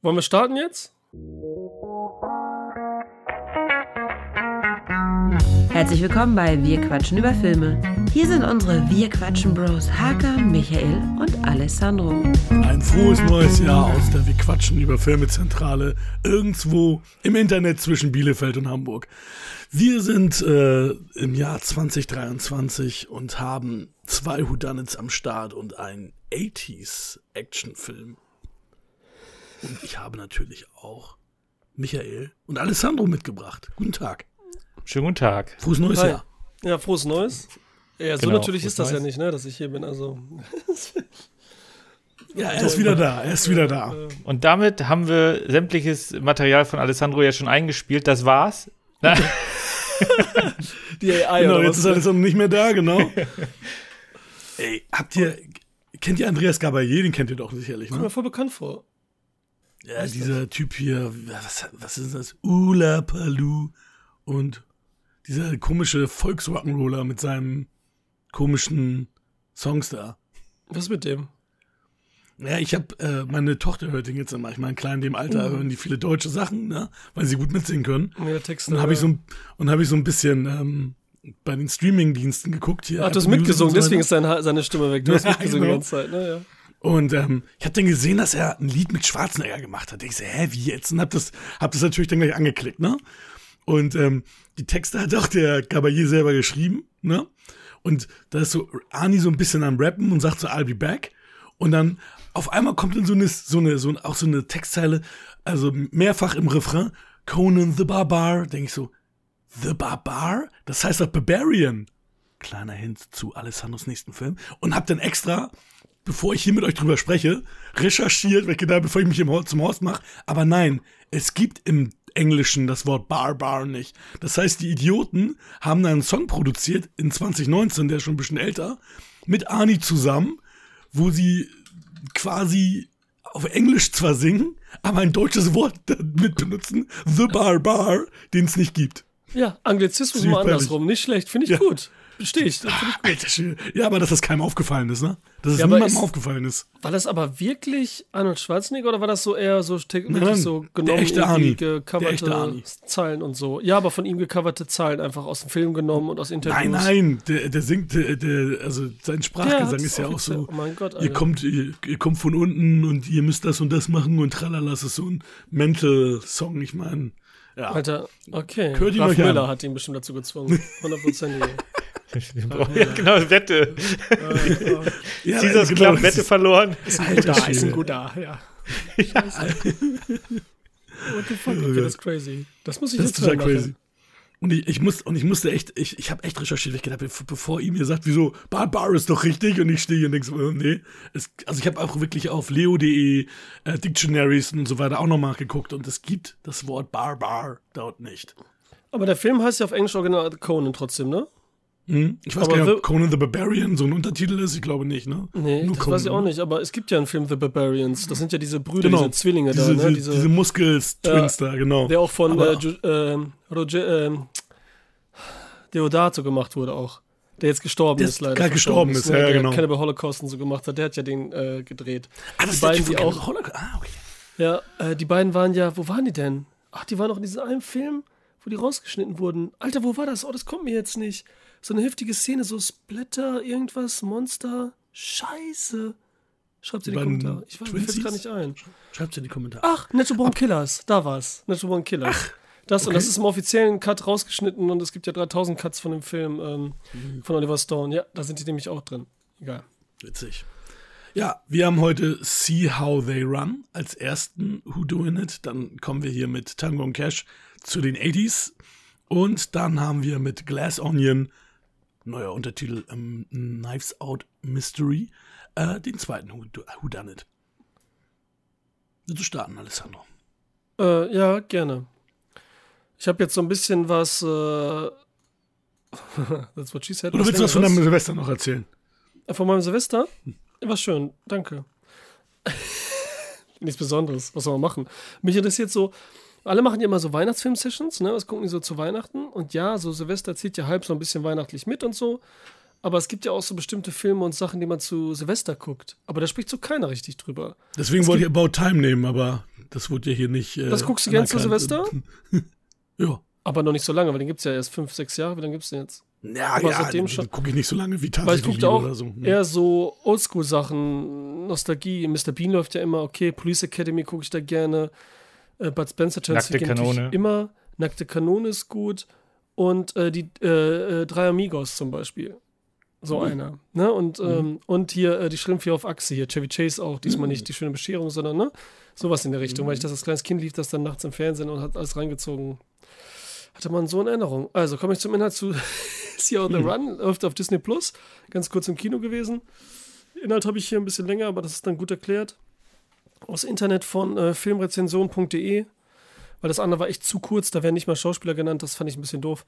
Wollen wir starten jetzt? Herzlich willkommen bei Wir quatschen über Filme. Hier sind unsere Wir quatschen Bros Haka, Michael und Alessandro. Ein frohes neues Jahr aus der Wir quatschen über Filmezentrale irgendwo im Internet zwischen Bielefeld und Hamburg. Wir sind äh, im Jahr 2023 und haben zwei Houdanits am Start und einen 80s Actionfilm. Und ich habe natürlich auch Michael und Alessandro mitgebracht. Guten Tag. Schönen guten Tag. Frohes neues Hi. Jahr. Ja, frohes Neues. Ja, so Genau, natürlich ist das ja Neues. nicht, ne, dass ich hier bin. Also, Ja, er ist wieder da. Er ist wieder da. Und damit haben wir sämtliches Material von Alessandro ja schon eingespielt. Das war's. Die AI Genau, oder jetzt was? ist Alessandro nicht mehr da, genau. Ey, habt ihr, kennt ihr Andreas Gabayé? Den kennt ihr doch sicherlich, Kommt ne? mir voll bekannt vor. Ja, dieser Typ hier, was, was ist das? Ula Palu und dieser komische Volksrock'n'Roller mit seinem komischen Songs da. Was mit dem? Ja, ich habe äh, meine Tochter hört den jetzt immer. Ich meine, klein in dem Alter hören die viele deutsche Sachen, ne, weil sie gut mitsingen können. Ja, Text. Und dann habe ich so ein, und habe ich so ein bisschen ähm, bei den Streaming-Diensten geguckt hier. Ach, du hast mitgesungen, deswegen ist dein, Ha- seine Stimme weg. Du hast Ja, mitgesungen die genau. ganze Zeit, ne? Ja. Und ähm, ich habe dann gesehen, dass er ein Lied mit Schwarzenegger gemacht hat. Ich so, hä, wie jetzt? Und hab das, hab das natürlich dann gleich angeklickt, ne? Und ähm, die Texte hat auch der Caballé selber geschrieben, ne? Und da ist so Ani so ein bisschen am Rappen und sagt so, I'll be back. Und dann auf einmal kommt dann so eine, so eine, so auch so eine Textzeile, also mehrfach im Refrain, Conan the Barbar. Denke ich so, The Barbar? Das heißt doch Barbarian. Kleiner Hint zu Alessandros nächsten Film. Und hab dann extra, bevor ich hier mit euch drüber spreche, recherchiert, weil ich gedacht, bevor ich mich im, zum Horst mache. Aber nein, es gibt im Englischen das Wort Barbar nicht. Das heißt, die Idioten haben da einen Song produziert in 2019, der ist schon ein bisschen älter, mit Ani zusammen, wo sie quasi auf Englisch zwar singen, aber ein deutsches Wort mit benutzen, The Barbar, den es nicht gibt. ja, Anglizismus mal andersrum. Nicht schlecht, finde ich Ja. gut. Verstehe ich. Alter Schwede. Ja, aber dass das keinem aufgefallen ist, ne? Dass es Ja, niemandem ist- aufgefallen ist. War das aber wirklich Arnold Schwarzenegger oder war das so eher so Nein, so genommen, echte irgendwie gecoverte. Zeilen und so? Ja, aber von ihm gecoverte Zeilen einfach aus dem Film genommen und aus Interviews. Nein, nein, der, der singt, der, der, also sein Sprachgesang ist ja auch so. Oh mein Gott, ihr Alter. kommt, ihr, ihr kommt von unten und ihr müsst das und das machen und tralala, das ist so ein Mental-Song, ich meine. Ja. Alter, okay. Hört Ralf an. Müller hat ihn bestimmt dazu gezwungen. Hundertprozentig. Ja, genau, Wette. ja Caesars genau, Club, Wette ist- verloren. ist ein Alter guter, ist ein guter, ja. What the fuck, okay, das ist crazy. Das muss ich Das ist jetzt total hören crazy. Und ich, ich, muss, und ich musste echt, ich, ich habe echt recherchiert, ich gedacht, bevor, ihr mir sagt, wieso, Barbar ist doch richtig, und ich stehe hier und denke so, äh, nee. Es, also ich habe auch wirklich auf leo.de, äh, Dictionaries und so weiter auch nochmal geguckt und es gibt das Wort Barbar dort nicht. Aber der Film heißt ja auf Englisch original Conan trotzdem, ne? Hm? Ich weiß Aber gar nicht, ob Conan the Barbarian so ein Untertitel ist, ich glaube nicht, ne? Nee, Nur das Conan, weiß ich auch ne? nicht, aber es gibt ja einen Film The Barbarians. Das sind ja diese Brüder, Genau. diese Zwillinge diese, da, ne? diese, diese Muskels-Twins da, genau. der auch von äh, ähm, Roger, ähm, Deodato gemacht wurde auch. Der jetzt gestorben Der ist leider. gerade gestorben ist, ja, der genau. Cannibal Holocaust und so gemacht hat. Der hat ja den äh, gedreht. ah, das die ist der beiden, Typ die auch- Holocaust. Ah, okay. Ja, äh, die beiden waren ja, wo waren die denn? Ach, die waren auch in diesem einen Film, wo die rausgeschnitten wurden. Alter, wo war das? Oh, das kommt mir jetzt nicht. So eine heftige Szene, so Splatter, irgendwas, Monster. Scheiße. Schreibt sie in die Kommentare. Ich weiß, mir fällt gar nicht ein. Schreibt's in die Kommentare. Ach, Natural Born Killers. Da war's. Natural Born Killers. das, und okay. das ist im offiziellen Cut rausgeschnitten und es gibt ja 3000 Cuts von dem Film ähm, Mhm. von Oliver Stone. Ja, da sind die nämlich auch drin. Egal. Witzig. Ja, wir haben heute See How They Run als ersten Who Doing It. Dann kommen wir hier mit Tango und Cash zu den 80s. Und dann haben wir mit Glass Onion, neuer Untertitel, ähm, Knives Out Mystery, äh, den zweiten Who, Who Done It. Willst du starten, Alessandro? Äh, ja, gerne. Ich habe jetzt so ein bisschen was. Äh, That's what she said. Oder willst du was von deinem Silvester noch erzählen? Äh, Von meinem Silvester? War schön, danke. Nichts Besonderes, was soll man machen? Mich interessiert so, alle machen ja immer so Weihnachtsfilm-Sessions, ne? Was gucken die so zu Weihnachten? Und ja, so Silvester zieht ja halb so ein bisschen weihnachtlich mit und so. Aber es gibt ja auch so bestimmte Filme und Sachen, die man zu Silvester guckt. Aber da spricht so keiner richtig drüber. Deswegen wollte ich About Time nehmen, aber Das wurde ja hier nicht. Äh, Das guckst du gern zu. Silvester? ja. Aber noch nicht so lange, weil den gibt's ja erst fünf, sechs Jahre. Wie lange gibt's den jetzt? Ja, Aber ja, seitdem schon- gucke ich nicht so lange wie Weil ich tatsächlich Liebe auch oder so. Hm. eher so Oldschool-Sachen, Nostalgie. Mr. Bean läuft ja immer, okay. Police Academy gucke ich da gerne. Äh, Bud Spencer Chance Nackte Kanone. immer. Nackte Kanone ist gut. Und äh, die äh, äh, drei Amigos zum Beispiel. So Mhm. einer. Ne? Und, ähm, und hier äh, die Schrimpfi auf Achse hier. Chevy Chase auch. Diesmal Mhm. nicht die schöne Bescherung, sondern ne? sowas in der Richtung. Weil ich das als kleines Kind lief, das dann nachts im Fernsehen und hat alles reingezogen. Hatte man so in Erinnerung. Also komme ich zum Inhalt zu Sea on the Mhm. Run. Läuft auf Disney Plus. Ganz kurz im Kino gewesen. Inhalt habe ich hier ein bisschen länger, aber das ist dann gut erklärt. Aus Internet von äh, filmrezension.de, weil das andere war echt zu kurz, da werden nicht mal Schauspieler genannt, das fand ich ein bisschen doof.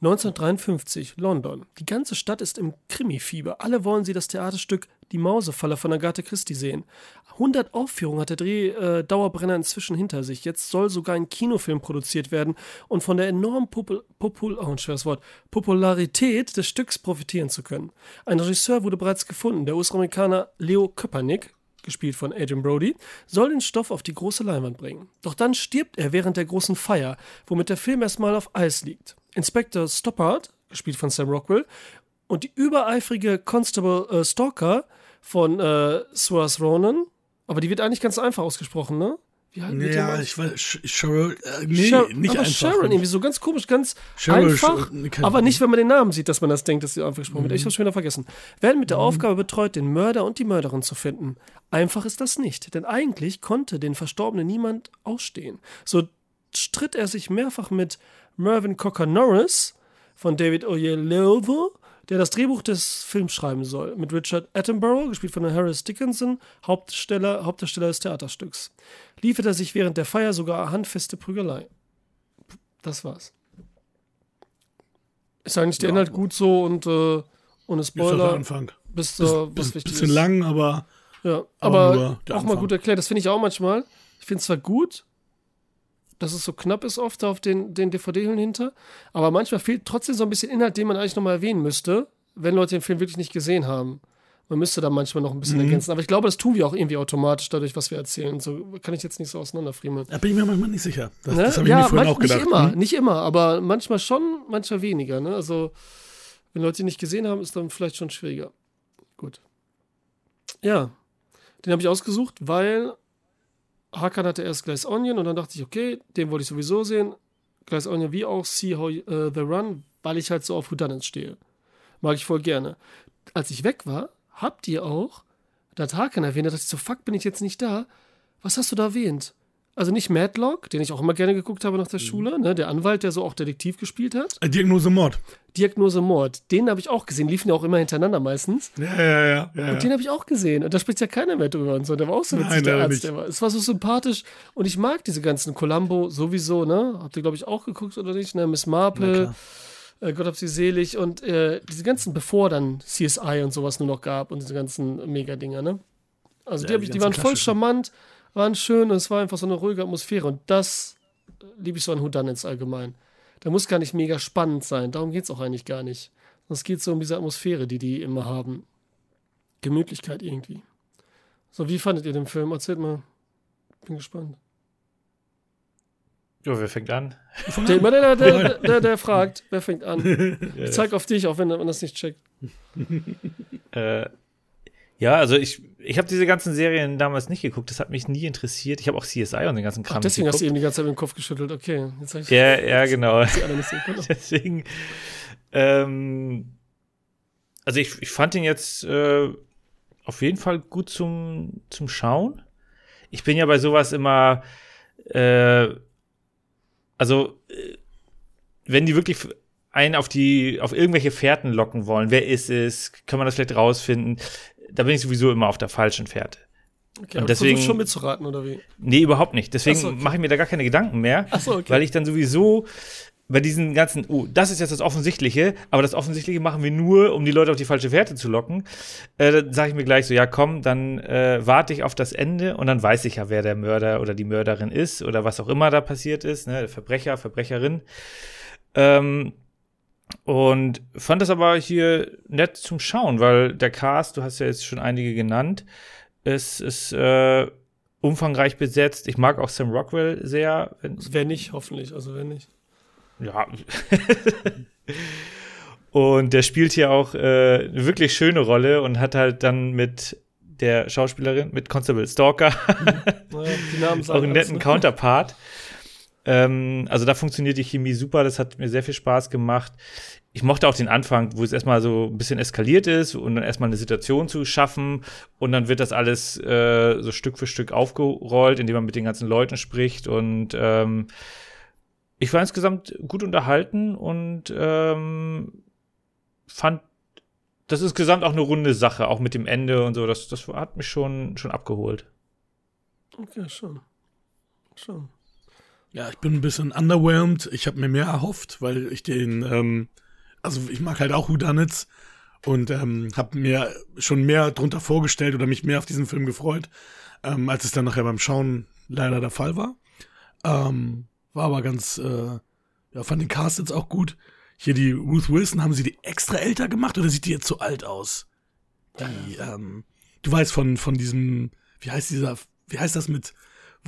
1953, London. Die ganze Stadt ist im Krimi-Fieber. Alle wollen sie das Theaterstück Die Mausefalle von Agatha Christie sehen. 100 Aufführungen hat der Dreh äh, Dauerbrenner inzwischen hinter sich. Jetzt soll sogar ein Kinofilm produziert werden und von der enormen Popul Popul oh, ein Wort, Popularität des Stücks profitieren zu können. Ein Regisseur wurde bereits gefunden, der US-Amerikaner Leo Köpernick, gespielt von Adrian Brody, soll den Stoff auf die große Leinwand bringen. Doch dann stirbt er während der großen Feier, womit der Film erstmal auf Eis liegt. Inspector Stoppard, gespielt von Sam Rockwell, und die übereifrige Constable äh, Stalker von äh, Suarez Ronan, aber die wird eigentlich ganz einfach ausgesprochen, ne? Wie halt Ja, ich weiß, Cheryl, äh, nee, Shar- nicht aber einfach. Sharon, irgendwie so ganz komisch, ganz Cheryl, einfach, Sh- kein- aber nicht, wenn man den Namen sieht, dass man das denkt, dass sie einfach gesprochen Mhm. wird. Ich hab's schon wieder vergessen. Werden mit der Aufgabe betreut, den Mörder und die Mörderin zu finden. Einfach ist das nicht, denn eigentlich konnte den Verstorbenen niemand ausstehen. So stritt er sich mehrfach mit Mervyn Cocker Norris von David Oyelowo, der das Drehbuch des Films schreiben soll, mit Richard Attenborough, gespielt von Harris Dickinson, Hauptsteller, Hauptdarsteller des Theaterstücks. Liefert er sich während der Feier sogar handfeste Prügelei. Das war's. Ist eigentlich der Ja. Inhalt gut so und äh, ohne Spoiler Anfang. bis Bis, was bis, bisschen ist. lang, aber Ja, aber aber, auch mal gut erklärt. Das finde ich auch manchmal. Ich finde es zwar gut, dass es so knapp ist oft auf den, den DVD-Hüllen hinter, aber manchmal fehlt trotzdem so ein bisschen Inhalt, den man eigentlich nochmal erwähnen müsste, wenn Leute den Film wirklich nicht gesehen haben. Man müsste da manchmal noch ein bisschen Mhm. ergänzen. Aber ich glaube, das tun wir auch irgendwie automatisch, dadurch, was wir erzählen. So kann ich jetzt nicht so auseinanderfriemeln. da bin ich mir manchmal nicht sicher. Das, Ne? das habe ich ja, mir vorhin auch gedacht. Nicht immer, Hm? nicht immer, aber manchmal schon, manchmal weniger. Ne? Also, wenn Leute ihn nicht gesehen haben, ist dann vielleicht schon schwieriger. Gut. Ja, den habe ich ausgesucht, weil Hakan hatte erst Glass Onion und dann dachte ich, okay, den wollte ich sowieso sehen. Glass Onion wie auch See How äh, The Run, weil ich halt so auf Whodunits stehe. Mag ich voll gerne. Als ich weg war, habt ihr auch, da hat Hakan erwähnt, da dachte ich so, fuck, bin ich jetzt nicht da? Was hast du da erwähnt? Also nicht Madlock, den ich auch immer gerne geguckt habe nach Mhm. der Schule, ne? der Anwalt, der so auch Detektiv gespielt hat. Äh, Diagnose Mord. Diagnose Mord, den habe ich auch gesehen, liefen ja auch immer hintereinander meistens. Ja, ja, ja. ja, Und den habe ich auch gesehen. Und da spricht ja keiner mehr drüber und so. Der war auch so witzig, Nein, der Arzt. nicht. Der war. Es war so sympathisch. Und ich mag diese ganzen Columbo sowieso, ne? Habt ihr, glaube ich, auch geguckt oder nicht? Ne? Miss Marple, äh, Gott hab sie selig. Und äh, diese ganzen, bevor dann CSI und sowas nur noch gab und diese ganzen Mega-Dinger, ne? Also die, Ja, hab ich, die die waren voll charmant, waren schön und es war einfach so eine ruhige Atmosphäre. Und das liebe ich so an Whodunits allgemein. Da muss gar nicht mega spannend sein. Darum geht es auch eigentlich gar nicht. Es geht so um diese Atmosphäre, die die immer haben. Gemütlichkeit irgendwie. So, wie fandet ihr den Film? Erzählt mal. Bin gespannt. Jo, wer fängt an? Der, der, der, der, der, der fragt, wer fängt an? Ich zeig auf dich, auch wenn man das nicht checkt. Äh, ja, also ich, ich habe diese ganzen Serien damals nicht geguckt. Das hat mich nie interessiert. Ich habe auch CSI und den ganzen Kram Ach, deswegen hast du eben die ganze Zeit mit dem Kopf geschüttelt. Okay, jetzt ich Ja, ja, genau. Deswegen, ähm, also ich, ich fand ihn jetzt äh, auf jeden Fall gut zum, zum Schauen. Ich bin ja bei sowas immer, äh, also äh, wenn die wirklich einen auf die, auf irgendwelche Fährten locken wollen, wer ist es, kann man das vielleicht rausfinden, da bin ich sowieso immer auf der falschen Fährte. Okay, Und deswegen- schon mitzuraten, oder wie? Nee, überhaupt nicht. Deswegen so, okay. mache ich mir da gar keine Gedanken mehr. So, okay. Weil ich dann sowieso bei diesen ganzen, oh, das ist jetzt das Offensichtliche, aber das Offensichtliche machen wir nur, um die Leute auf die falsche Fährte zu locken. Äh, dann sage ich mir gleich so, ja komm, dann äh, warte ich auf das Ende und dann weiß ich ja, wer der Mörder oder die Mörderin ist oder was auch immer da passiert ist, ne, der Verbrecher, Verbrecherin. Ähm, und fand das aber hier nett zum Schauen, weil der Cast, du hast ja jetzt schon einige genannt, es ist äh, umfangreich besetzt. Ich mag auch Sam Rockwell sehr. Wenn, Wer nicht, hoffentlich. Also wer nicht. ja. und der spielt hier auch äh, eine wirklich schöne Rolle und hat halt dann mit der Schauspielerin, mit Constable Stalker, Naja, die Namen auch einen netten ne? Counterpart. Ähm, also da funktioniert die Chemie super, das hat mir sehr viel Spaß gemacht. Ich mochte auch den Anfang, wo es erstmal so ein bisschen eskaliert ist und dann erstmal eine Situation zu schaffen und dann wird das alles äh, so Stück für Stück aufgerollt, indem man mit den ganzen Leuten spricht und ähm, ich war insgesamt gut unterhalten und ähm, fand, das ist gesamt auch eine runde Sache, auch mit dem Ende und so, das, das hat mich schon, schon abgeholt. Okay, schon. Schon. Ja, ich bin ein bisschen underwhelmed. Ich habe mir mehr erhofft, weil ich den, ähm, also ich mag halt auch Whodunits und ähm, habe mir schon mehr drunter vorgestellt oder mich mehr auf diesen Film gefreut, ähm, als es dann nachher beim Schauen leider der Fall war. Ähm, war aber ganz, äh, ja, fand den Cast jetzt auch gut. Hier die Ruth Wilson, haben sie die extra älter gemacht oder sieht die jetzt so alt aus? Die, ähm, du weißt von, von diesem, wie heißt dieser, wie heißt das mit,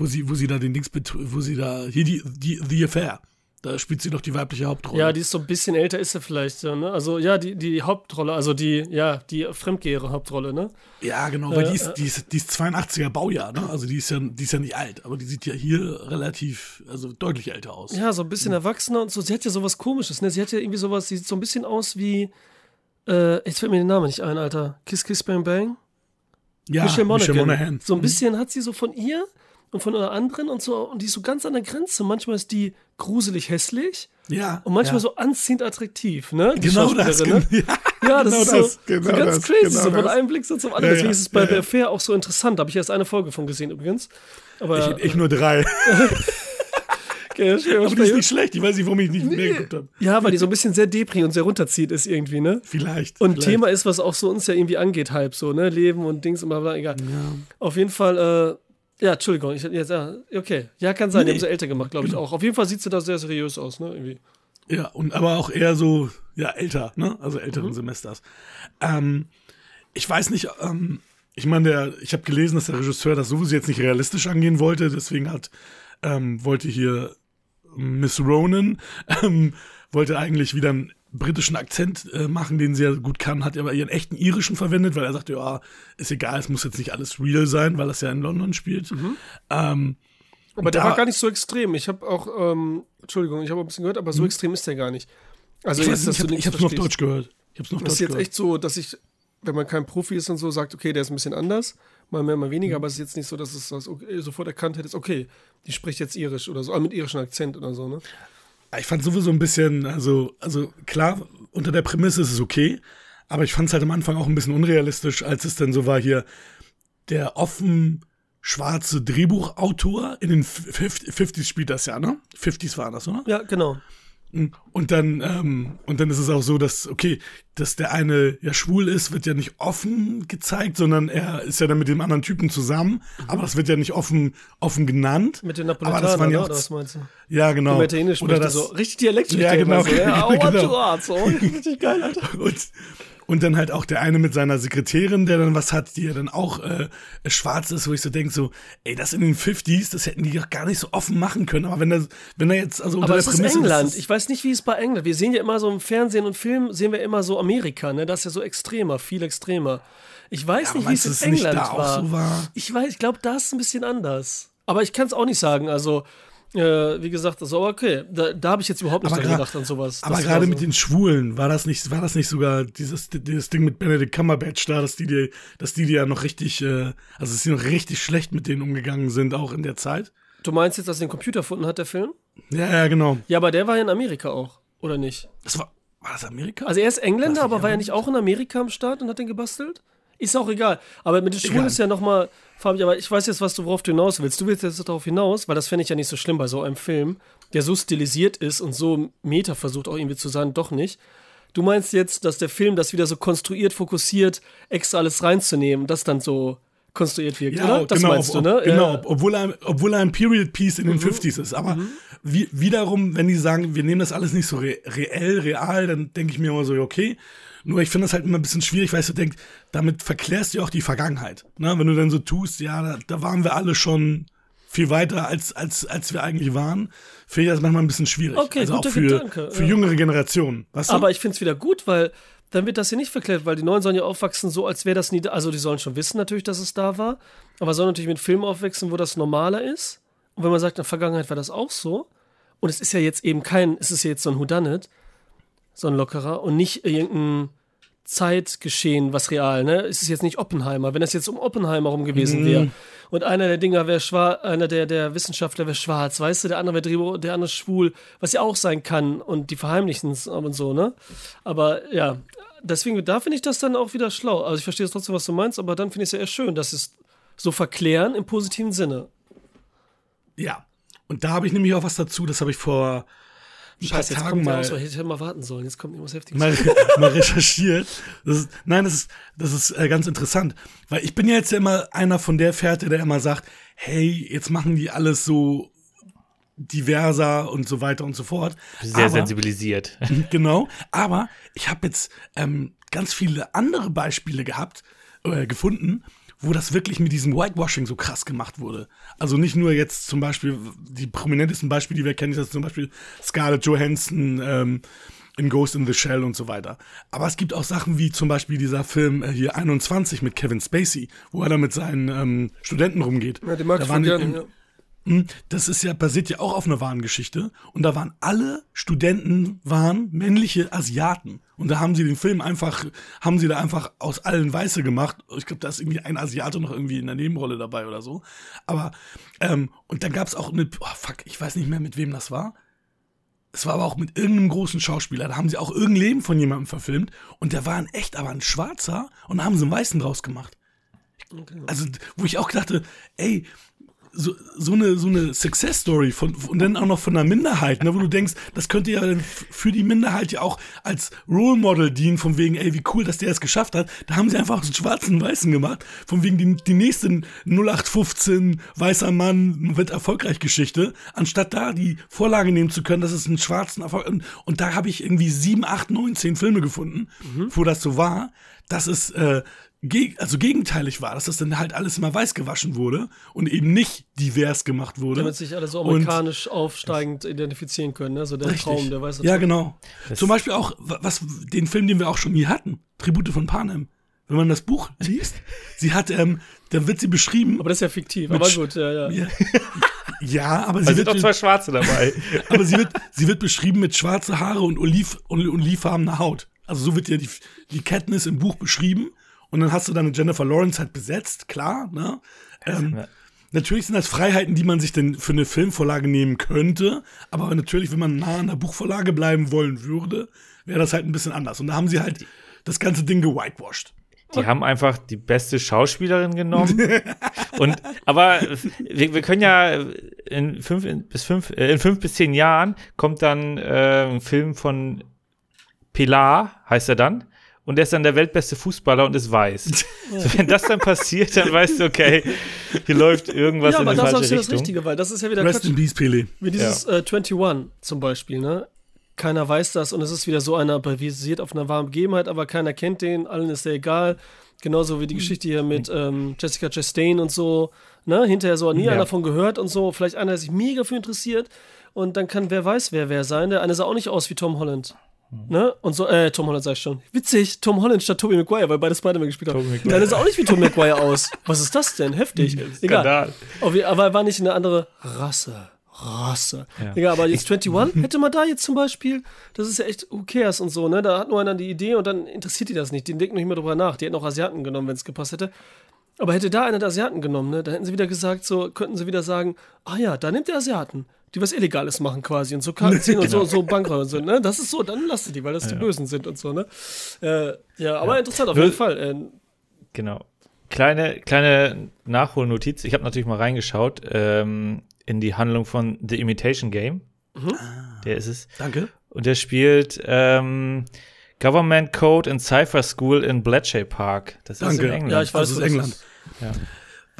wo sie, wo sie da den Dings, wo sie da, hier die, die, The Affair. Da spielt sie doch die weibliche Hauptrolle. Ja, die ist so ein bisschen älter, ist sie vielleicht, ja, ne? Also, ja, die, die Hauptrolle, also die, ja, die Fremdgehere-Hauptrolle, ne? Ja, genau, weil Äh, die, ist, die, ist, die ist 82er Baujahr, ne? Also die ist ja, die ist ja nicht alt, aber die sieht ja hier relativ, also deutlich älter aus. Ja, so ein bisschen erwachsener und so. Sie hat ja sowas komisches, ne? Sie hat ja irgendwie sowas, sie sieht so ein bisschen aus wie, äh, jetzt fällt mir der Name nicht ein, Alter. Kiss Kiss Bang Bang? ja Michelle Monaghan. Monaghan. So ein bisschen hat sie so von ihr und von einer anderen und so, und die ist so ganz an der Grenze. Manchmal ist die gruselig hässlich Ja. und manchmal ja. so anziehend attraktiv, ne? Die Genau das, ne? ja, Ja, das genau ist so, das, so genau ganz das, crazy, genau so von einem Blick so zum anderen. Ja, Deswegen ist es bei ja. Affair auch so interessant. Da habe ich erst eine Folge von gesehen übrigens. Aber Ich, ich nur drei. okay, schön, aber die ist nicht schlecht. Ich weiß nicht, warum ich nicht mehr geguckt habe. ja, weil die so ein bisschen sehr depri und sehr runterzieht ist irgendwie, ne? Vielleicht. Und vielleicht. Thema ist, was auch so uns ja irgendwie angeht, halb so, ne? Leben und Dings und bla bla, egal. Auf jeden Fall, äh, ja, Entschuldigung, ich, jetzt, ja, okay. Ja, kann sein, die Nee. haben sie älter gemacht, glaube ich auch. Auf jeden Fall sieht sie da sehr seriös aus, ne? Irgendwie. Ja, und aber auch eher so, ja, älter, ne? Also älteren Semesters. Ähm, ich weiß nicht, ähm, ich meine, ich habe gelesen, dass der Regisseur das sowieso jetzt nicht realistisch angehen wollte, deswegen hat, ähm, wollte hier Miss Ronan, ähm, wollte eigentlich wieder einen britischen Akzent äh, machen, den sie ja gut kann, hat aber ihren echten irischen verwendet, weil er sagte, ja, ist egal, es muss jetzt nicht alles real sein, weil das ja in London spielt. Ähm, Aber der war gar nicht so extrem. Ich habe auch, ähm, Entschuldigung, ich habe ein bisschen gehört, aber so extrem ist der gar nicht. Also ich jetzt, nicht, ich, du hab, nichts ich hab's nur auf. Deutsch gehört. Ich hab's nur auf Das Deutsch ist jetzt gehört. echt so, dass ich, wenn man kein Profi ist und so, sagt, okay, der ist ein bisschen anders, mal mehr, mal weniger, aber es ist jetzt nicht so, dass es das okay, sofort erkannt hättest, okay, die spricht jetzt irisch oder so, mit irischem Akzent oder so, ne? Ich fand sowieso ein bisschen, also, also klar, unter der Prämisse ist es okay, aber ich fand es halt am Anfang auch ein bisschen unrealistisch, als es dann so war hier, der offen schwarze Drehbuchautor in den 50, 50s spielt das ja, ne? 50s war das, oder? Ja, genau. Und dann, ähm, und dann ist es auch so, dass, okay, dass der eine ja schwul ist, wird ja nicht offen gezeigt, sondern er ist ja dann mit dem anderen Typen zusammen, aber das wird ja nicht offen, offen genannt. Mit den aber das waren ja ne? auch, oder was meinst du? ja, genau. Im Italienisch Oder er das, so richtig dialektisch. Ja, genau. So, ja, oh, Genau. genau. so. Richtig geil, Alter. Und, und dann halt auch der eine mit seiner Sekretärin, der dann was hat, die ja dann auch äh, schwarz ist, wo ich so denke, so, ey, das in den 50s, das hätten die doch gar nicht so offen machen können. Aber wenn er, wenn er jetzt, also unter Aber der es ist Prämisse, England. es- Ich weiß nicht, wie es bei England. Wir sehen ja immer so im Fernsehen und Film, sehen wir immer so Amerika, ne? Das ist ja so extremer, viel extremer. Ich weiß Ja, nicht, wie es in es nicht England da auch war. so war? Ich weiß, ich glaube, da ist es ein bisschen anders. Aber ich kann es auch nicht sagen. Also, äh, wie gesagt, also okay, da, da habe ich jetzt überhaupt nicht dran gedacht an sowas. Aber gerade war mit so. den Schwulen, war das nicht, war das nicht sogar dieses, dieses Ding mit Benedict Cumberbatch da, dass die, die, dass die, die ja noch richtig, äh, also dass die noch richtig schlecht mit denen umgegangen sind, auch in der Zeit? Du meinst jetzt, dass er den Computer erfunden hat, der Film? Ja, ja, genau. Ja, aber der war ja in Amerika auch, oder nicht? Das war, war das Amerika? Also er ist Engländer, aber war er nicht auch in Amerika am Start und hat den gebastelt? Ist auch egal. Aber mit den Schwulen Egal. ist ja nochmal, Fabi, aber ich weiß jetzt, was du, worauf du hinaus willst. Du willst jetzt darauf hinaus, weil das fände ich ja nicht so schlimm bei so einem Film, der so stilisiert ist und so Meta versucht auch irgendwie zu sein, doch nicht. Du meinst jetzt, dass der Film das wieder so konstruiert, fokussiert, extra alles reinzunehmen, das dann so konstruiert wirkt, Ja, oder? Das genau, meinst ob, du, ne? Genau, Ja. obwohl er, obwohl er ein Period Piece in den 50s ist. Aber wie, wiederum, wenn die sagen, wir nehmen das alles nicht so re reell, real, dann denke ich mir immer so, okay. Nur ich finde das halt immer ein bisschen schwierig, weil ich so denke, damit verklärst du auch die Vergangenheit. Ne? Wenn du dann so tust, ja, da, da waren wir alle schon viel weiter, als, als, als wir eigentlich waren, finde ich das manchmal ein bisschen schwierig. Okay, also auch für, Gedanke, für ja. jüngere Generationen. Weißt du? Aber ich finde es wieder gut, weil dann wird das hier nicht verklärt, weil die Neuen sollen ja aufwachsen, so als wäre das nie da. Also die sollen schon wissen natürlich, dass es da war, aber sollen natürlich mit Filmen aufwachsen, wo das normaler ist. Und wenn man sagt, in der Vergangenheit war das auch so, und es ist ja jetzt eben kein, es ist ja jetzt so ein Whodunit, so ein lockerer und nicht irgendein Zeitgeschehen, was real, ne? Es ist jetzt nicht Oppenheimer. Wenn das jetzt um Oppenheimer rum gewesen wäre und einer der Dinger wäre schwarz, einer der, der Wissenschaftler wäre schwarz, weißt du, der andere wäre Drehbuch, der andere schwul, was ja auch sein kann und die verheimlichen es und so, ne? Aber ja, deswegen, da finde ich das dann auch wieder schlau. Also ich verstehe trotzdem, was du meinst, aber dann finde ich es ja eher schön, dass es so verklären im positiven Sinne. ja. Und da habe ich nämlich auch was dazu, das habe ich vor ein paar Scheiße, jetzt Tagen kommt mal, so, hätte ich mal warten sollen. Jetzt kommt irgendwas Heftiges. mal, mal recherchiert. Das ist, nein, das ist, das ist äh, ganz interessant. Weil ich bin ja jetzt ja immer einer von der Fährte, der immer sagt, hey, jetzt machen die alles so diverser und so weiter und so fort. Sehr Aber- sensibilisiert. genau. Aber ich habe jetzt ähm, ganz viele andere Beispiele gehabt, äh, gefunden, wo das wirklich mit diesem Whitewashing so krass gemacht wurde. Also nicht nur jetzt zum Beispiel die prominentesten Beispiele, die wir kennen, ist zum Beispiel Scarlett Johansson ähm, in Ghost in the Shell und so weiter. Aber es gibt auch Sachen wie zum Beispiel dieser Film äh, hier 21 mit Kevin Spacey, wo er da mit seinen ähm, Studenten rumgeht. ja, den mag Da ich waren die im- Ja. Hm, Das ist ja, basiert ja auch auf einer wahren Geschichte. Und da waren alle Studenten waren männliche Asiaten. Und da haben sie den Film einfach, haben sie da einfach aus allen Weiße gemacht. Ich glaube, da ist irgendwie ein Asiate noch irgendwie in der Nebenrolle dabei oder so. Aber, ähm, und dann gab es auch eine, oh fuck, ich weiß nicht mehr, mit wem das war. Es war aber auch mit irgendeinem großen Schauspieler. Da haben sie auch irgendein Leben von jemandem verfilmt. Und der war in echt aber ein Schwarzer. Und da haben sie einen Weißen draus gemacht. Also, wo ich auch dachte, ey, so, so eine, so eine Success-Story von, und dann auch noch von einer Minderheit, ne, wo du denkst, das könnte ja für die Minderheit ja auch als Role Model dienen, von wegen, ey, wie cool, dass der es geschafft hat. Da haben sie einfach einen schwarzen Weißen gemacht, von wegen die, die nächsten 0815 weißer Mann wird erfolgreich Geschichte, anstatt da die Vorlage nehmen zu können, dass es einen schwarzen Erfolg, und, und da habe ich irgendwie sieben, acht, neun, zehn Filme gefunden, wo das so war, dass es, äh, also gegenteilig war, dass das dann halt alles immer weiß gewaschen wurde und eben nicht divers gemacht wurde. Damit sich alle so Und- amerikanisch aufsteigend identifizieren können, ne? So der Richtig. Traum, der weiß Ja, genau. Zum Beispiel auch, wa- was, den Film, den wir auch schon nie hatten, Tribute von Panem. Wenn man das Buch liest, sie hat, ähm, da wird sie beschrieben. Aber das ist ja fiktiv. Aber gut, ja, ja. ja, ja, aber Da sie sind doch wird, zwei Schwarze dabei. aber sie wird, sie wird beschrieben mit schwarze Haare und oliv, und olivfarbener Haut. Also so wird ja die, die Katniss im Buch beschrieben. Und dann hast du dann eine Jennifer Lawrence halt besetzt, klar, ne? Ähm, Ja. Natürlich sind das Freiheiten, die man sich denn für eine Filmvorlage nehmen könnte, aber natürlich, wenn man nah an der Buchvorlage bleiben wollen würde, wäre das halt ein bisschen anders. Und da haben sie halt das ganze Ding gewhitewashed. Die haben einfach die beste Schauspielerin genommen. Und aber wir, wir können ja in fünf bis fünf äh, in fünf bis zehn Jahren kommt dann äh, ein Film von Pilar heißt er dann. Und der ist dann der weltbeste Fußballer und ist weiß. so, wenn das dann passiert, dann weißt du, okay, hier läuft irgendwas ja, in aber die das ist falsche ja das Richtung. Richtige, weil das ist ja wieder Rest Quatsch. in Peace, Pele. Wie dieses äh, 21 zum Beispiel, ne? Keiner weiß das und es ist wieder so einer basiert auf einer wahren Begebenheit, aber keiner kennt den, allen ist der egal. Genauso wie die Geschichte hier mit ähm, Jessica Chastain und so, ne? Hinterher so hat nie Ja. einer davon gehört und so. Vielleicht einer, der sich mega für interessiert und dann kann wer weiß, wer wer sein. Der eine sah auch nicht aus wie Tom Holland. Ne? Und so, äh, Tom Holland sag ich schon. Witzig, Tom Holland statt Tobey Maguire, weil beide Spider-Man gespielt haben. Der eine sah auch nicht wie Tom Maguire aus. Was ist das denn? Heftig. Egal. Skandal. Je- Aber er war nicht eine andere Rasse. Rasse. Egal, aber jetzt 21 hätte man da jetzt zum Beispiel, das ist ja echt, who cares und so, ne? Da hat nur einer die Idee und dann interessiert die das nicht. Die denken nicht mehr drüber nach. Die hätten auch Asiaten genommen, wenn es gepasst hätte. Aber hätte da einer der Asiaten genommen, ne, dann hätten sie wieder gesagt, so, könnten sie wieder sagen, ah ja, da nimmt der Asiaten, die was Illegales machen quasi und so Karten ziehen und so, so Bankräuber und so, ne? Das ist so, dann lasst ihr die, weil das die Bösen sind und so, ne? Äh, ja, aber interessant auf Will- jeden Fall. Äh, Genau. Kleine, kleine Nachholnotiz. Ich habe natürlich mal reingeschaut ähm, in die Handlung von The Imitation Game. Der ist es. Danke. Und der spielt ähm, Government Code and Cypher School in Bletchley Park. Das ist Danke. in England. ja, ich weiß, wo ist das England. ist. Weil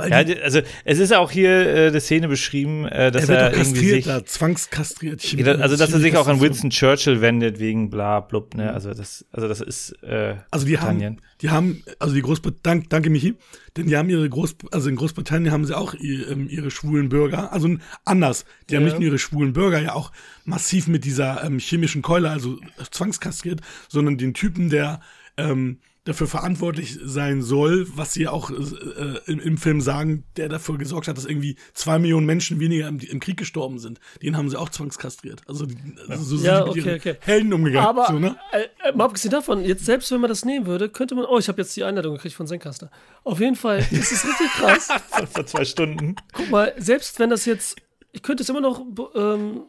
Ja, die, die- also es ist auch hier äh, eine Szene beschrieben, äh, dass er er, irgendwie kastriert sich, da, zwangskastriert. Ja, also dass er sich auch an. Winston Churchill wendet wegen bla blub, ne? Also das, also das ist äh, Also die haben, Britannien. die haben, also die Großbritannien, dank, danke Michi, denn die haben ihre Groß, also in Großbritannien haben sie auch ihr, ähm, ihre schwulen Bürger, also anders. Die haben Ja. nicht nur ihre schwulen Bürger ja auch massiv mit dieser ähm, chemischen Keule, also zwangskastriert, sondern den Typen, der ähm, dafür verantwortlich sein soll, was sie auch äh, im, im Film sagen, der dafür gesorgt hat, dass irgendwie zwei Millionen Menschen weniger im, im Krieg gestorben sind. Den haben sie auch zwangskastriert. Also, die, also so sind Ja, die mit okay, ihren okay. Helden umgegangen. Aber so, ne? äh, äh, mal abgesehen davon, jetzt selbst wenn man das nehmen würde, könnte man. Oh, ich habe jetzt die Einladung gekriegt von Zencaster. Auf jeden Fall, das ist richtig krass. vor zwei Stunden. Guck mal, selbst wenn das jetzt. Ich könnte es immer noch ähm,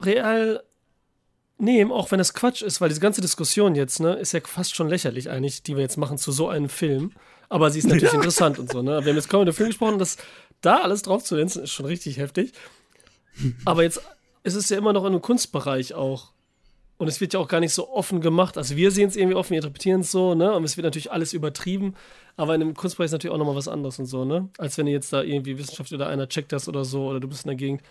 real nehmen, auch wenn das Quatsch ist, weil diese ganze Diskussion jetzt, ne, ist ja fast schon lächerlich eigentlich, die wir jetzt machen zu so einem Film. Aber sie ist natürlich interessant und so, ne? Wir haben jetzt kaum über den Film gesprochen, das da alles drauf zu lenzen, ist schon richtig heftig. Aber jetzt ist es ja immer noch in einem Kunstbereich auch. Und es wird ja auch gar nicht so offen gemacht. Also wir sehen es irgendwie offen, wir interpretieren es so, ne? Und es wird natürlich alles übertrieben. Aber in einem Kunstbereich ist natürlich auch nochmal was anderes und so, ne? Als wenn ihr jetzt da irgendwie Wissenschaftler oder einer checkt das oder so, oder du bist in der Gegend.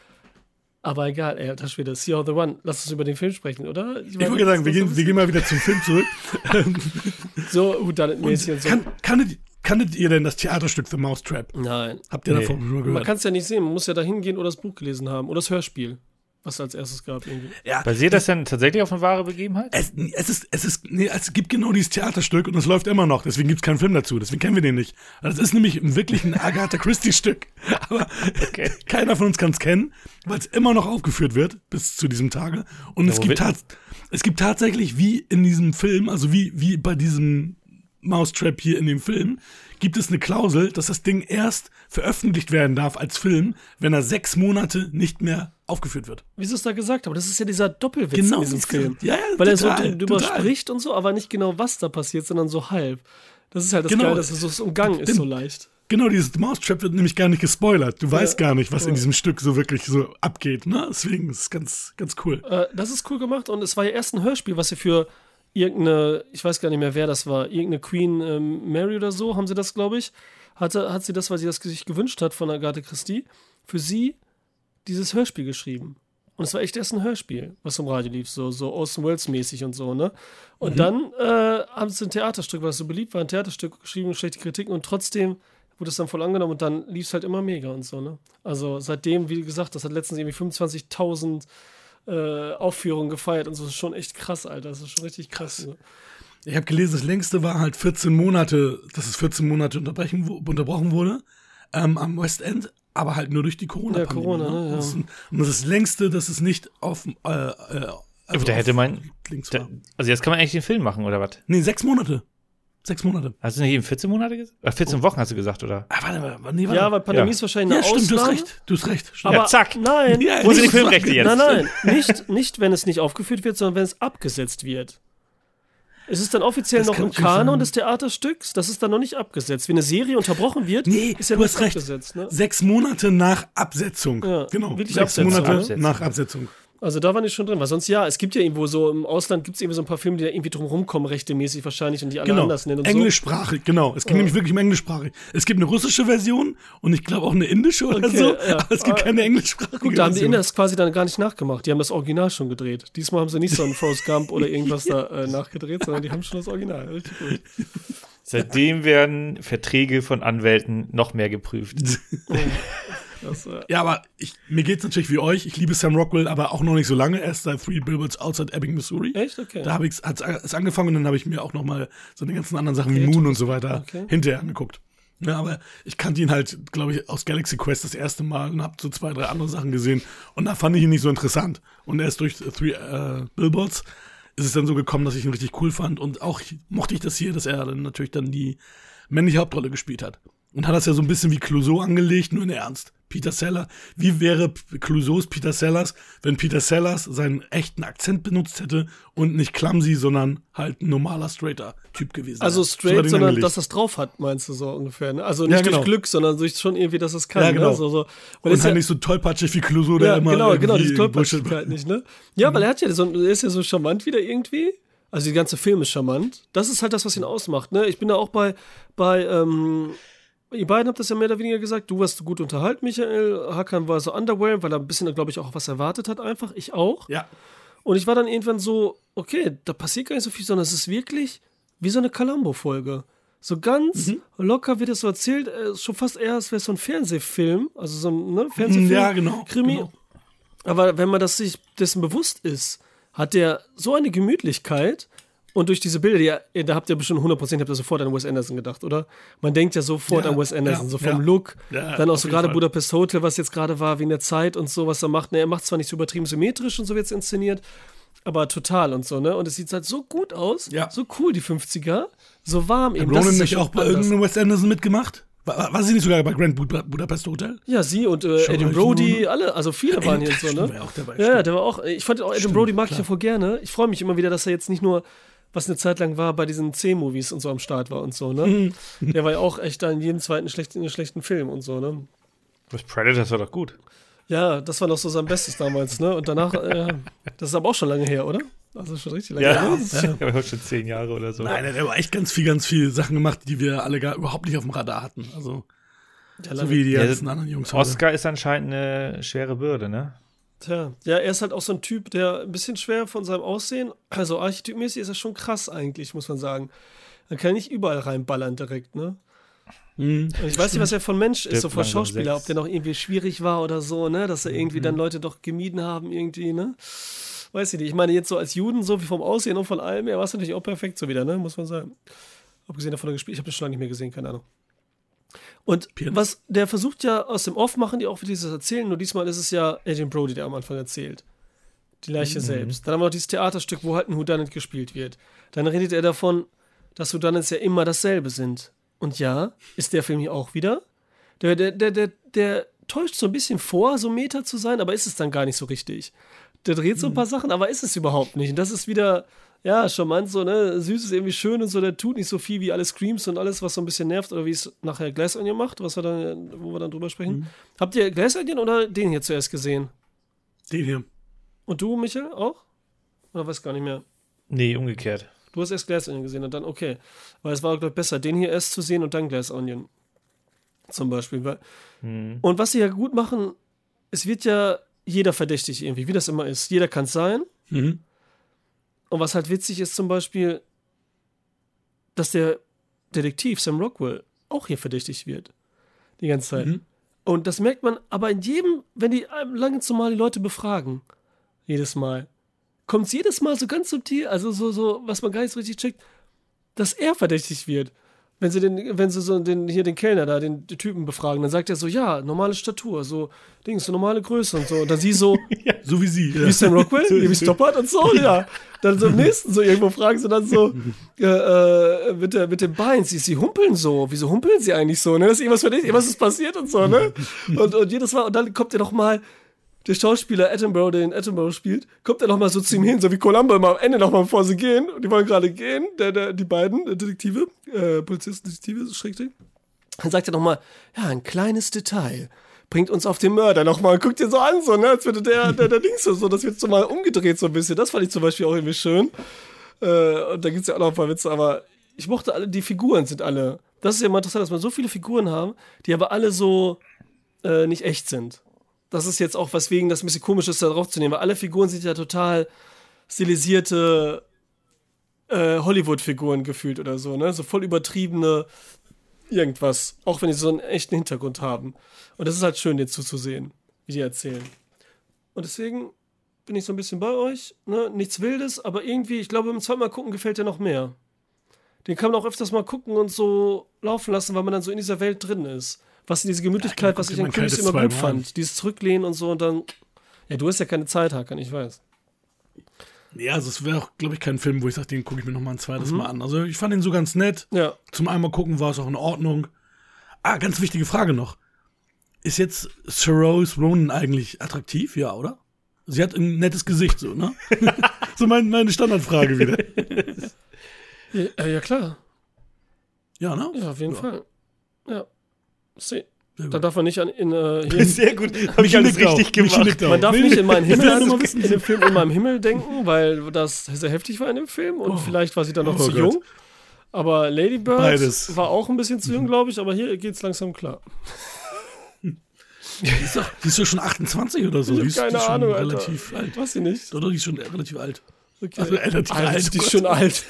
Aber egal, ey, das wieder. See how the one. Lass uns über den Film sprechen, oder? Ich wollte sagen, wir gehen, wir gehen mal wieder zum Film zurück. so whodunit-mäßig und so. Kann, kanntet, kanntet ihr denn das Theaterstück The Mousetrap? Nein. Habt ihr Nee. davon schon mal Man gehört? kann es ja nicht sehen. Man muss ja da hingehen oder das Buch gelesen haben. Oder das Hörspiel. Was es als erstes gab irgendwie. Ja, Basiert das denn tatsächlich auf eine wahre Begebenheit? es, es ist, es ist, nee, es gibt genau dieses Theaterstück und es läuft immer noch. Deswegen gibt es keinen Film dazu. Deswegen kennen wir den nicht. Das ist nämlich wirklich ein Agatha Christie-Stück. Aber Okay. keiner von uns kann es kennen, weil es immer noch aufgeführt wird bis zu diesem Tage. Und es wo gibt, es gibt tatsächlich wie in diesem Film, also wie, wie bei diesem Mousetrap hier in dem Film, gibt es eine Klausel, dass das Ding erst veröffentlicht werden darf als Film, wenn er sechs Monate nicht mehr aufgeführt wird. Wie sie es da gesagt haben. Das ist ja dieser Doppelwitz Genau, in diesem Film. ja, ja, Weil er total, so drüber total. spricht und so, aber nicht genau, was da passiert, sondern so halb. Das ist halt das Genau. Geile, dass es so das umgangen ist, so leicht. Genau, dieses Mousetrap wird nämlich gar nicht gespoilert. Du weißt Ja. gar nicht, was in Ja. diesem Stück so wirklich so abgeht. Ne? Deswegen ist es ganz, ganz cool. Äh, das ist cool gemacht und es war ja erst ein Hörspiel, was sie für irgendeine, ich weiß gar nicht mehr, wer das war, irgendeine Queen ähm, Mary oder so, haben sie das, glaube ich, hatte, hat sie das, weil sie das sich gewünscht hat von Agatha Christie, für sie dieses Hörspiel geschrieben. Und es war echt erst ein Hörspiel, was im Radio lief, so, so Orson Welles-mäßig und so, ne? Und dann äh, haben sie ein Theaterstück, was so beliebt war, ein Theaterstück geschrieben, schlechte Kritiken und trotzdem wurde es dann voll angenommen und dann lief es halt immer mega und so, ne? Also seitdem, wie gesagt, das hat letztens irgendwie 25.000 äh, Aufführungen gefeiert und so. Das ist schon echt krass, Alter. Das ist schon richtig krass. Ne? Ich habe gelesen, das längste war halt 14 Monate, dass es 14 Monate unterbrechen, unterbrochen wurde ähm, am West End, aber halt nur durch die Corona-Pandemie. Ja, Corona, ne, ja. Das das ist das längste, dass es nicht auf. Äh, äh, also da hätte man. Links Da, war. also jetzt kann man eigentlich den Film machen, oder was? Nee, sechs Monate. Sechs Monate. Hast du nicht eben 14 Monate gesagt? Äh, 14 Wochen hast du gesagt, oder? Ah, warte mal, nee, warte. Ja, weil Pandemie Ja. ist wahrscheinlich eine ja, stimmt, du hast Ausnahme. recht. Du hast recht. Stimmt. Aber Ja, zack. Nein, Ja, Wo sind die Filmrechte jetzt? nein, nein. Nicht, nicht, wenn es nicht aufgeführt wird, sondern wenn es abgesetzt wird. Es ist dann offiziell Das noch im Kanon sein. des Theaterstücks. Das ist dann noch nicht abgesetzt. Wenn eine Serie unterbrochen wird, Nee, ist ja du nicht hast recht. abgesetzt. Ne? Sechs Monate nach Absetzung. Ja, genau. wirklich Sechs Absetzung, Monate Absetzung. nach Absetzung. Also da war ich schon drin, weil sonst ja, es gibt ja irgendwo so im Ausland gibt es irgendwie so ein paar Filme, die da irgendwie drum rumkommen, rechtemäßig wahrscheinlich und die alle Genau. anders nennen und Englischsprachig, genau. Es ging nämlich wirklich um englischsprachig. Es gibt eine russische Version und ich glaube auch eine indische oder Okay, so, ja. aber es gibt Ah, keine englischsprachige so. Gut, da haben die Version. Inder das quasi dann gar nicht nachgemacht. Die haben das Original schon gedreht. Diesmal haben sie nicht so einen Forrest Gump oder irgendwas da äh, nachgedreht, sondern die haben schon das Original. Richtig gut. Seitdem werden Verträge von Anwälten noch mehr geprüft. Das, äh, Ja, aber ich, mir geht's natürlich wie euch. Ich liebe Sam Rockwell, aber auch noch nicht so lange. Erst seit Three Billboards Outside Ebbing, Missouri. echt? Okay. Da habe ich es angefangen und dann habe ich mir auch noch mal so die ganzen anderen Sachen wie Okay, Moon und so weiter Okay. hinterher angeguckt. Ja, aber ich kannte ihn halt, glaube ich, aus Galaxy Quest das erste Mal und habe so zwei, drei andere Sachen gesehen und da fand ich ihn nicht so interessant. Und erst durch Three äh, Billboards ist es dann so gekommen, dass ich ihn richtig cool fand und auch mochte ich das hier, dass er dann natürlich dann die männliche Hauptrolle gespielt hat. Und hat das ja so ein bisschen wie Clouseau angelegt, nur in Ernst. Peter Sellers. Wie wäre Clouseaus Peter Sellers, wenn Peter Sellers seinen echten Akzent benutzt hätte und nicht clumsy, sondern halt ein normaler, straighter Typ gewesen Also wäre? So hat straight, sondern angelegt. dass das drauf hat, meinst du so ungefähr. Ne? Also nicht Ja, genau. durch Glück, sondern durch schon irgendwie, dass es kann. Ja, genau. Ne? So, so. Weil Und es halt ja, nicht so tollpatschig wie Clouseau, der ja, immer genau, genau, diese Tollpatschigkeit nicht, ne? Ja, weil er hat ja so, er ist ja so charmant wieder irgendwie. Also die ganze Film ist charmant. Das ist halt das, was ihn ausmacht, ne? Ich bin da auch bei, bei, ähm, ihr beiden habt das ja mehr oder weniger gesagt. Du warst gut unterhalten, Michael. Hakan war so underwhelmed, weil er ein bisschen, glaube ich, auch was erwartet hat einfach. Ich auch. Ja. Und ich war dann irgendwann so, okay, da passiert gar nicht so viel, sondern es ist wirklich wie so eine Columbo-Folge. So ganz Mhm. locker wird das so erzählt, äh, schon fast eher, als wäre es so ein Fernsehfilm, also so ein ne, Fernsehfilm. Ja, genau, Krimi. genau. Aber wenn man das sich dessen bewusst ist, hat der so eine Gemütlichkeit und durch diese Bilder, die ihr, da habt ihr bestimmt 100%, habt ihr sofort an Wes Anderson gedacht, oder? Man denkt ja sofort Ja, an Wes Anderson, ja, so vom ja. Look. Ja, dann auch so gerade Fall. Budapest Hotel, was jetzt gerade war, wegen der Zeit und so, was er macht. Ne, er macht zwar nicht so übertrieben symmetrisch und so wird es inszeniert, aber total und so, ne? Und es sieht halt so gut aus, Ja. so cool, die 50er, so warm eben. Ja nicht auch bei irgendeinem Wes Anderson mitgemacht? War, war, sie nicht sogar bei Grand Bud Budapest Hotel? Ja, sie und äh, mal Brody, alle, also viele waren hier so, ne? war ja auch dabei, Ja, ja, stimmt. der war auch, ich fand auch Stimmt, Brody mag ich klar. ja voll gerne. Ich freue mich immer wieder, dass er jetzt nicht nur, was eine Zeit lang war, bei diesen C-Movies und so am Start war und so, ne? Mhm. Der war ja auch echt da in jedem zweiten schlechten, schlechten Film und so, ne? Das Predators war doch gut. Ja, das war noch so sein Bestes damals, ne? Und danach, äh, das ist aber auch schon lange her, oder? Also schon richtig lange Ja, her. ja. aber schon zehn Jahre oder so. Nein, der war echt ganz viel, ganz viel Sachen gemacht, die wir alle gar überhaupt nicht auf dem Radar hatten. Also, Ja, so wie die Ja, ganzen anderen Jungs. heute. Oscar ist anscheinend eine schwere Bürde, ne? Tja, ja, er ist halt auch so ein Typ, der ein bisschen schwer von seinem Aussehen, also archetypmäßig ist er schon krass eigentlich, muss man sagen. Man kann nicht überall reinballern direkt, ne? Und ich weiß nicht, was er von Mensch ist, so von Schauspieler, ob der noch irgendwie schwierig war oder so, ne? Dass er irgendwie Mhm. dann Leute doch gemieden haben, irgendwie, ne? Weiß ich nicht. Ich meine, jetzt so als Juden, so wie vom Aussehen und von allem, er war es natürlich auch perfekt so wieder, ne? Muss man sagen. Abgesehen davon, er gespielt, ich habe das schon lange nicht mehr gesehen, keine Ahnung. Und Pianist. was, der versucht ja aus dem Off machen die auch wieder dieses Erzählen, nur diesmal ist es ja Agent Brody, der am Anfang erzählt. Die Leiche Mhm. selbst. Dann haben wir noch dieses Theaterstück, wo halt ein Whodunit gespielt wird. Dann redet er davon, dass Whodunits ja immer dasselbe sind. Und ja, ist der Film hier auch wieder. Der, der, der, der, der täuscht so ein bisschen vor, so Meta zu sein, aber ist es dann gar nicht so richtig. Der dreht so ein paar Sachen, aber ist es überhaupt nicht. Und das ist wieder, ja, charmant, so, ne? Süß ist irgendwie schön und so, der tut nicht so viel wie alle Screams und alles, was so ein bisschen nervt, oder wie es nachher Glass Onion macht, was wir dann, wo wir dann drüber sprechen. Habt ihr Glass Onion oder den hier zuerst gesehen? Den hier. Und du, Michael, auch? Oder weiß gar nicht mehr. Nee, umgekehrt. Du hast erst Glass Onion gesehen und dann, okay. Weil es war, glaube ich, besser, den hier erst zu sehen und dann Glass Onion. Zum Beispiel. Weil Und was sie ja gut machen, es wird ja jeder verdächtig irgendwie, wie das immer ist. Jeder kann es sein. Mhm. Und was halt witzig ist zum Beispiel, dass der Detektiv Sam Rockwell auch hier verdächtig wird. Die ganze Zeit. Mhm. Und das merkt man aber in jedem, wenn die ähm, lange zumal die Leute befragen, jedes Mal, kommt es jedes Mal so ganz subtil, also so, so, was man gar nicht so richtig checkt, dass er verdächtig wird. Wenn sie den, wenn sie so den, hier den Kellner da, den, den Typen befragen, dann sagt er so, ja, normale Statur, so, Dings, so normale Größe und so. Und dann sie so, So wie sie. Ja. wie Sam Rockwell, wie Stoppard und so, ja. Dann so im nächsten so irgendwo fragen sie dann so, äh, äh, mit, der, mit dem Bein, sie, sie humpeln so, wieso humpeln sie eigentlich so, ne? Das ist irgendwas verdächtig, was ist passiert und so, ne? Und, und jedes Mal, und dann kommt er noch mal, der Schauspieler Attenborough, der in Attenborough spielt, kommt er noch mal so zu ihm hin, so wie Columbo immer am Ende noch mal, bevor sie gehen, und die wollen gerade gehen, der, der, die beiden Detektive, äh, Polizisten, Detektive, Schrägstrich, dann sagt er noch mal, ja, ein kleines Detail bringt uns auf den Mörder nochmal und guckt ihn so an, so, ne, als würde der, der, der Dings so, so, das wird so mal umgedreht so ein bisschen. Das fand ich zum Beispiel auch irgendwie schön. Äh, und da gibt es ja auch noch ein paar Witze, aber ich mochte alle, die Figuren sind alle. Das ist ja immer interessant, dass wir so viele Figuren haben, die aber alle so äh, nicht echt sind. Das ist jetzt auch was wegen, das ein bisschen komisch ist, da drauf zu nehmen, weil alle Figuren sind ja total stilisierte äh, Hollywood-Figuren gefühlt oder so, ne? So voll übertriebene irgendwas, auch wenn die so einen echten Hintergrund haben. Und das ist halt schön, dir zuzusehen, wie die erzählen. Und deswegen bin ich so ein bisschen bei euch, ne? Nichts Wildes, aber irgendwie, ich glaube, beim zweiten Mal gucken gefällt der noch mehr. Den kann man auch öfters mal gucken und so laufen lassen, weil man dann so in dieser Welt drin ist. Was diese Gemütlichkeit, Ja, was ich mal Königs immer gut an. fand. Dieses Zurücklehnen und so und dann. Ja, du hast ja keine Zeit, Hakan, ich weiß. Ja, also es wäre auch, glaube ich, kein Film, wo ich sage, den gucke ich mir noch mal ein zweites Mhm. Mal an. Also ich fand ihn so ganz nett. Ja. Zum einmal gucken war es auch in Ordnung. Ah, ganz wichtige Frage noch. Ist jetzt Sir Rose Ronan eigentlich attraktiv? Ja, oder? Sie hat ein nettes Gesicht, so, ne? so mein, meine Standardfrage wieder. Ja, äh, ja klar. Ja, ne? Ja, auf jeden Fall. Ja. Sehr gut. Da darf man nicht an, in, äh, Sehr gut. Habe ich alles auch. richtig Michi gemacht. auch. Man darf nicht in meinen Himmel, in dem Film in meinem Himmel denken, weil das sehr heftig war in dem Film und vielleicht war sie dann noch Oh zu Gott. jung. Aber Lady Bird Beides. war auch ein bisschen zu jung, glaube ich, aber hier geht's langsam klar. Die ist doch, die ist doch schon 28 oder so. Ich die ist, keine die ist schon Ahnung, Alter. relativ alt. Weiß ich nicht. Oder die ist schon relativ alt. Okay. Also relativ alt, alt, Die oh ist Gott. schon alt.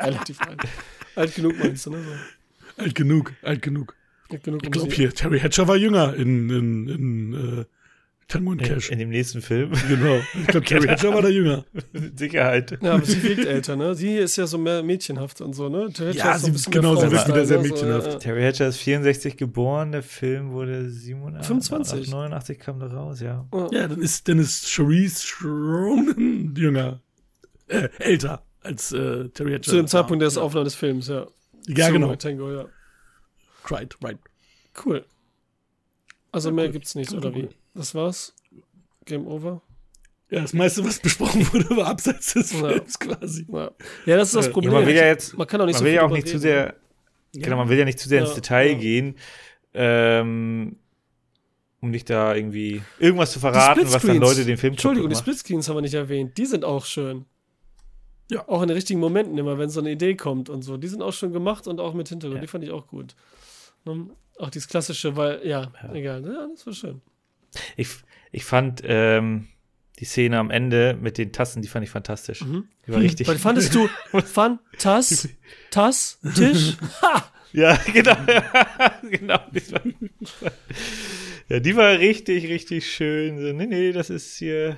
Relativ alt. Alt genug meinst du, ne? Alt genug, alt genug. Ich glaube hier, Terry Hatcher war jünger in, in, in äh, Tango und Cash. in dem nächsten Film. Genau. Ich glaube, Terry Hatcher war da jünger. Mit Sicherheit. Ja, aber sie wirkt älter, ne? Sie ist ja so mehr mädchenhaft und so, ne? Terry Ja, ist sie- ein bisschen genau, sie wirkt wieder sehr ne? mädchenhaft. So, Terry Hatcher ist 64 geboren, der Film wurde 87, 25. 89 kam da raus, ja. ja. Ja. Ja, dann ist, dann ist Charisse jünger. Äh, älter als äh, Terry Hatcher. Zu dem Zeitpunkt der ja. Aufnahme des Films, ja. Ja, Zu genau. Tango, ja. Right, right. Cool. Also Ja, mehr cool. gibt's nicht, oder wie? Das war's? Game over? Ja, das meiste, was besprochen wurde, war abseits des Ja. Films quasi. Ja, ja das ist das Ja, Problem. Ja, man will ja jetzt, man kann auch nicht man so will ja auch nicht zu sehr, genau, man will ja nicht zu sehr ins Ja, Detail ja. gehen, ähm, um nicht da irgendwie irgendwas zu verraten, was dann. Leute den Film Entschuldigung, die. Splitscreens haben wir nicht erwähnt. Die sind auch schön. Ja. Auch in den richtigen Momenten immer, wenn so eine Idee kommt und so. Die sind auch schon gemacht und auch mit Hintergrund. Ja. Die fand ich auch gut. Ne? Auch dieses klassische, weil, ja, egal. Ja, das war schön. Ich, ich fand ähm, die Szene am Ende mit den Tassen, die fand ich fantastisch. Mhm. Die war richtig. Weil fandest du Fantas, Tass, Tisch? Ha! Ja, genau. genau. Die war, ja, die war richtig, richtig schön. So, nee, nee, das ist hier.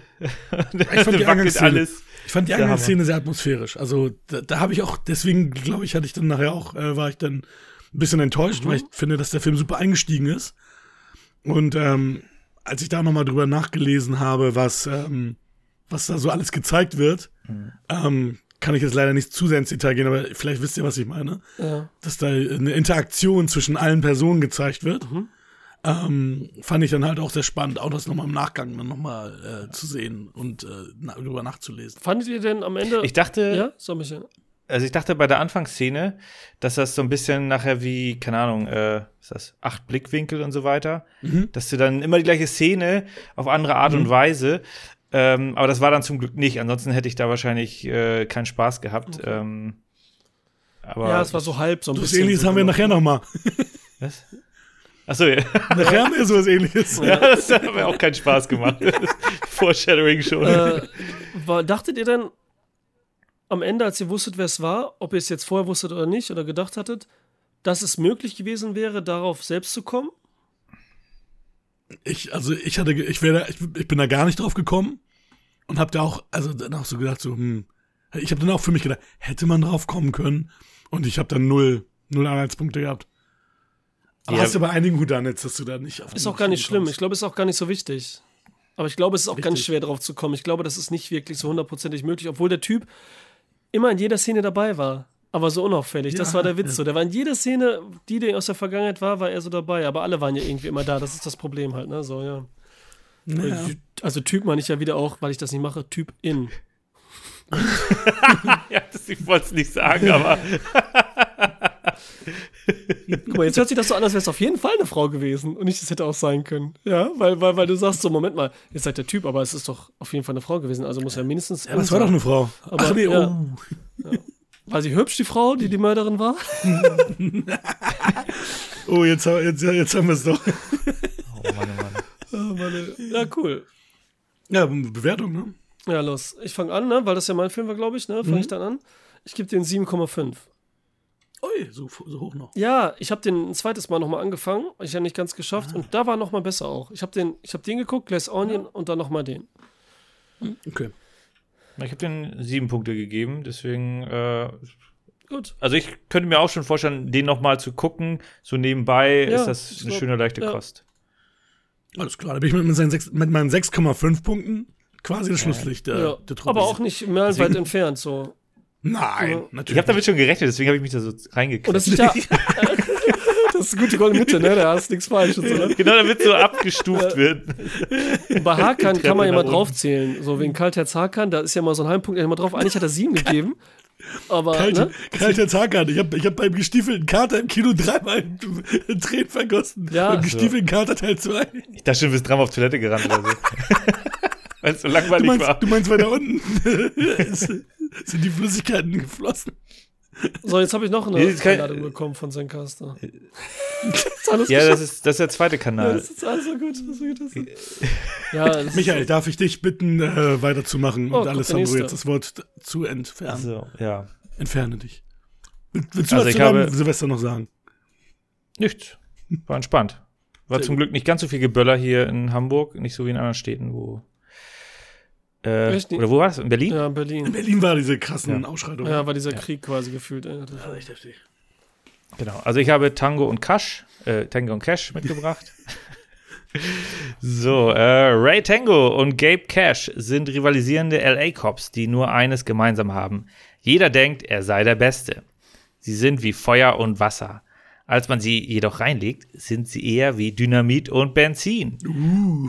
Ich fand die alles. Ich fand die. Eingangsszene sehr atmosphärisch. Also da, da habe ich auch, deswegen glaube ich, hatte ich dann nachher auch, äh, war ich dann ein bisschen enttäuscht, weil ich finde, dass der Film super eingestiegen ist. Und ähm, als ich da nochmal drüber nachgelesen habe, was, ähm, was da so alles gezeigt wird, ähm, kann ich jetzt leider nicht zu sehr ins Detail gehen, aber vielleicht wisst ihr, was ich meine. Ja. Dass da eine Interaktion zwischen allen Personen gezeigt wird. Ähm, fand ich dann halt auch sehr spannend, auch das nochmal im Nachgang dann nochmal äh, zu sehen und äh, na, drüber nachzulesen. Fandet ihr denn am Ende. Ich dachte, ja, so Michael. Also ich dachte bei der Anfangsszene, dass das so ein bisschen nachher wie, keine Ahnung, äh, ist das acht Blickwinkel und so weiter, Mhm. dass du dann immer die gleiche Szene auf andere Art und Weise, ähm, aber das war dann zum Glück nicht. Ansonsten hätte ich da wahrscheinlich äh, keinen Spaß gehabt. Ähm, aber Ja, es war so halb so ein bisschen. Ähnliches haben wir gemacht. nachher nochmal. was? Achso, ja. nachher haben wir sowas Ähnliches. ja, das hat mir auch keinen Spaß gemacht. Foreshadowing schon. äh, war, dachtet ihr denn am Ende, als ihr wusstet, wer es war, ob ihr es jetzt vorher wusstet oder nicht, oder gedacht hattet, dass es möglich gewesen wäre, darauf selbst zu kommen? Ich, also ich hatte, ich wäre, ich, ich bin da gar nicht drauf gekommen und habe da auch, also dann auch so gedacht, so, hm, ich habe dann auch für mich gedacht, hätte man drauf kommen können und ich habe dann null, null Anhaltspunkte gehabt. Aber Ja. hast du bei einigen Houdanets, dass du da nicht auf Ist auch gar nicht schlimm. kommst. Ich glaube, es ist auch gar nicht so wichtig. Aber ich glaube, es ist auch ganz Richtig. schwer drauf zu kommen. Ich glaube, das ist nicht wirklich so hundertprozentig möglich, obwohl der Typ immer in jeder Szene dabei war. Aber so unauffällig. das Ja, war der Witz ja. so. Der war in jeder Szene, die, die aus der Vergangenheit war, war er so dabei. Aber alle waren ja irgendwie immer da. Das ist das Problem halt, ne? So, ja. Ja. Also Typ meine ich ja wieder auch, weil ich das nicht mache, Typ in. ja, das, ich wollte es nicht sagen, aber Guck mal, jetzt hört sich das so an, als wäre es auf jeden Fall eine Frau gewesen und nicht, es hätte auch sein können. Ja, weil, weil, weil du sagst so, Moment mal, jetzt sagt der Typ, aber es ist doch auf jeden Fall eine Frau gewesen, also muss ja mindestens. Ja, das war doch eine Frau. Aber, Ach nee, ja. oh. War sie hübsch, die Frau, die die Mörderin war? oh, jetzt, jetzt, jetzt haben wir es doch. Oh Mann, oh Mann. Ja, cool. Ja, Bewertung, ne? Ja, los. Ich fange an, ne? weil das ja mein Film war, glaube ich, ne? Fange Mhm. ich dann an. Ich gebe den 7,5. Ui, so, so hoch noch. Ja, ich habe den ein zweites Mal nochmal angefangen. Ich ja nicht ganz geschafft. Und da war nochmal besser auch. Ich habe den, ich hab den geguckt, Glass Onion und dann nochmal den. Okay. Ich habe den sieben Punkte gegeben, deswegen, äh, Gut. also ich könnte mir auch schon vorstellen, den noch mal zu gucken. So nebenbei Ja, ist das eine glaub, schöne, leichte ja. Kost. Alles klar, da bin ich mit, mit, mit meinen 6,5 Punkten quasi das Schlusslicht der, Ja. der Truppe. Aber auch nicht meilenweit Deswegen- entfernt, so. Nein, Ja. natürlich. Ich habe damit schon gerechnet, deswegen habe ich mich da so reingekriegt. Und das ist ja. das ist eine gute goldene Mitte, ne? Da hast du nichts falsch. So, ne? genau, damit so abgestuft wird. Bei Hakan kann man ja mal draufzählen. So wegen Kaltherz Hakan, da ist ja mal so ein Heimpunkt, der immer drauf. Eigentlich hat er sieben gegeben. Aber, Kalte, ne? kalter. Ich habe ich hab beim gestiefelten Kater im Kino dreimal Tränen vergossen. Ja. Beim gestiefelten Kater Teil 2. Ich dachte schon, du bist dreimal auf Toilette gerannt oder so. Weil es so Du langweilig war. meinst, du meinst weiter unten ist- sind die Flüssigkeiten geflossen. So, jetzt habe ich noch eine Nee, Einladung bekommen von Zencaster. alles Ja, das ist, das ist der zweite Ja, Kanal. das ist alles so gut. Das gut das ist, ja, das ist- Michael, darf ich dich bitten, äh, weiterzumachen Oh, und Alessandro jetzt das Wort zu entfernen? Also, ja. Entferne dich. Willst, du Also was ich zu habe- Silvester noch sagen? Nichts. War entspannt. War Sehr zum Glück nicht ganz so viel Geböller hier in Hamburg, nicht so wie in anderen Städten, wo. Äh, oder wo war das? In Berlin? ja, In Berlin. Berlin war diese krassen Ja. Ausschreitungen. Ja, war dieser Krieg quasi gefühlt. ey. Das war- echt heftig. Genau. Also ich habe Tango und Cash, äh, Tango und Cash mitgebracht. so, äh, Ray Tango und Gabe Cash sind rivalisierende LA-Cops, die nur eines gemeinsam haben. Jeder denkt, er sei der Beste. Sie sind wie Feuer und Wasser. Als man sie jedoch reinlegt, sind sie eher wie Dynamit und Benzin.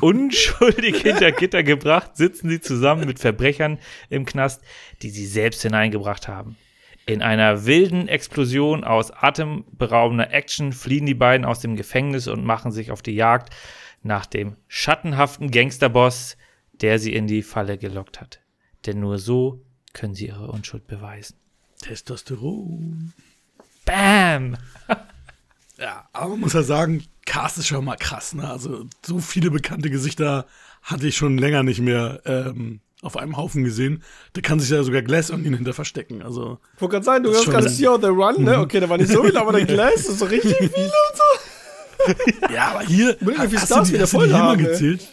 Unschuldig hinter Gitter gebracht, sitzen sie zusammen mit Verbrechern im Knast, die sie selbst hineingebracht haben. In einer wilden Explosion aus atemberaubender Action fliehen die beiden aus dem Gefängnis und machen sich auf die Jagd nach dem schattenhaften Gangsterboss, der sie in die Falle gelockt hat. Denn nur so können sie ihre Unschuld beweisen. Testosteron. Bam! Ja, aber man muss ja sagen, Cast ist schon mal krass. Ne? Also so viele bekannte Gesichter hatte ich schon länger nicht mehr ähm, auf einem Haufen gesehen. Da kann sich ja sogar Glass Onion hinter verstecken. Also Ich wollte gerade sagen, du hast ist gerade See on the Run, ne? Okay, da war nicht so viel, aber der Glass ist so richtig viele und so. ja, aber hier wie hast Stars du die, wieder hast die voll mal haben, gezählt.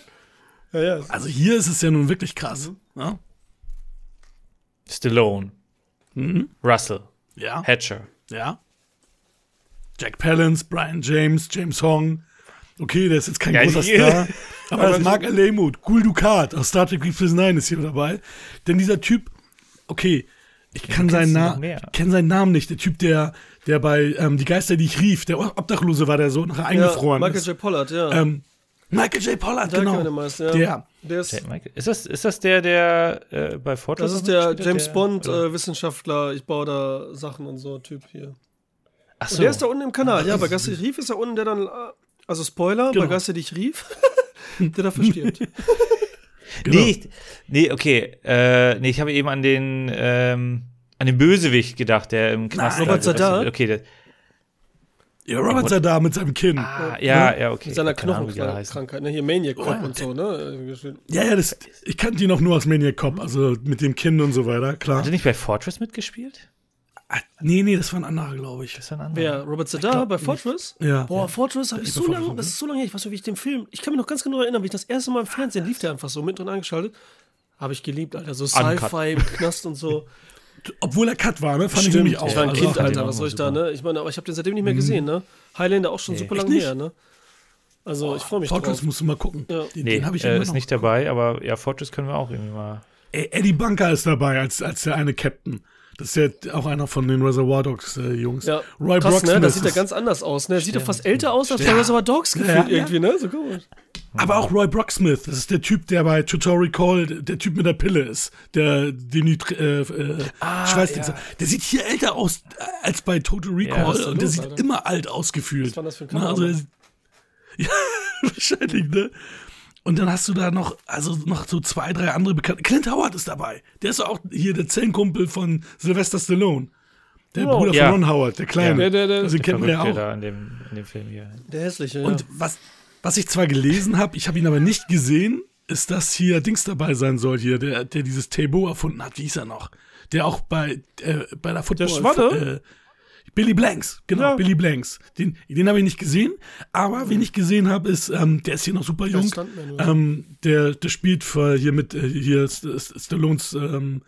Ja, ja. Also hier ist es ja nun wirklich krass. Ne? Stallone, Mhm. Russell, Ja, Hatcher. ja. Jack Palance, Brian James, James Hong. Okay, der ist jetzt kein Ja, großer Star. Aber das Mark Alemut, Gul Dukat aus Star Trek Deep Space Nine ist hier dabei. Denn dieser Typ, okay, ich kann seinen, Na kenn seinen Namen nicht. Der Typ, der, der bei ähm, Die Geister, die ich rief, der Obdachlose war, der so nachher ja eingefroren Michael ist. J. Pollard, ja. Ähm, Michael J. Pollard, Der genau. meisten, ja. Der. Der ist. Ist das, ist das der, der äh, bei Fortress das ist der James der- Bond, oder? äh, Wissenschaftler, ich baue da Sachen und so, Typ hier. Ach Und so. der ist da unten im Kanal, ja, bei Gasse dich rief ist er unten, der dann, äh, also Spoiler, Genau. bei Gasse dich rief, der da verstirbt. Genau. Nee, ich, nee, okay. Äh, nee, ich habe eben an den, ähm, an den Bösewicht gedacht, der im Knast Nein. Robert. Zadar? Okay, der, Ja, Robert da mit seinem Kinn. ah, ja, ja, okay. Mit seiner. Knochenkrankheit, ne? Hier Maniac Cop Ja. und so, ne? Ja, ja, das, ich kannte ihn auch nur aus Maniac Cop, also mit dem Kinn und so weiter, klar. Hat er nicht bei Fortress mitgespielt? Ah, nee, nee, das war ein anderer, glaube ich. Das war ein anderer. Wer? Robert Zadar bei Fortress? Ja. Boah, Fortress habe ich so lange, das ist so lange her, ich weiß nicht, wie ich den Film, ich kann mich noch ganz genau erinnern, wie ich das erste Mal im Fernsehen lief der einfach so mit drin angeschaltet. Habe ich geliebt, Alter, so. Sci-Fi im Knast und so. Obwohl er Cut war, ne? Fand Stimmt, ich nämlich auch. ich war ein Also, Kind, Alter, was soll ich super. da, ne? Ich meine, aber ich habe den seitdem nicht mehr gesehen, ne? Highlander auch schon super Echt lange nicht? her, ne? Also, ich freue mich Fortress drauf. musst du mal gucken. Ja. Den, Nee, den habe ich äh, immer ist noch. nicht dabei, aber ja, Fortress können wir auch irgendwie mal. Ey, Eddie Bunker ist dabei als, als der eine Captain. Das ist ja auch einer von den Reservoir Dogs äh, Jungs. Ja, Roy krass, ne? Brocksmith Das sieht ja ganz anders aus, ne? Sieht doch fast älter aus als Ja. bei Reservoir Dogs Ja, gefühlt ja. irgendwie, ne? So komisch. Aber auch Roy Brocksmith, das ist der Typ, der bei Tutorial Call, der Typ mit der Pille ist. Der Denitri äh, äh, Ah, Schweißdings. Der sieht hier älter aus als bei Total Recall und der los, sieht Alter? immer alt ausgefühlt. Was war das für ein Na, also, ja, wahrscheinlich, ne? Und dann hast du da noch, also noch so zwei, drei andere bekannte. Clint Howard ist dabei. Der ist auch hier der Zellenkumpel von Sylvester Stallone. Der Oh. Bruder Ja. von Ron Howard, der Kleine. Der- der- der- also den kennt man ja auch. da in dem, in dem Film hier. Der hässliche, ja. Und was, was ich zwar gelesen habe, ich habe ihn aber nicht gesehen, ist, dass hier Dings dabei sein soll, hier, der, der dieses Tabo erfunden hat. Wie hieß er noch? Der auch bei, äh, bei der Football. Schwatte? Äh, Billy Blanks, genau, Ja. Billy Blanks. Den, den habe ich nicht gesehen, aber wen ich gesehen habe, ist, ähm, der ist hier noch super jung. Oder? Ähm, der, der spielt für hier mit äh, hier St St Stallones ähm,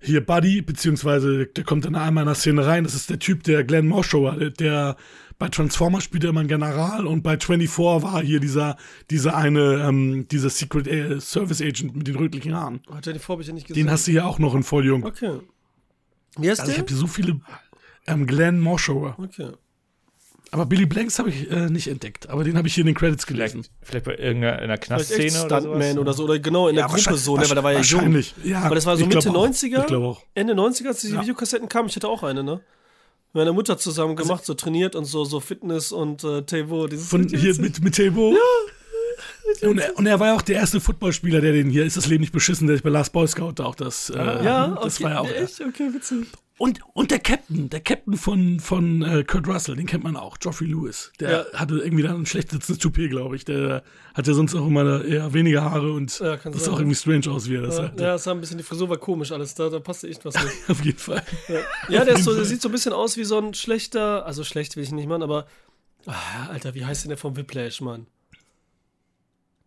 hier Buddy, beziehungsweise der kommt dann einmal in der Szene rein. Das ist der Typ, der Glenn Morshower, der, der bei Transformers spielt er immer einen General und bei 24 war hier dieser, dieser eine, ähm, dieser Secret äh, Service Agent mit den rötlichen Haaren. Hat der die Vorbild ja nicht gesehen? Den hast du ja auch noch in Volljung. Okay. Wie heißt Also ich der? habe hier so viele. Ähm, Glenn Morshower. Okay. Aber Billy Blanks habe ich äh, nicht entdeckt. Aber den habe ich hier in den Credits gelesen. Vielleicht, vielleicht bei irgendeiner Knastszene oder Stuntman oder so. Oder genau, in der Gruppe so, ne? Weil da war ja jung. wahrscheinlich. Ja, Aber das war so Mitte auch. 90er? Ich glaube auch. Ende 90er, als diese Ja. Videokassetten kamen, ich hatte auch eine, ne? Mit meiner Mutter zusammen gemacht, so trainiert und so, so Fitness und äh, Tevo. Dieses Von hier mit, mit Tabo. Ja. Und er, und er war ja auch der erste Footballspieler, der den hier ist das Leben nicht beschissen, der sich bei Last Boy Scout da auch das. Äh, Ja, das okay, war ja auch. Echt? Okay, witzig. Und, und der Captain, der Captain von, von äh, Kurt Russell, den kennt man auch, Geoffrey Lewis. Der Ja. hatte irgendwie dann ein schlecht sitzendes Toupet, glaube ich. Der hatte sonst auch immer eher weniger Haare und Ja, das sah auch irgendwie strange aus, wie er das Ja, hatte. ja, es sah ein bisschen, die Frisur war komisch alles, da, da passte echt was nicht. Auf jeden Fall. Ja, der, so, der sieht so ein bisschen aus wie so ein schlechter, also schlecht will ich nicht machen, aber, ah, Alter, wie heißt denn der vom Whiplash, Mann?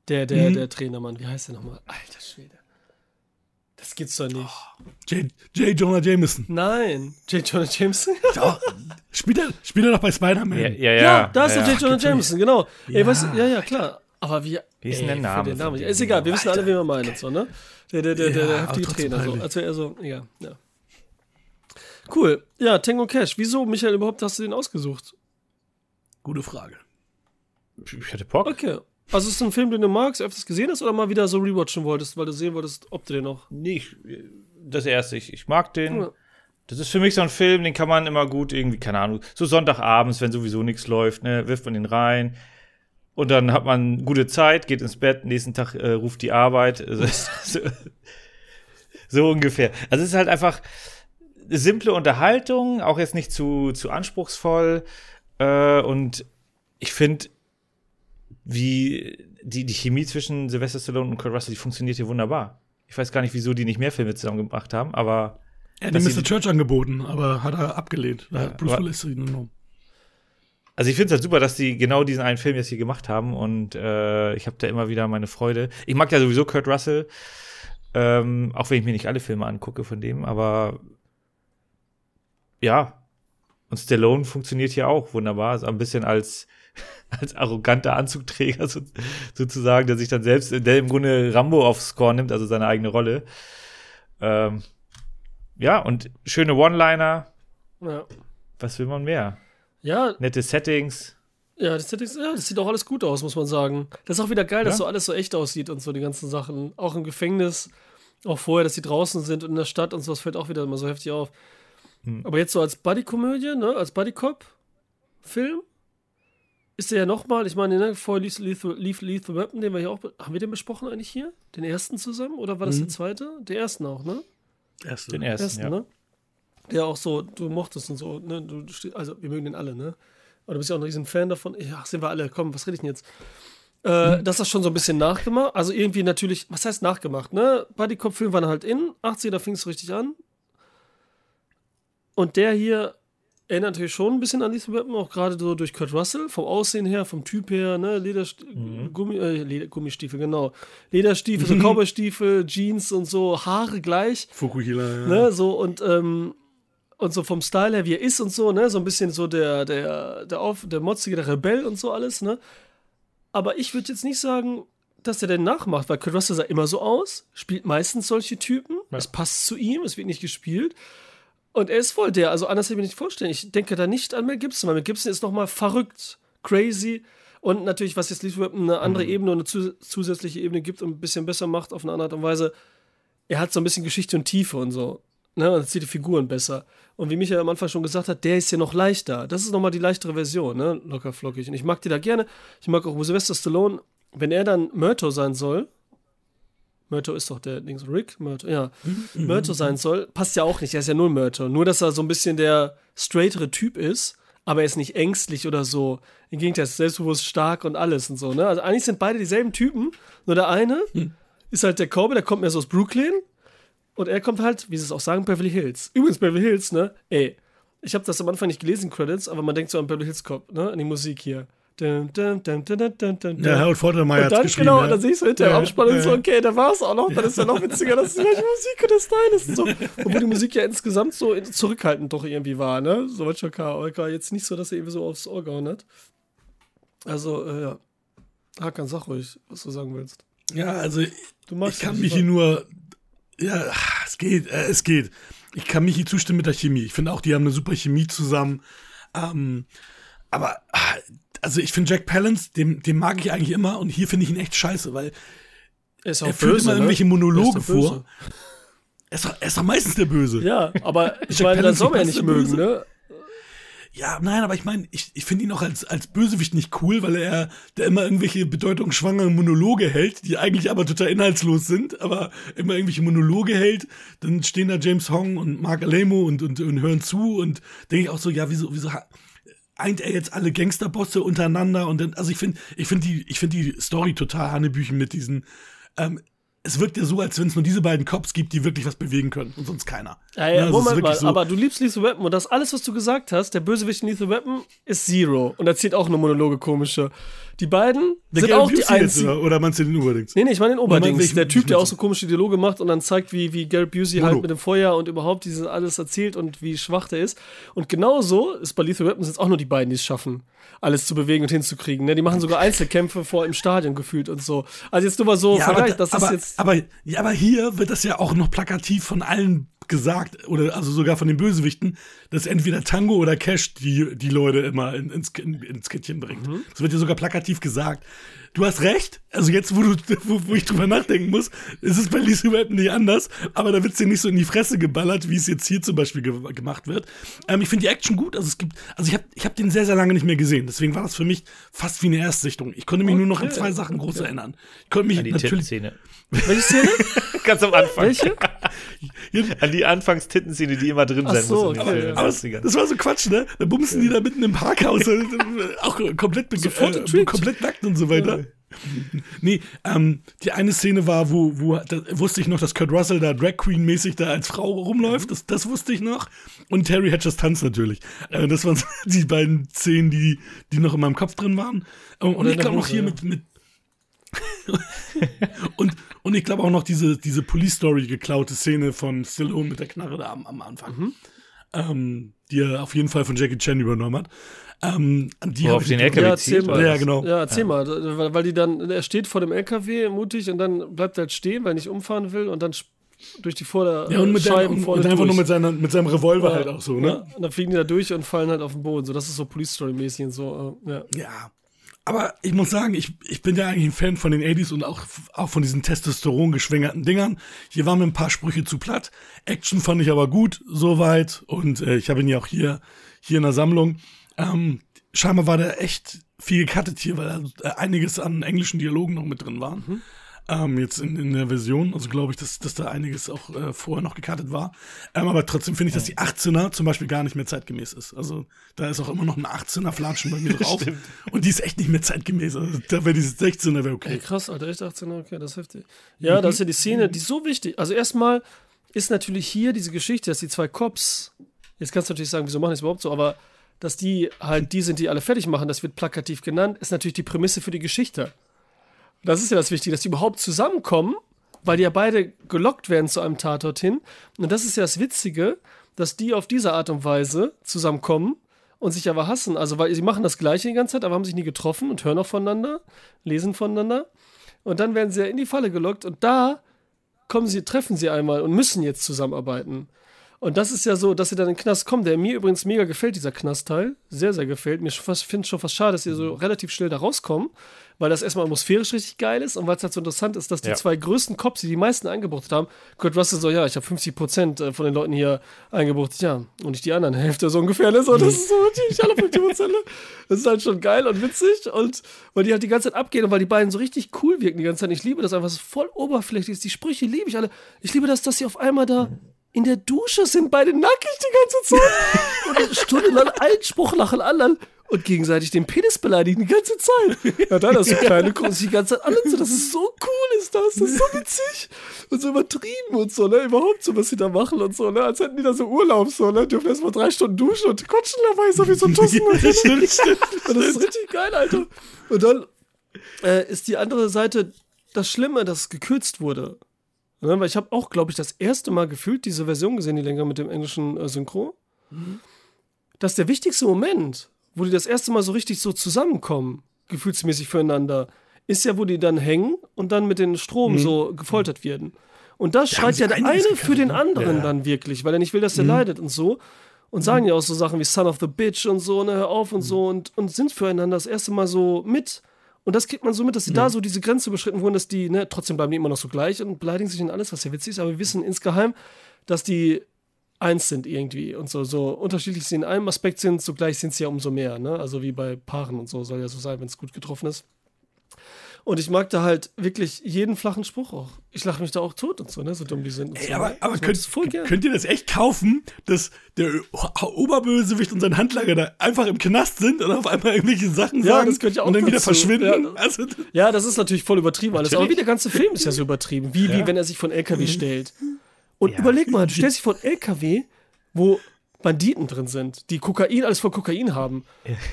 Der, der, Mhm. der Trainer, Mann, wie heißt der nochmal? Alter Schwede. Das gibt's doch nicht. J. J. Jonah Jameson. Nein. J. Jonah Jameson? Ja, spielt, er, spielt er doch bei Spider-Man. Ja, ja, ja. Ja, da ist ja, der J. Jonah Jameson, genau. Ey, Ja. was, ja, ja, klar. Aber wie. Wie ist denn ey, der Name Den Namen. Ist egal, wir wissen alle, wen wir meinen. und So, ne? Der, der, der, der, der heftige Trainer. So. Als wäre er so. Ja, ja. Cool. Ja, Tango Cash. Wieso, Michael, überhaupt hast du den ausgesucht? Gute Frage. Ich hatte Bock. Okay. Also ist es ein Film, den du magst, öfters gesehen hast oder mal wieder so rewatchen wolltest, weil du sehen wolltest, ob du den noch. Nee, ich, das erste, ich, ich mag den. Ja. Das ist für mich so ein Film, den kann man immer gut irgendwie, keine Ahnung, so Sonntagabends, wenn sowieso nichts läuft, ne, wirft man den rein. Und dann hat man gute Zeit, geht ins Bett, nächsten Tag äh, ruft die Arbeit. Also, so, so ungefähr. Also es ist halt einfach eine simple Unterhaltung, auch jetzt nicht zu, zu anspruchsvoll. Äh, und ich finde, wie die, die Chemie zwischen Sylvester Stallone und Kurt Russell, die funktioniert hier wunderbar. Ich weiß gar nicht, wieso die nicht mehr Filme zusammen gemacht haben, aber Er hat ihm Mr. Church angeboten, aber hat er abgelehnt. Da hat Bruce Willis ihn genommen. Also ich finde es halt super, dass die genau diesen einen Film jetzt hier gemacht haben und äh, ich habe da immer wieder meine Freude. Ich mag ja sowieso Kurt Russell, ähm, auch wenn ich mir nicht alle Filme angucke von dem, aber ja. Und Stallone funktioniert hier auch wunderbar, so ein bisschen als als arroganter Anzugträger so, sozusagen, der sich dann selbst, der im Grunde Rambo aufs Score nimmt, also seine eigene Rolle. Ähm, ja, und schöne One-Liner. Ja. Was will man mehr? Ja, Nette Settings. ja, das, sieht- ja, das sieht auch alles gut aus, muss man sagen. Das ist auch wieder geil, dass Ja. so alles so echt aussieht und so, die ganzen Sachen. Auch im Gefängnis, auch vorher, dass die draußen sind und in der Stadt und so, das fällt auch wieder immer so heftig auf. Hm. Aber jetzt so als Buddy-Komödie, ne, als Buddy-Cop-Film, ist der ja nochmal, ich meine, ne, vor Lethal, Lethal, Lethal Weapon, den wir hier auch, be- haben wir den besprochen eigentlich hier? Den ersten zusammen? Oder war das Mhm. der zweite? Der ersten auch, ne? Erste. Den ersten, ersten, ja. ne? Der auch so, du mochtest und so, ne? Du, also, wir mögen den alle, ne? Aber du bist ja auch ein riesen Fan davon. Ja, sind wir alle. Komm, was rede ich denn jetzt? Äh, Das ist schon so ein bisschen nachgemacht. Also irgendwie natürlich, was heißt nachgemacht, ne? Bodycop-Film waren halt in. 80er, da fing es richtig an. Und der hier erinnert natürlich schon ein bisschen an Lethal Weapon, auch gerade so durch Kurt Russell, vom Aussehen her, vom Typ her, ne? Lederst Gummi, äh, Leder Gummistiefel, genau. Lederstiefel, so Cowboystiefel, Jeans und so, Haare gleich. Fukuhila, ja. Ne, so und ähm, und so vom Style her, wie er ist und so, ne, so ein bisschen so der der der auf der motzige, der Rebell und so alles, ne. Aber ich würde jetzt nicht sagen, dass er den nachmacht, weil Kurt Russell sah immer so aus, spielt meistens solche Typen, es passt zu ihm, es wird nicht gespielt. Und er ist voll der, also anders hätte ich mir nicht vorstellen. Ich denke da nicht an Mel Gibson, weil Mel Gibson ist nochmal verrückt, crazy und natürlich, was jetzt Weapon eine andere Ebene und eine zus zusätzliche Ebene gibt und ein bisschen besser macht auf eine andere Art und Weise. Er hat so ein bisschen Geschichte und Tiefe und so. Ne, und sieht die Figuren besser. Und wie Michael am Anfang schon gesagt hat, der ist ja noch leichter. Das ist nochmal die leichtere Version, ne? Locker flockig. Und ich mag die da gerne. Ich mag auch Sylvester Stallone, wenn er dann Murto sein soll. Murto ist doch der Dings, Rick Murto, ja. Murto sein soll, passt ja auch nicht. Er ist ja null Murto. Nur, dass er so ein bisschen der straightere Typ ist, aber er ist nicht ängstlich oder so. Im Gegenteil, ist selbstbewusst stark und alles und so, ne? Also eigentlich sind beide dieselben Typen. Nur der eine ist halt der Cowboy, der kommt mehr so aus Brooklyn. Und er kommt halt, wie sie es auch sagen, Beverly Hills. Übrigens, Beverly Hills, ne? Ey, ich habe das am Anfang nicht gelesen, Credits, aber man denkt so an Beverly Hills Cop, ne? An die Musik hier. Dun, Ja, Harold Vordermeier dann, geschrieben. genau, ja. und dann sehe ich so hinterher Ja, am Abspann und ja, so, okay, da war es auch noch, dann ist ja noch witziger, dass die gleiche Musik und der Style ist und so. Obwohl die Musik ja insgesamt so zurückhaltend doch irgendwie war, ne? So was schon aber jetzt nicht so, dass er irgendwie so aufs Ohr gehauen hat. Also, äh, ja. Hakan, sag ruhig, was du sagen willst. Ja, also Du magst ich kann Michi super. nur. Ja, es geht, äh, es geht. Ich kann Michi zustimmen mit der Chemie. Ich finde auch, die haben eine super Chemie zusammen. Ähm, aber, ah, also ich finde Jack Palance, dem, dem mag ich eigentlich immer und hier finde ich ihn echt scheiße, weil Er führt böse, immer ne? irgendwelche Monologe vor. Er ist, doch, er ist doch meistens der Böse. Ja, aber ich meine, dann Palance soll man ja nicht mögen, Böse. ne? Ja, nein, aber ich meine, ich, ich finde ihn auch als, als Bösewicht nicht cool, weil er der immer irgendwelche bedeutungsschwangeren Monologe hält, die eigentlich aber total inhaltslos sind, aber immer irgendwelche Monologe hält. Dann stehen da James Hong und Mark Alemo und, und, und hören zu und denke ich auch so, ja, wieso, wieso eint er jetzt alle Gangsterbosse untereinander und dann, also ich finde, ich finde die, ich finde die Story total Hanebüchen mit diesen, ähm, es wirkt ja so, als wenn es nur diese beiden Cops gibt, die wirklich was bewegen können und sonst keiner. Ja, ja, Ne, es ist Moment mal, so- aber du liebst Lethal Weapon und das alles, was du gesagt hast, der Bösewicht in Lethal Weapon ist Zero und erzählt auch nur Monologe komische. Die beiden Der sind Gary auch die Busey jetzt, einzigen. oder, oder meinst du den Oberdings? Nee, nee, ich meine den Oberdings. Der Typ, der auch so komische Dialoge macht und dann zeigt, wie, wie Garrett Busey Mono. halt mit dem Feuer und überhaupt dieses alles erzählt und wie schwach der ist. Und genauso ist bei Lethal Weapons jetzt auch nur die beiden, die es schaffen, alles zu bewegen und hinzukriegen. Ne? Die machen sogar Einzelkämpfe vor im Stadion gefühlt und so. Also jetzt nur mal so, Ja, aber, Vergleich, das aber, ist jetzt. aber, ja, aber hier wird das ja auch noch plakativ von allen gesagt, oder also sogar von den Bösewichten, dass entweder Tango oder Cash die, die Leute immer in, ins, in, ins Kittchen bringt. Mhm. Das wird ja sogar plakativ gesagt. Du hast recht, also jetzt, wo, du, wo, wo ich drüber nachdenken muss, ist es bei Lisa Weapon nicht anders, aber da wird es dir nicht so in die Fresse geballert, wie es jetzt hier zum Beispiel ge gemacht wird. Ähm, ich finde die Action gut, also es gibt, also ich habe ich hab den sehr, sehr lange nicht mehr gesehen, deswegen war das für mich fast wie eine Erstsichtung. Ich konnte mich nur noch an zwei Sachen groß erinnern. Ich konnte mich An die natürlich Tittenszene. Welche Szene? Ganz am Anfang. Welche? An die Anfangstittenszene, die immer drin Ach sein so, muss. okay, Aber das, 80ern. das war so Quatsch, ne? Da bumsen die da mitten im Parkhaus, äh, auch komplett, äh, komplett nackt und so weiter. Nee, ähm, die eine Szene war, wo, wo da wusste ich noch, dass Kurt Russell da Drag Queen-mäßig da als Frau rumläuft. Das, das wusste ich noch. Und Terry Hatchers Tanz natürlich. Äh, das waren die beiden Szenen, die, die noch in meinem Kopf drin waren. Ähm, und Oder ich glaube noch hier ja. mit, mit und, und ich glaube auch noch diese, diese Police Story geklaute Szene von Stallone mit der Knarre da am, am Anfang. Mhm. Ähm, die er auf jeden Fall von Jackie Chan übernommen hat. Ähm, die auf den LKW Ja, erzähl zieht. mal. Ja, genau. Ja, erzähl mal, weil, weil die dann, er steht vor dem LKW mutig und dann bleibt er halt stehen, weil er nicht umfahren will und dann durch die Vorderscheiben Ja, und, mit der, und, vorne und einfach durch. nur mit, seiner, mit seinem Revolver Ja, halt auch so, Ja, ne? und dann fliegen die da durch und fallen halt auf den Boden. So, das ist so Police Story mäßig und so. äh, Ja. Ja. Aber ich muss sagen, ich, ich bin ja eigentlich ein Fan von den 80s und auch, auch von diesen Testosteron geschwängerten Dingern. Hier waren mir ein paar Sprüche zu platt. Action fand ich aber gut, soweit. Und äh, ich habe ihn ja auch hier, hier in der Sammlung. Ähm, scheinbar war da echt viel gecuttet hier, weil da äh, einiges an englischen Dialogen noch mit drin waren. Ähm, jetzt in, in der Version. Also glaube ich, dass, dass da einiges auch äh, vorher noch gecuttet war. Ähm, aber trotzdem finde ich, dass die 18er zum Beispiel gar nicht mehr zeitgemäß ist. Also da ist auch immer noch eine 18er Flatschen bei mir drauf. Und die ist echt nicht mehr zeitgemäß. Also da wäre diese 16er wäre Ey, okay. krass, Alter, echt 18, okay, das ist heftig. Ja, das ist ja die Szene, die ist so wichtig. Also erstmal ist natürlich hier diese Geschichte, dass die zwei Cops, jetzt kannst du natürlich sagen, wieso machen die es überhaupt so, aber dass die halt die sind, die alle fertig machen, das wird plakativ genannt, ist natürlich die Prämisse für die Geschichte. Das ist ja das Wichtige, dass die überhaupt zusammenkommen, weil die ja beide gelockt werden zu einem Tatort hin. Und das ist ja das Witzige, dass die auf diese Art und Weise zusammenkommen und sich aber hassen. Also, weil sie machen das Gleiche die ganze Zeit, aber haben sich nie getroffen und hören auch voneinander, lesen voneinander. Und dann werden sie ja in die Falle gelockt und da kommen sie, treffen sie einmal und müssen jetzt zusammenarbeiten. Und das ist ja so, dass sie dann in den Knast kommen, der mir übrigens mega gefällt, dieser Knastteil. Sehr, sehr gefällt. Mir finde es schon fast schade, dass sie so relativ schnell da rauskommen, weil das erstmal atmosphärisch richtig geil ist und weil es halt so interessant ist, dass die Ja. zwei größten Cops, die die meisten eingebuchtet haben, Kurt Russell so, ja, ich habe 50 Prozent äh, von den Leuten hier eingebuchtet, ja, und nicht die anderen Hälfte so ungefähr, ne? So, das ist so natürlich alle 50 Prozent, ne? Das ist halt schon geil und witzig und weil die halt die ganze Zeit abgehen und weil die beiden so richtig cool wirken die ganze Zeit. Ich liebe das einfach, es ist voll oberflächlich ist. Die Sprüche liebe ich alle. Ich liebe das, dass sie auf einmal da in der Dusche sind, beide nackig die ganze Zeit. und stundenlang einen Spruch nach dem anderen und gegenseitig den Penis beleidigen die ganze Zeit. Ja, dann hast du kleine Kunst die ganze Zeit alle so. Das ist so cool, ist das. Das ist so witzig. Und so übertrieben und so, ne? Überhaupt so, was sie da machen und so, ne? Als hätten die da so Urlaub, so, ne? Dürfen erst mal drei Stunden duschen und quatschen dabei, so wie so Tussen. und so. stimmt. Und das ist richtig geil, Alter. Und dann äh, ist die andere Seite das Schlimme, dass es gekürzt wurde. Ne, weil ich habe auch, glaube ich, das erste Mal gefühlt diese Version gesehen, die länger mit dem englischen äh, Synchro. Dass der wichtigste Moment, wo die das erste Mal so richtig so zusammenkommen, gefühlsmäßig füreinander, ist ja, wo die dann hängen und dann mit den Strom so gefoltert werden. Und da schreit ja der eine für den anderen Ja. dann wirklich, weil er nicht will, dass er leidet und so. Und sagen ja auch so Sachen wie Son of the Bitch und so, ne, hör auf und so und, und sind füreinander das erste Mal so mit. Und das kriegt man so mit, dass sie da so diese Grenze überschritten wurden, dass die, ne, trotzdem bleiben die immer noch so gleich und beleidigen sich und alles, was ja witzig ist, aber wir wissen insgeheim, dass die eins sind irgendwie und so, so unterschiedlich sie in einem Aspekt sind, zugleich sind sie ja umso mehr, ne? Also wie bei Paaren und so soll ja so sein, wenn es gut getroffen ist. Und ich mag da halt wirklich jeden flachen Spruch auch. Ich lache mich da auch tot und so, ne? So dumm die sind. Ey, so, aber aber könnt, könnt ihr das echt kaufen, dass der Oberbösewicht und sein Handlager da einfach im Knast sind und auf einmal irgendwelche Sachen Ja, sagen das gehört ja auch und dann wieder dazu. verschwinden? Ja. Also, Ja, das ist natürlich voll übertrieben alles. Aber wie Natürlich. der ganze Film ist ja so übertrieben. Wie, wie wenn er sich von LKW stellt. Und Ja. überleg mal, du stellst dich von LKW, wo Banditen drin sind, die Kokain, alles voll Kokain haben.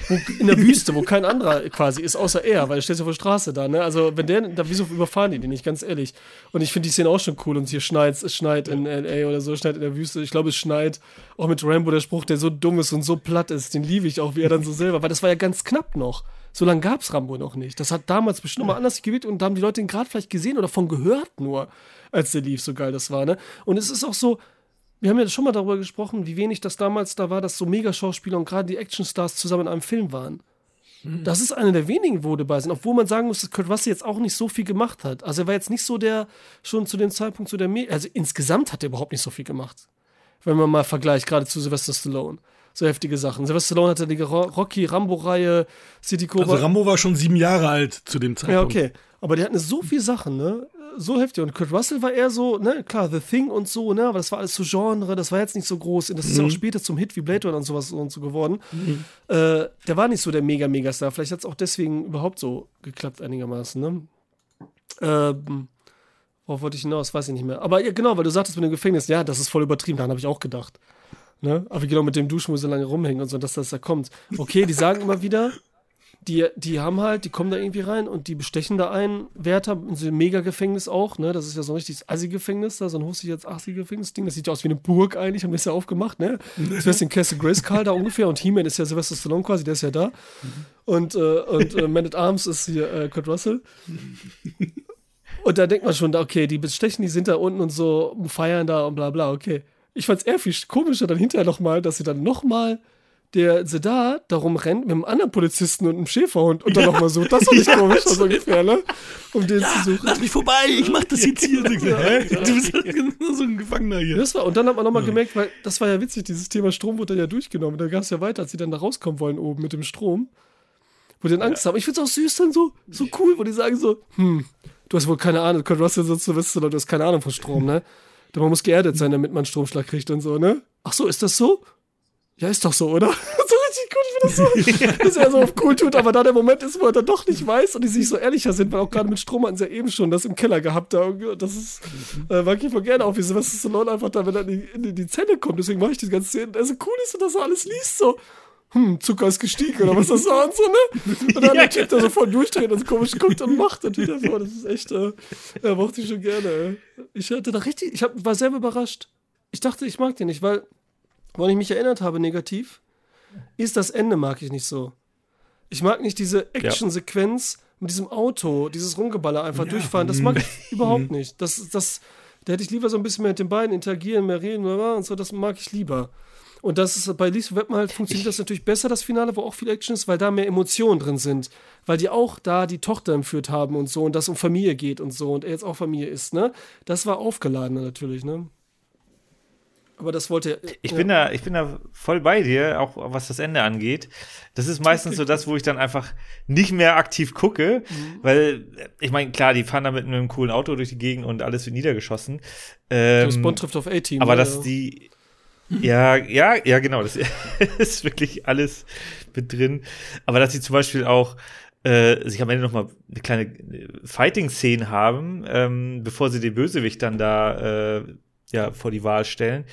Wo, in der Wüste, wo kein anderer quasi ist, außer er, weil er steht ja auf der Straße da, ne? Also, wenn der, da, wieso überfahren die den nicht, ganz ehrlich? Und ich finde die Szene auch schon cool und hier schneit, es schneit in L.A. oder so, schneit in der Wüste. Ich glaube, es schneit auch mit Rambo, der Spruch, der so dumm ist und so platt ist, den liebe ich auch, wie er dann so selber, weil das war ja ganz knapp noch. So lange gab es Rambo noch nicht. Das hat damals bestimmt mal anders gewirkt und da haben die Leute ihn gerade vielleicht gesehen oder von gehört nur, als der lief, so geil das war, ne? Und es ist auch so, wir haben ja schon mal darüber gesprochen, wie wenig das damals da war, dass so Megaschauspieler und gerade die Actionstars zusammen in einem Film waren. Das ist einer der wenigen, wo dabei sind, obwohl man sagen muss, dass Kurt Russell jetzt auch nicht so viel gemacht hat. Also er war jetzt nicht so der, schon zu dem Zeitpunkt so der, Me also insgesamt hat er überhaupt nicht so viel gemacht. Wenn man mal vergleicht, gerade zu Sylvester Stallone. So heftige Sachen. Sylvester Stallone hatte die Ro- Rocky, Rambo-Reihe, City Cobra. also Rambo war schon sieben Jahre alt zu dem Zeitpunkt. Ja, okay. Aber die hatten so viele Sachen, ne? So heftig. Und Kurt Russell war eher so, ne, klar, The Thing und so, ne? Aber das war alles so Genre, das war jetzt nicht so groß. Und das ist ja auch später zum Hit wie Blade Runner und sowas und so geworden. Äh, der war nicht so der mega Megastar. Vielleicht hat es auch deswegen überhaupt so geklappt, einigermaßen, ne? Ähm, worauf wollte ich hinaus? Weiß ich nicht mehr. Aber ja, genau, weil du sagtest mit dem Gefängnis, ja, das ist voll übertrieben, daran habe ich auch gedacht. Ne? Aber genau mit dem Duschen, wo sie lange rumhängen und so, dass das da kommt. Okay, die sagen immer wieder, die, die haben halt, die kommen da irgendwie rein und die bestechen da einen Wärter in so einem Mega-Gefängnis auch, ne? Das ist ja so ein richtiges Assi-Gefängnis da, so ein hustig jetzt 80-Gefängnis-Ding. Das sieht ja aus wie eine Burg eigentlich, haben wir es ja aufgemacht, ne? Das wäre den Castle Grayskull da ungefähr und He-Man ist ja Sylvester Stallone quasi, der ist ja da. Und, äh, und äh, Man at Arms ist hier äh, Kurt Russell. Und da denkt man schon, okay, die bestechen, die sind da unten und so feiern da und bla bla, okay. Ich fand's eher viel komischer dann hinterher nochmal, dass sie dann nochmal der Sedar darum rennt mit einem anderen Polizisten und einem Schäferhund und dann Ja. nochmal so, das fand ich Ja, komisch, das- so ungefähr, ne? Um den Ja, zu suchen. lass mich vorbei, ich mach das jetzt hier. Hä? Du bist so ein Gefangener hier. Das war, und dann hat man nochmal gemerkt, weil das war ja witzig, dieses Thema Strom wurde dann ja durchgenommen. Da gab es ja weiter, als sie dann da rauskommen wollen oben mit dem Strom, wo die dann Angst haben. Ich find's auch süß dann so, so cool, wo die sagen so, hm, du hast wohl keine Ahnung, Kurt Russell du weißt du, du hast keine Ahnung von Strom, ne? Denn Man muss geerdet sein, damit man einen Stromschlag kriegt und so, ne? Ach so, ist das so? Ja, ist doch so, oder? so richtig gut, ich das so, dass er so auf cool tut, aber da der Moment ist, wo er dann doch nicht weiß und die sich so ehrlicher sind, weil auch gerade mit Strom hatten sie ja eben schon das im Keller gehabt da. Das ist, äh, mag ich voll gerne auch, wie Sylvester Stallone einfach da, wenn er in die, in die Zelle kommt, deswegen mache ich die ganze Szene, der so cool ist und das so alles liest, so, hm, Zucker ist gestiegen oder was das war und so, ne? Und dann der Typ, der so voll durchdreht und so komisch guckt und macht und wieder so, das ist echt, äh, ja, mochte ich schon gerne, ey. Ich hatte da richtig, ich hab, war selber überrascht. Ich dachte, ich mag den nicht, weil, woran ich mich erinnert habe, negativ, ist das Ende mag ich nicht so. Ich mag nicht diese Action-Sequenz mit diesem Auto, dieses Rumgeballer einfach durchfahren. Das mag ich überhaupt nicht. Das, das, da hätte ich lieber so ein bisschen mehr mit den beiden interagieren, mehr reden und so. Das mag ich lieber. Und das ist bei Lethal Weapon halt funktioniert das natürlich besser, das Finale, wo auch viel Action ist, weil da mehr Emotionen drin sind. Weil die auch da die Tochter entführt haben und so und das um Familie geht und so und er jetzt auch Familie ist, ne? Das war aufgeladener natürlich, ne? Aber das wollte er. Ich ja. bin da, ich bin da voll bei dir, auch was das Ende angeht. Das ist meistens so das, wo ich dann einfach nicht mehr aktiv gucke, Mhm. weil ich meine, klar, die fahren da mit einem coolen Auto durch die Gegend und alles wird niedergeschossen. Ähm, James Bond trifft auf A-Team. aber ja, dass die, ja, ja, ja, genau, das ist wirklich alles mit drin. Aber dass sie zum Beispiel auch äh, sich am Ende noch mal eine kleine äh, Fighting-Szene haben, ähm, bevor sie den Bösewicht dann da äh, ja vor die Wahl stellen.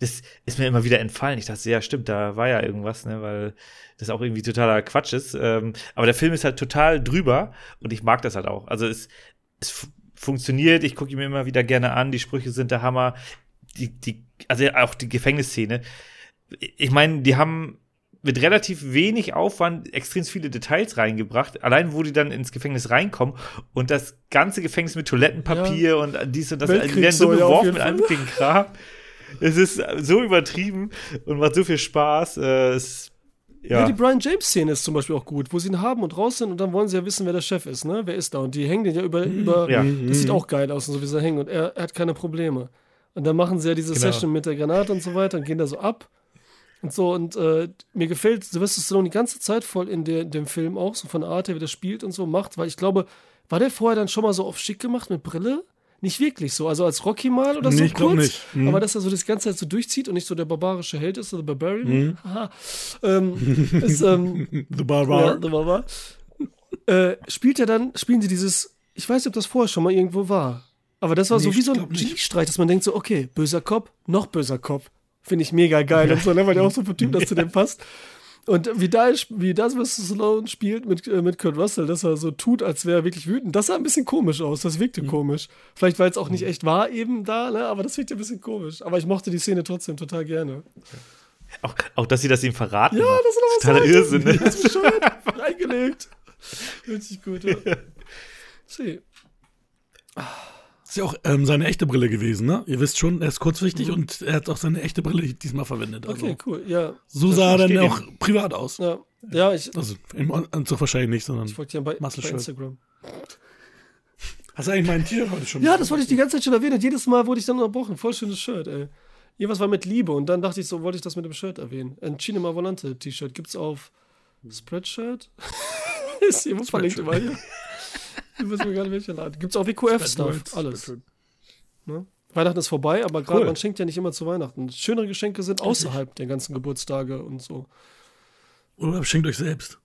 Das ist mir immer wieder entfallen. Ich dachte, ja, stimmt, da war ja irgendwas, ne, weil das auch irgendwie totaler Quatsch ist. Ähm, aber der Film ist halt total drüber und ich mag das halt auch. Also es, es fu- funktioniert, ich gucke ihn mir immer wieder gerne an, die Sprüche sind der Hammer. Die, die, also auch die Gefängnisszene. Ich meine, die haben mit relativ wenig Aufwand extrem viele Details reingebracht. Allein, wo die dann ins Gefängnis reinkommen und das ganze Gefängnis mit Toilettenpapier und dies und das, Weltkrieg die werden so ja, beworfen mit allem Kram. Es ist so übertrieben und macht so viel Spaß. Äh, es, Ja, ja, die Brian James-Szene ist zum Beispiel auch gut, wo sie ihn haben und raus sind und dann wollen sie ja wissen, wer der Chef ist, ne? Wer ist da? Und die hängen den ja über, über Ja. das sieht auch geil aus und so wie sie hängen und er, er hat keine Probleme. Und dann machen sie ja diese Genau. Session mit der Granate und so weiter und gehen da so ab. Und so, und äh, mir gefällt Sylvester Stallone die ganze Zeit voll in, der, dem Film auch, so von der Art her, wie der spielt und so macht, weil ich glaube, war der vorher dann schon mal so auf schick gemacht mit Brille? Nicht wirklich so, also als Rocky mal oder Nee, so ich kurz, nicht. Mhm. aber dass er so das ganze Zeit so durchzieht und nicht so der barbarische Held ist, oder Barbarian, Haha. ähm, ist, ähm, The ja, Barbar. der Barbar. äh, spielt er dann, spielen sie dieses, ich weiß nicht, ob das vorher schon mal irgendwo war, aber das war Nee, so wie so ein. G-Streit, dass man denkt so, okay, böser Kopf, noch böser Kopf. Finde ich mega geil und so, ne, weil der auch so ein Typ, dass zu dem passt. Und wie da, wie das, was Stallone spielt mit, äh, mit Kurt Russell, dass er so tut, als wäre er wirklich wütend, das sah ein bisschen komisch aus, das Mhm. wirkte komisch. Vielleicht, weil es auch nicht echt war eben da, ne, aber das wirkte ein bisschen komisch. Aber ich mochte die Szene trotzdem total gerne. Auch, auch, dass sie das ihm verraten. Ja, das ist Totaler Irrsinn. Ne? Das ist. Reingelegt. Richtig gut, ja. See. Ist ja auch ähm, seine echte Brille gewesen, ne? Ihr wisst schon, er ist kurzsichtig und er hat auch seine echte Brille diesmal verwendet. Also, Okay, cool. Ja. so sah er dann auch privat aus. Ja, ja ich, Also im Anzug wahrscheinlich nicht, sondern. ich folge dir bei, bei. Instagram. Hast du eigentlich mein Tier heute schon? Ja, das wollte ich die ganze Zeit schon erwähnen. Und jedes Mal wurde ich dann unterbrochen. Voll schönes Shirt, ey. Irgendwas war mit Liebe und dann dachte ich so, wollte ich das mit dem Shirt erwähnen. Ein Cinema Volante T-Shirt gibt's auf Spreadshirt. Ist irgendwo verlinkt immer hier. Ich weiß mir gar nicht, welcher Laden. Gibt's auch WQF-Stuff. Alles. Ne? Weihnachten ist vorbei, aber gerade Cool. man schenkt ja nicht immer zu Weihnachten. Schönere Geschenke sind außerhalb der ganzen Geburtstage und so. Oder schenkt euch selbst.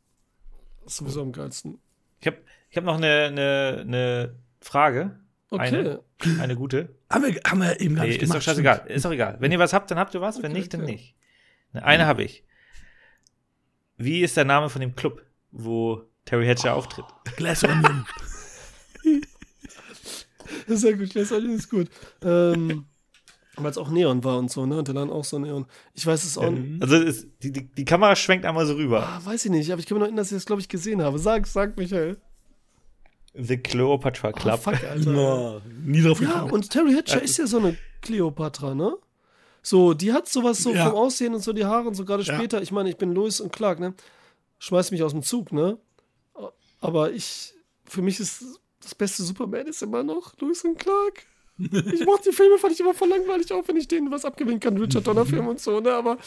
Das ist sowieso am geilsten. Ich habe ich hab noch eine, eine, eine Frage. Okay. Eine, eine gute. Haben wir, haben wir eben gar Nee, nicht ist doch gemacht. scheißegal. Ist doch egal. Wenn ihr was habt, dann habt ihr was. Wenn Okay, nicht, dann okay. nicht. Ne, Eine habe ich. Wie ist der Name von dem Club, wo Terry Hatcher auftritt? stimmt. Glass Onion. Das ist sehr gut, das ist gut. Ähm, Weil es auch Neon war und so, ne? Und der Laden auch so Neon. Ich weiß es auch nicht. Also es, die, die, die Kamera schwenkt einmal so rüber. Ah, weiß ich nicht, aber ich kann mir noch erinnern, dass ich das, glaube ich, gesehen habe. Sag, sag, Michael. The Cleopatra Oh, Club. fuck, Alter. No, nie drauf Ja, gekommen. und Terry Hatcher ist ja so eine Kleopatra, ne? So, die hat sowas so Ja. vom Aussehen und so die Haare und so gerade Ja. später. Ich meine, ich bin Louis und Clark, ne? Schmeiß mich aus dem Zug, ne? Aber ich, für mich ist das beste Superman ist immer noch Louis und Clark. Ich mochte die Filme, fand ich immer voll langweilig, auch wenn ich denen was abgewinnen kann, Richard Donner Film und so, ne? Aber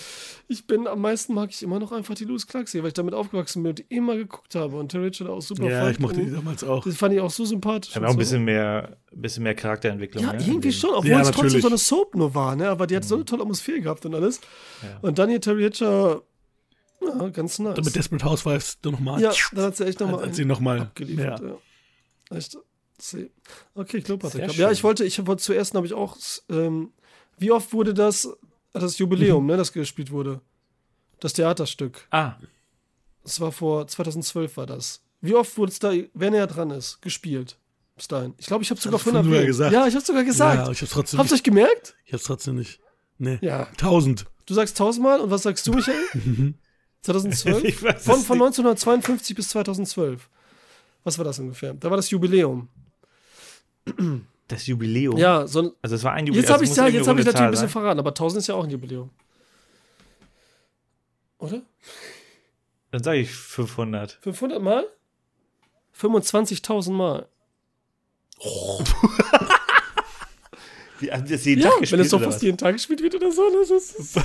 ich bin, am meisten mag ich immer noch einfach die Louis Clark Serie, weil ich damit aufgewachsen bin und die immer geguckt habe und Terry Richard auch super Ja, fand. ich mochte die damals auch. Das fand ich auch so sympathisch. Hat und auch ein so. bisschen mehr, bisschen mehr Charakterentwicklung. Ja, ne? irgendwie schon, obwohl Ja, es trotzdem natürlich. so eine Soap nur war, ne? Aber die hat so eine tolle Atmosphäre gehabt und alles. Ja. Und dann hier Terry Hatcher, ja, ganz nice. Mit Desperate Housewives dann nochmal. ja, dann hat sie echt nochmal Hat sie nochmal. abgeliefert. Ja. Ja. Echt. Okay, Cup. Ja, ich wollte, ich wollte zuerst habe ich auch, ähm, wie oft wurde das, das Jubiläum, ne, das gespielt wurde? Das Theaterstück. Ah, Das war vor 2012 war das. Wie oft wurde es da, wenn er dran ist, gespielt? Bis dahin. Ich glaube, ich habe sogar von erwähnt. gesagt. Ja, ich habe sogar gesagt. Ja, ich hab's trotzdem Habt ihr euch gemerkt? Ich hab's trotzdem nicht. Nee. Ja. Tausend. Du sagst tausendmal und was sagst du, Michael? 2012? Ich weiß Von, von nicht. 1952 bis 2012. Was war das ungefähr? Da war das Jubiläum. das Jubiläum. Ja, so ein, Also es war ein Jubiläum. jetzt habe ich, also ja, muss jetzt hab ich natürlich ein bisschen verraten, aber 1000 ist ja auch ein Jubiläum. Oder? Dann sage ich 500. 500 Mal? 25.000 Mal. Wie, haben die das jeden Ja, Tag wenn gespielt es doch fast was? jeden Tag gespielt wird oder so. ne, Das ist, Oh,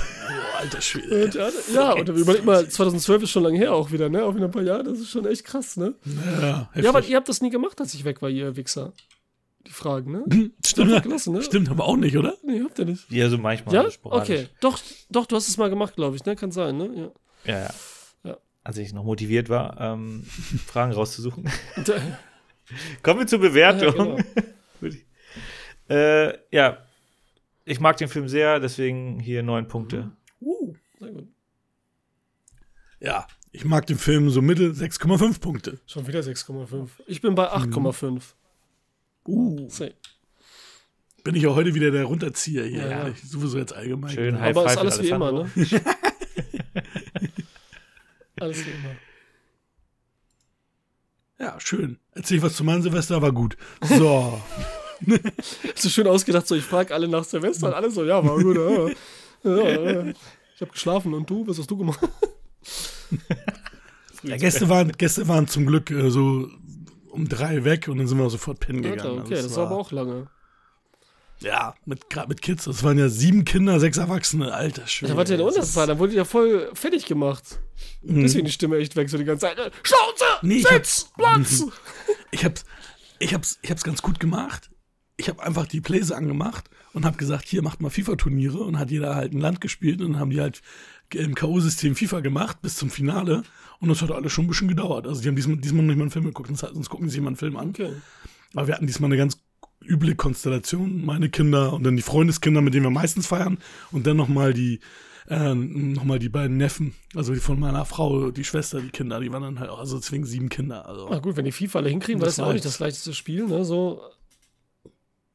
alter Schwede. und, ja, ja, und überleg mal, 2012 ist schon lange her auch wieder, ne? Auch wieder ein paar Jahre, das ist schon echt krass, ne? Ja, Ja, aber ihr habt das nie gemacht, als ich weg war, ihr Wichser. Die Fragen, ne? Stimmt, gelassen, ne? Stimmt, aber auch nicht, oder? Nee, habt ihr nicht. Ja, so manchmal. Ja? Okay. Doch, doch, du hast es mal gemacht, glaube ich, ne? Kann sein, ne? Ja. Ja, ja. Ja. Als ich noch motiviert war, ähm, Fragen rauszusuchen. Kommen wir zur ja, Bewertung. genau. Äh, ja, ich mag den Film sehr, deswegen hier neun Punkte. Uh. Sehr gut. Ja, ich mag den Film so mittel 6,5 Punkte. Schon wieder 6,5. Ich bin bei 8,5. Uh. See. Bin ich auch heute wieder der Runterzieher hier. Ja, ja. Ich sowieso jetzt allgemein. Schön, High Aber ist alles wie immer, ne? alles wie immer. Ja, schön. Erzähl ich was zu meinem Silvester, war gut. So. Du schön ausgedacht, so ich frage alle nach Silvester und alle so, ja, war gut. Ja, ja, ja. Ich habe geschlafen und du, was hast du gemacht? ja, Gäste, waren, Gäste waren zum Glück äh, so um drei weg und dann sind wir sofort pennen gegangen. klar, okay, Also das war aber auch lange. Ja, mit, gerade mit Kids. Das waren ja sieben Kinder, sechs Erwachsene. Alter Schwede. Da war der das Unterzahl, da wurde die ja voll fertig gemacht. Deswegen die Stimme echt weg, so die ganze Zeit. äh, Schnauze! Nee, ich Sitz! Platz! ich hab's, ich hab's, ich hab's ganz gut gemacht. Ich habe einfach die Pläse angemacht und habe gesagt, hier macht mal FIFA-Turniere und hat jeder halt ein Land gespielt und dann haben die halt im K.O.-System FIFA gemacht bis zum Finale und das hat alles schon ein bisschen gedauert. Also die haben diesmal, diesmal noch nicht mal einen Film geguckt, sonst, gucken sie sich mal einen Film an. Okay. Aber wir hatten diesmal eine ganz üble Konstellation, meine Kinder und dann die Freundeskinder, mit denen wir meistens feiern und dann nochmal die äh, noch mal die beiden Neffen, also die von meiner Frau, die Schwester, die Kinder, die waren dann halt also deswegen sieben Kinder. Also. Na gut, wenn die FIFA alle hinkriegen, war das Das ja auch nicht das leichteste Spiel, ne? So.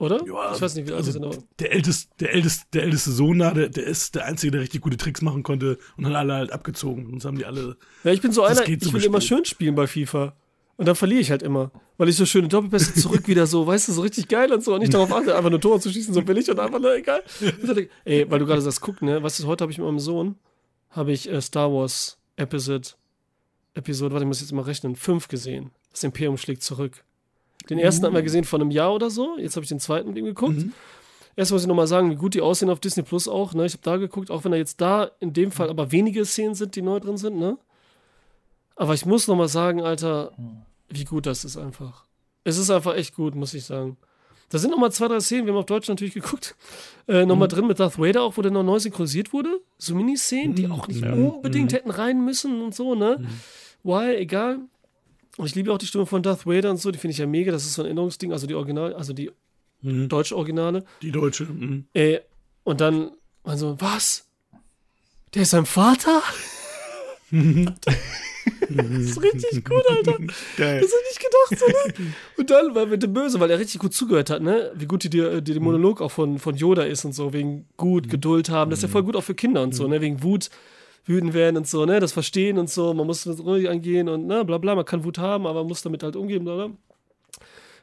Oder? Ja, ich weiß nicht, wie alt also sind, aber. der älteste, der älteste, der älteste Sohn da, der, der ist der Einzige, der richtig gute Tricks machen konnte und hat alle halt abgezogen. Sonst haben die alle. Ja, ich bin so einer, ich so will immer schön spielen bei FIFA. Und dann verliere ich halt immer. Weil ich so schöne Doppelpässe zurück wieder so, weißt du, so richtig geil und so. Und nicht darauf achte, einfach nur Tore zu schießen, so billig und einfach nur egal. Und dann Ey, weil du gerade sagst, guck, ne, weißt du, heute habe ich mit meinem Sohn, habe ich äh, Star Wars Episode, Episode, warte, ich muss jetzt mal rechnen, 5 gesehen. Das Imperium schlägt zurück. Den ersten haben wir gesehen vor einem Jahr oder so. Jetzt habe ich den zweiten mit ihm geguckt. Erst muss ich nochmal sagen, wie gut die aussehen auf Disney Plus auch. Ne? Ich habe da geguckt, auch wenn da jetzt da in dem Fall aber wenige Szenen sind, die neu drin sind. Ne? Aber ich muss nochmal sagen, Alter, wie gut das ist einfach. Es ist einfach echt gut, muss ich sagen. Da sind nochmal zwei, drei Szenen, wir haben auf Deutsch natürlich geguckt, äh, nochmal drin mit Darth Vader auch, wo der noch neu synchronisiert wurde. So Miniszenen, die auch nicht Ja. unbedingt hätten rein müssen und so, ne? Why, egal. Und ich liebe auch die Stimme von Darth Vader und so, die finde ich ja mega. Das ist so ein Erinnerungsding, also die Original, also die Mhm. deutsche Originale. Die Deutsche. Mhm. Ey, und dann, also, was? Der ist sein Vater? das ist richtig gut, Alter. Geil. Das hätte ich gedacht, so, ne? Und dann war mit dem Böse, weil er richtig gut zugehört hat, ne? Wie gut die, die, die Monolog auch von, von Yoda ist und so, wegen gut, Geduld haben. Das ist ja voll gut auch für Kinder und so, ne? Wegen Wut, wütend werden und so, ne? Das Verstehen und so. Man muss es ruhig angehen und, ne? Bla, bla. Man kann Wut haben, aber man muss damit halt umgehen, bla, bla.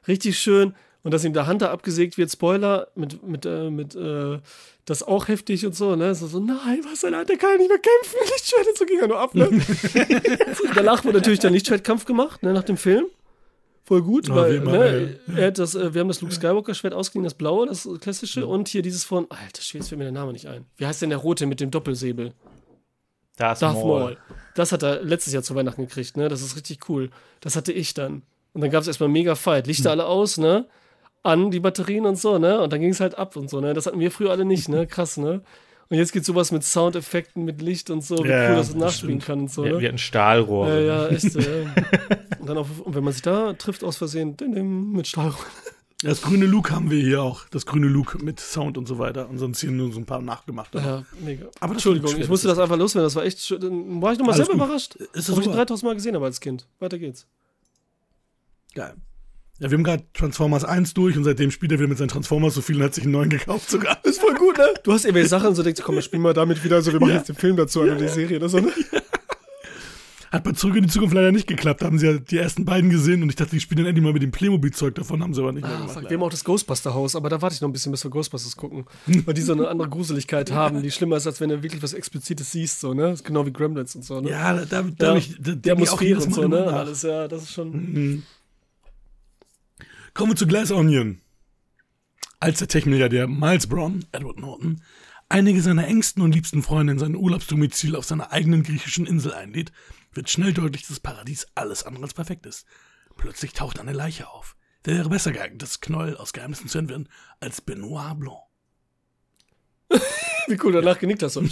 Richtig schön. Und dass ihm der Hunter abgesägt wird, Spoiler, mit, mit, äh, mit, äh, das auch heftig und so, ne? So, so nein, was denn, der kann ja nicht mehr kämpfen, Lichtschwert, so ging er nur ab, ne? Danach wurde natürlich der Lichtschwertkampf gemacht, ne, nach dem Film. Voll gut, Ja, weil ne, er hat das, äh, wir haben das Luke Skywalker-Schwert ausgeliehen, das blaue, das klassische, und hier dieses von, alter Schwede, jetzt fällt mir der Name nicht ein. Wie heißt denn der rote mit dem Doppelsäbel? Darth, Darth Maul. Maul. Das hat er letztes Jahr zu Weihnachten gekriegt, ne? Das ist richtig cool. Das hatte ich dann. Und dann gab es erstmal mega Fight. Lichter alle aus, ne? An die Batterien und so, ne? Und dann ging es halt ab und so, ne? Das hatten wir früher alle nicht, ne? Krass, ne? Und jetzt geht sowas mit Soundeffekten, mit Licht und so, wie Ja, cool das das nachspielen stimmt. kann und so, Ja, ne? wir hatten Stahlrohre. Ja, ja, echt. Äh. und dann auch, und wenn man sich da trifft aus Versehen, mit Stahlrohr. Das grüne Luke haben wir hier auch. Das grüne Luke mit Sound und so weiter. Und sonst hier nur so ein paar nachgemacht. Ja, mega. Aber Entschuldigung, ich musste das einfach loswerden. Das war echt schön. Dann war ich nochmal selber gut. überrascht. Ist Das habe ich super. 3000 Mal gesehen, aber als Kind. Weiter geht's. Geil. Ja, wir haben gerade Transformers 1 durch und seitdem spielt er wieder mit seinen Transformers so viel und hat sich einen neuen gekauft sogar. Ist voll gut, ne? Du hast irgendwelche Sachen so denkst, komm, wir spielen mal damit wieder. So, wir machen jetzt den Film dazu oder die Serie oder so, ne? Hat bei Zurück in die Zukunft leider nicht geklappt. Da haben sie ja die ersten beiden gesehen und ich dachte, die spielen dann endlich mal mit dem Playmobil-Zeug davon, haben sie aber nicht mehr Ah, gemacht. fuck, wir haben auch das Ghostbuster-Haus, aber da warte ich noch ein bisschen, bis wir Ghostbusters gucken. Weil die so eine andere Gruseligkeit haben, die schlimmer ist, als wenn du wirklich was Explizites siehst, so, ne? Genau wie Gremlins und so, ne? ja, da, da, da, Ja, ich, da, die Atmosphäre und so, ne? nach. alles, ja, das ist schon. Kommen wir zu Glass Onion. Als der Tech-Milliardär Miles Brown, Edward Norton, einige seiner engsten und liebsten Freunde in sein Urlaubsdomizil auf seiner eigenen griechischen Insel einlädt, wird schnell deutlich, dass das Paradies alles andere als perfekt ist. Plötzlich taucht eine Leiche auf. Der wäre besser geeignet, das Knoll aus Geheimnissen zu entwirren, als Benoit Blanc. Wie cool, danach genickt hast du.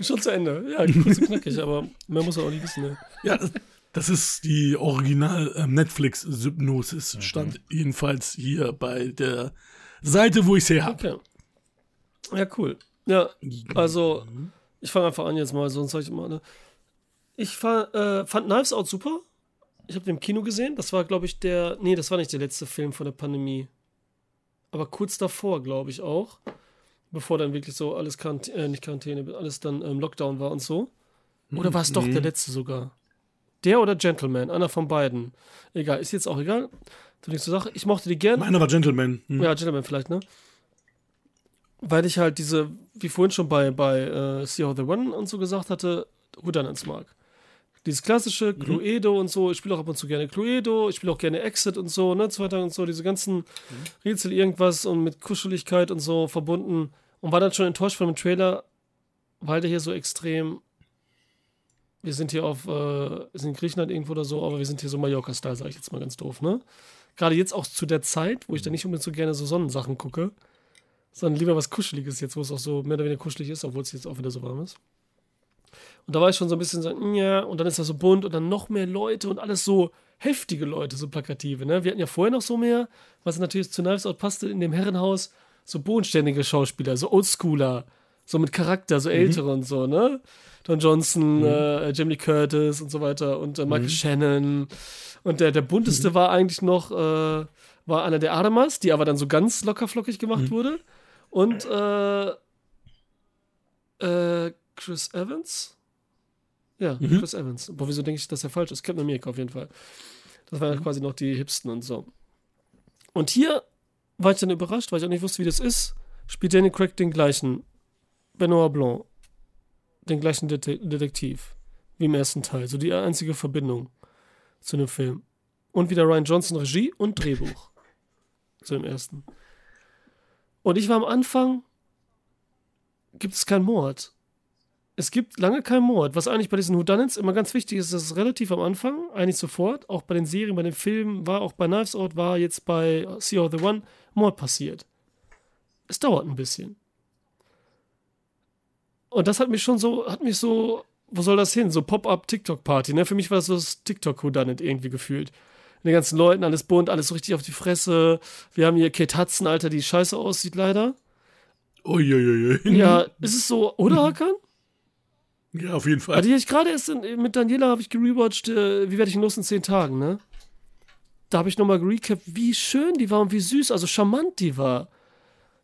Schon zu Ende. Ja, kurz und knackig, aber mehr muss er auch nicht wissen, ne? Ja, das, das ist die Original-Netflix-Hypnosis. Stand jedenfalls hier bei der Seite, wo ich sie habe. Okay. Ja, cool. Ja, also, ich fange einfach an jetzt mal, sonst sag ich immer, ne? Ich fa äh, fand Knives Out super. Ich habe den im Kino gesehen. Das war, glaube ich, der. Nee, das war nicht der letzte Film von der Pandemie. Aber kurz davor, glaube ich auch. Bevor dann wirklich so alles Quarant äh, nicht Quarantäne, alles dann ähm, Lockdown war und so. Oder war es doch der letzte sogar? Der oder Gentleman? Einer von beiden. Egal, ist jetzt auch egal. So nichts zur Sache. Ich mochte die gerne. Meiner war Gentleman. Hm. Ja, Gentleman vielleicht, ne? Weil ich halt diese, wie vorhin schon bei, bei äh, See How the One und so gesagt hatte, Houdanans mag. Dieses klassische Cluedo und so. Ich spiele auch ab und zu gerne Cluedo. Ich spiele auch gerne Exit und so, ne? Zweiter und so. Diese ganzen Rätsel, irgendwas und mit Kuscheligkeit und so verbunden. Und war dann schon enttäuscht von dem Trailer, weil der hier so extrem. Wir sind hier auf, äh, wir sind in Griechenland irgendwo oder so, aber wir sind hier so Mallorca-Style, sage ich jetzt mal ganz doof, ne? Gerade jetzt auch zu der Zeit, wo ich dann nicht unbedingt so gerne so Sonnensachen gucke, sondern lieber was Kuscheliges jetzt, wo es auch so mehr oder weniger kuschelig ist, obwohl es jetzt auch wieder so warm ist. Und da war ich schon so ein bisschen so, ja, und dann ist das so bunt und dann noch mehr Leute und alles so heftige Leute, so plakative, ne? Wir hatten ja vorher noch so mehr, was natürlich zu Knives Out passte, in dem Herrenhaus, so bodenständige Schauspieler, so Oldschooler, so mit Charakter, so ältere und so, ne? Don Johnson, äh, Jamie Curtis und so weiter und äh, Michael Shannon. Und der, der bunteste war eigentlich noch, äh, war einer der Adamas, die aber dann so ganz lockerflockig gemacht wurde. Und äh, äh, Chris Evans? Ja, Chris Evans. Boah, wieso denke ich, dass er falsch ist? Captain America auf jeden Fall. Das waren ja quasi noch die Hipsten und so. Und hier war ich dann überrascht, weil ich auch nicht wusste, wie das ist. Spielt Danny Craig den gleichen Benoit Blanc, den gleichen Det Detektiv wie im ersten Teil. So die einzige Verbindung zu dem Film. Und wieder Ryan Johnson Regie und Drehbuch zu dem ersten. Und ich war am Anfang, gibt es keinen Mord. Es gibt lange keinen Mord. Was eigentlich bei diesen Whodunits immer ganz wichtig ist, dass es relativ am Anfang, eigentlich sofort, auch bei den Serien, bei den Filmen, war auch bei Knives Out, war jetzt bei See of the One, Mord passiert. Es dauert ein bisschen. Und das hat mich schon so, hat mich so, wo soll das hin? So Pop-up-TikTok-Party, ne? Für mich war das so das TikTok-Whodunit irgendwie gefühlt. Mit den ganzen Leuten, alles bunt, alles so richtig auf die Fresse. Wir haben hier Kate Hudson, Alter, die scheiße aussieht leider. Uiuiui. Ja, ist es so, oder Hakan? Ja, auf jeden Fall. Also hab ich gerade erst in, mit Daniela habe ich gerewatcht, äh, wie werde ich los in zehn Tagen, ne? Da habe ich nochmal gerecapt, wie schön die war und wie süß, also charmant die war.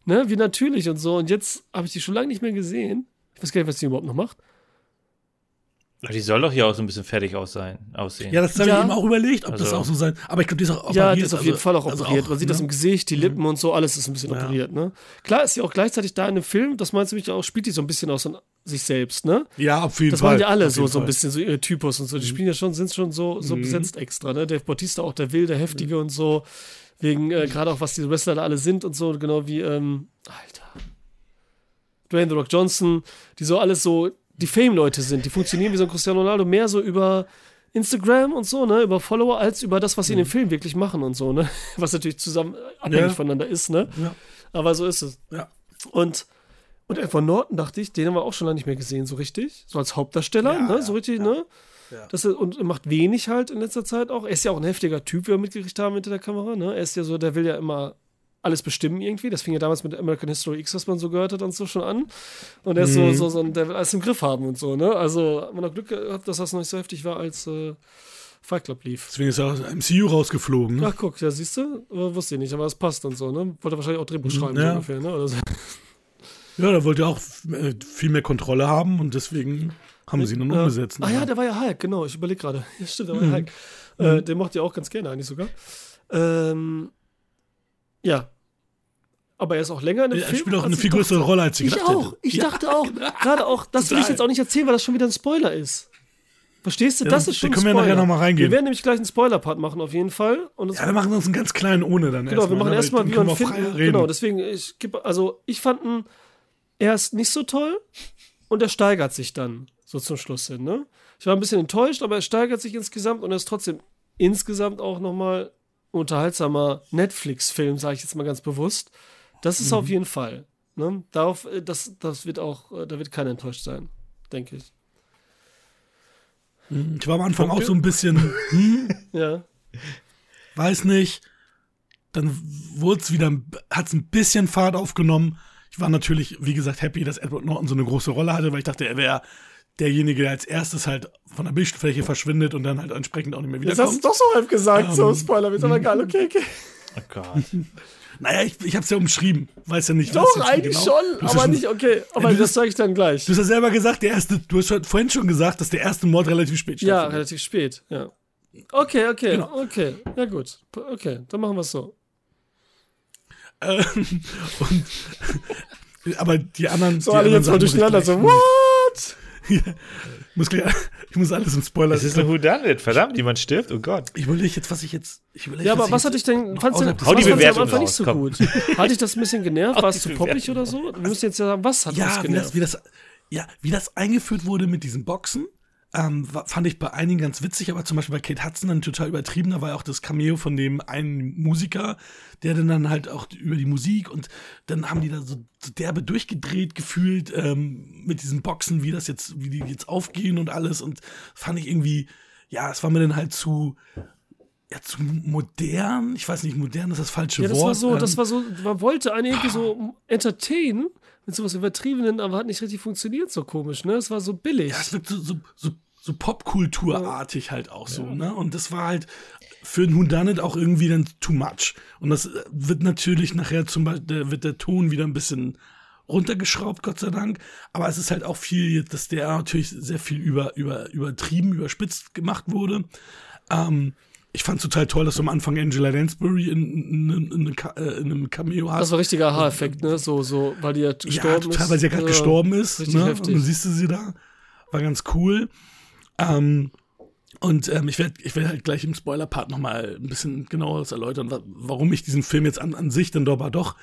Ne, wie natürlich und so. Und jetzt habe ich die schon lange nicht mehr gesehen. Ich weiß gar nicht, was die überhaupt noch macht. Aber Die soll doch hier auch so ein bisschen fertig aus sein, aussehen. Ja, das habe Ja. ich eben auch überlegt, ob das Also- auch so sein. Aber ich glaube, die ist auch operiert. Ja, die ist auf jeden also- Fall auch also operiert. Man sieht das ne? im Gesicht, die Lippen und so, alles ist ein bisschen Ja. operiert, ne? Klar ist sie auch gleichzeitig da in dem Film, das meinst du mich auch, spielt die so ein bisschen aus sich selbst, ne? Ja, auf jeden Das Fall. machen ja alle auf so, so ein bisschen, so ihre Typus und so. Die spielen ja schon, sind schon so, so besetzt extra, ne? Dave Bautista auch der wilde, heftige und so. Wegen, äh, gerade auch, was die Wrestler da alle sind und so, genau wie, ähm, Alter. Dwayne The Rock Johnson, die so alles so, die Fame-Leute sind, die funktionieren wie so ein Cristiano Ronaldo, mehr so über Instagram und so, ne, über Follower, als über das, was sie in dem Film wirklich machen und so, ne? Was natürlich zusammen abhängig Ja. voneinander ist, ne? Ja. Aber so ist es. Ja. Und, und Edward Norton, dachte ich, den haben wir auch schon lange nicht mehr gesehen, so richtig. So als Hauptdarsteller, Ja, ne? so richtig, ne? Ja. Das ist, und macht wenig halt in letzter Zeit auch. Er ist ja auch ein heftiger Typ, wie wir mitgekriegt haben hinter der Kamera, ne? Er ist ja so, der will ja immer alles bestimmen irgendwie. Das fing ja damals mit American History X, was man so gehört hat und so schon an. Und er ist Mhm. so, so, so, ein- der will alles im Griff haben und so, ne? Also hat man noch Glück gehabt, dass das noch nicht so heftig war, als äh, Fight Club lief. Deswegen ist er aus MCU rausgeflogen. Ne? Ach, guck, ja, siehst du? Aber Wusste ich nicht, aber es passt und so, ne? Wollte wahrscheinlich auch Drehbuch schreiben, so Mhm. Ja. ungefähr, ne? Oder so. Ja, da wollte er auch äh, viel mehr Kontrolle haben und deswegen haben sie ihn dann umgesetzt. Ah ja, der war ja Hulk, genau. Ich überlege gerade. Ja, stimmt, der war ja Hulk. Äh, den mochte ich auch ganz gerne eigentlich sogar. Ähm, ja. Aber er ist auch länger in dem er Film. spielt auch eine ich viel dachte. größere Rolle, als ich Ich gedacht auch. hätte. Ich Ja. dachte auch. Gerade auch, das will ich jetzt auch nicht erzählen, weil das schon wieder ein Spoiler ist. Verstehst du? Ja, das da ist schon ein können wir nachher noch mal reingehen. Wir werden nämlich gleich einen Spoiler-Part machen, auf jeden Fall. Ja, wir machen uns einen ganz kleinen ohne dann Genau, wir machen ne, erstmal, wie man reden. Genau, deswegen, ich gebe, also ich fand ihn erst nicht so toll und er steigert sich dann so zum Schluss hin, ne? Ich war ein bisschen enttäuscht, aber er steigert sich insgesamt und er ist trotzdem insgesamt auch nochmal unterhaltsamer Netflix-Film, sage ich jetzt mal ganz bewusst. Das ist Mhm. auf jeden Fall. Ne? Darauf, äh, das, das wird auch, äh, da wird keiner enttäuscht sein, denke ich. Ich war am Anfang auch so ein bisschen, hm, Ja. weiß nicht. Dann wurde es wieder, hat es ein bisschen Fahrt aufgenommen. Ich war natürlich, wie gesagt, happy, dass Edward Norton so eine große Rolle hatte, weil ich dachte, er wäre derjenige, der als erstes halt von der Bildfläche verschwindet und dann halt entsprechend auch nicht mehr Jetzt hast du wiederkommt. doch so halb gesagt, so Ähm, Spoiler, ist aber egal, okay, okay. Oh Gott. Naja, ich, ich habe es ja umschrieben. Weiß ja nicht, was Doch, eigentlich genau. schon, ja aber schon- nicht, okay. Aber das sage ich dann gleich. Du hast ja selber gesagt, der erste, du hast vorhin schon gesagt, dass der erste Mord relativ spät Ja, stattfindet. relativ spät, ja. Okay, okay, Genau. okay. Ja, gut. Okay, dann machen wir es so. Ähm, und, aber die anderen. So, die alle anderen jetzt mal durcheinander, so, what? Ich muss, gleich, ich muss alles im Spoiler. Es ist ein Whodunit, verdammt, jemand stirbt, oh Gott. Ich überlege jetzt, was ich jetzt. Ich überlege, Ja, aber was ich hat dich denn, fandst du, was Hau die du am Anfang nicht so komm. gut? Hat dich das ein bisschen genervt? War es zu poppig oder so? Wir müssen jetzt ja sagen, was hat uns ja, wie genervt? das, wie das, ja, wie das eingeführt wurde mit diesen Boxen, ähm, fand ich bei einigen ganz witzig, aber zum Beispiel bei Kate Hudson dann total übertrieben. Da war ja auch das Cameo von dem einen Musiker, der dann, dann halt auch über die Musik und dann haben die da so, derbe durchgedreht gefühlt ähm, mit diesen Boxen, wie das jetzt, wie die jetzt aufgehen und alles. Und fand ich irgendwie, ja, es war mir dann halt zu. Ja, zu modern. Ich weiß nicht, modern ist das falsche Ja, das Wort. war so, ähm, das war so, man wollte einen irgendwie so entertainen mit sowas Übertriebenen, aber hat nicht richtig funktioniert, so komisch, ne? Es war so billig. Ja, es wird so, so, so, so Popkulturartig halt auch so, ne? Und das war halt für ein Whodunit auch irgendwie dann too much. Und das äh, wird natürlich nachher zum Beispiel, der, wird der Ton wieder ein bisschen runtergeschraubt, Gott sei Dank. Aber es ist halt auch viel, dass der natürlich sehr viel über, über, übertrieben, überspitzt gemacht wurde. Ähm, ich fand total toll, dass du am Anfang Angela Lansbury in, in, in, in, äh, in einem Cameo hast. Das war richtiger Aha-Effekt, ne? So, so, weil die ja Ja, gestorben total, ist. weil sie ja gerade Ja, gestorben ist. richtig Ne? heftig. Und dann siehst du sie da. War ganz cool. Ähm, und ähm, ich werde ich werd halt gleich im Spoiler-Part nochmal ein bisschen genaueres erläutern, wa warum ich diesen Film jetzt an, an sich dann doch aber doch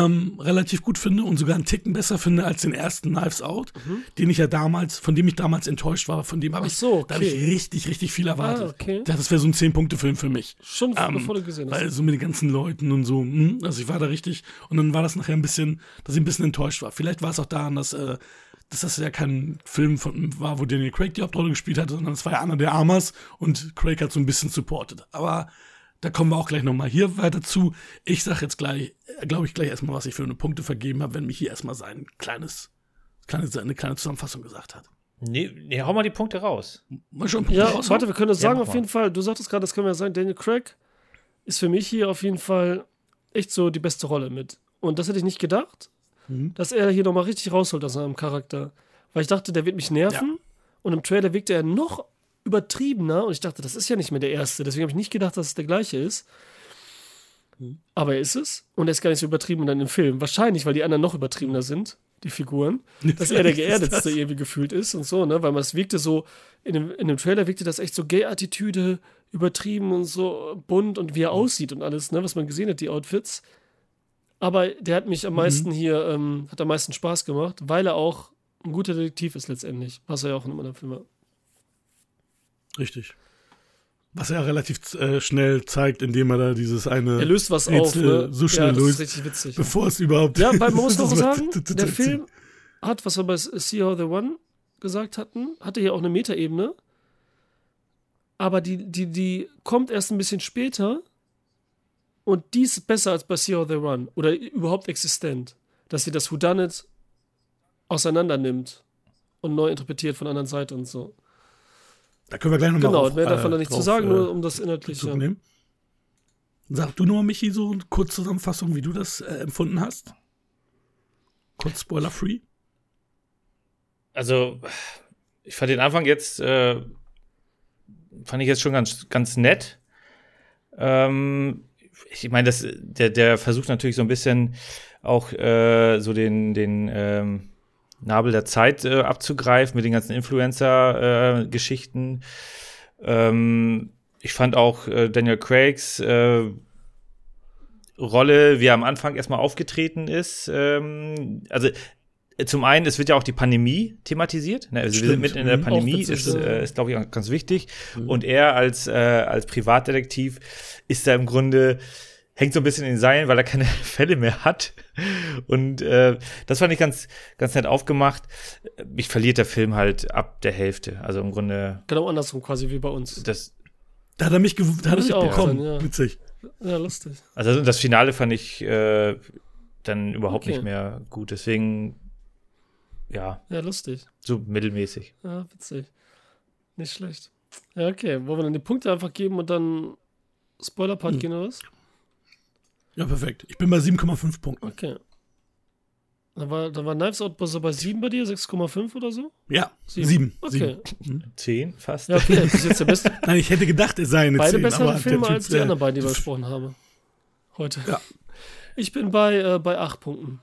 ähm, relativ gut finde und sogar einen Ticken besser finde als den ersten Knives Out, den ich ja damals, von dem ich damals enttäuscht war, von dem habe Mhm. Ich, so, da habe ich okay. richtig, richtig viel erwartet. Ah, okay. Das wäre so ein 10-Punkte-Film für mich. Schon Ähm, bevor du gesehen hast. Weil so mit den ganzen Leuten und so, hm, also ich war da richtig, und dann war das nachher ein bisschen, dass ich ein bisschen enttäuscht war. Vielleicht war es auch daran, dass, äh, dass das ja kein Film von, war, wo Daniel Craig die Hauptrolle gespielt hat, sondern es war ja Anna der Armas und Craig hat so ein bisschen supported. Aber da kommen wir auch gleich nochmal hier weiter zu. Ich sag jetzt gleich, glaube ich, gleich erstmal, was ich für eine Punkte vergeben habe, wenn mich hier erstmal sein kleines, kleines, eine kleine Zusammenfassung gesagt hat. Nee, nee, hau mal die Punkte raus. Mal schon Punkte Ja, raushauen? warte, wir können das Ja, sagen auf jeden Fall. Du sagtest gerade, das können wir ja sagen, Daniel Craig ist für mich hier auf jeden Fall echt so die beste Rolle mit. Und das hätte ich nicht gedacht, Mhm. dass er hier nochmal richtig rausholt aus seinem Charakter. Weil ich dachte, der wird mich nerven. Und im Trailer wirkte er noch übertriebener. Und ich dachte, das ist ja nicht mehr der erste. Deswegen habe ich nicht gedacht, dass es der gleiche ist. Aber er ist es. Und er ist gar nicht so übertrieben dann im Film. Wahrscheinlich, weil die anderen noch übertriebener sind, die Figuren. Dass er der geerdetste irgendwie gefühlt ist und so, ne? Weil man es wirkte so, in dem, in dem Trailer wirkte das echt so Gay-Attitüde, übertrieben und so bunt und wie er aussieht und alles, ne? Was man gesehen hat, die Outfits. Aber der hat mich am meisten hier, ähm, hat am meisten Spaß gemacht, weil er auch ein guter Detektiv ist letztendlich. Was er ja auch in einem anderen Film war. Richtig. Was er relativ äh, schnell zeigt, indem er da dieses eine. Er löst was auf, Rätsel ne? so schnell ja, das löst, ist richtig witzig. bevor es überhaupt. Ja, weil man muss noch sagen, der. Film hat, was wir bei See How the One gesagt hatten, hatte hier auch eine Metaebene. Aber die, die, die kommt erst ein bisschen später und die ist besser als bei See How the Run oder überhaupt existent. Dass sie das Whodunit auseinander nimmt und neu interpretiert von der anderen Seite und so. Da können wir gleich nochmal Genau, drauf, mehr davon äh, da nicht zu drauf, sagen, äh, nur um das inhaltliche. Bezug nehmen. Sag du nur, Michi, so eine Kurzzusammenfassung, wie du das äh, empfunden hast. Kurz spoiler-free. Also, ich fand den Anfang jetzt, äh, fand ich jetzt schon ganz, ganz nett. Ähm, ich meine, das, der, der versucht natürlich so ein bisschen auch äh, so den, den ähm, Nabel der Zeit äh, abzugreifen mit den ganzen Influencer-Geschichten. ähm, ich fand auch äh, Daniel Craigs äh, Rolle, wie er am Anfang erstmal aufgetreten ist. Ähm, also äh, zum einen, es wird ja auch die Pandemie thematisiert. Ne? Also wir sind mitten in der Mhm. Pandemie, ist, äh, ist glaube ich, auch ganz wichtig. Und er als, äh, als Privatdetektiv ist da im Grunde, hängt so ein bisschen in den Seilen, weil er keine Fälle mehr hat. Und äh, das fand ich ganz, ganz nett aufgemacht. Mich verliert der Film halt ab der Hälfte. Also im Grunde, Genau andersrum quasi wie bei uns. das, Da hat er mich, da hat er Ich mich auch bekommen. dann, ja. Witzig. Ja, lustig. also das Finale fand ich äh, dann überhaupt Okay. nicht mehr gut. Deswegen, ja, Ja, lustig. so mittelmäßig. Ja, witzig. Nicht schlecht. Ja, okay. Wollen wir dann die Punkte einfach geben und dann Spoiler-Part Hm. gehen oder was? Ja, perfekt. Ich bin bei 7,5 Punkten. Okay. Da war, da war Knives Out so bei 7 bei dir, 6,5 oder so? Ja, Sieben. 7. Okay. Zehn fast. Ja, okay. Das ist jetzt der beste. Nein, ich hätte gedacht, es sei eine Beide 10, bessere aber Filme als die der- anderen beiden, die wir besprochen haben. Heute. Ja. Ich bin bei, äh, bei 8 Punkten.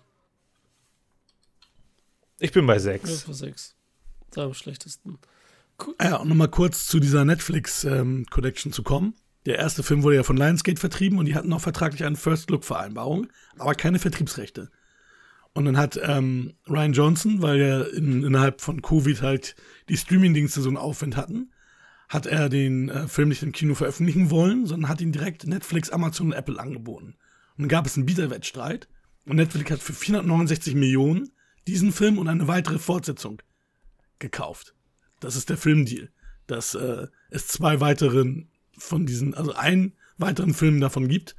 Ich bin bei Ja, sechs. für 6. Da am schlechtesten. Ah Ja, und nochmal kurz zu dieser Netflix-Connection zu kommen. Der erste Film wurde ja von Lionsgate vertrieben und die hatten auch vertraglich eine First-Look-Vereinbarung, aber keine Vertriebsrechte. Und dann hat ähm, Ryan Johnson, weil er in, innerhalb von Covid halt die Streaming-Dienste so einen Aufwind hatten, hat er den äh, Film nicht im Kino veröffentlichen wollen, sondern hat ihn direkt Netflix, Amazon und Apple angeboten. Und dann gab es einen Bieterwettstreit und Netflix hat für 469 Millionen diesen Film und eine weitere Fortsetzung gekauft. Das ist der Filmdeal. Dass äh, es zwei weiteren von diesen, also einen weiteren Film davon gibt.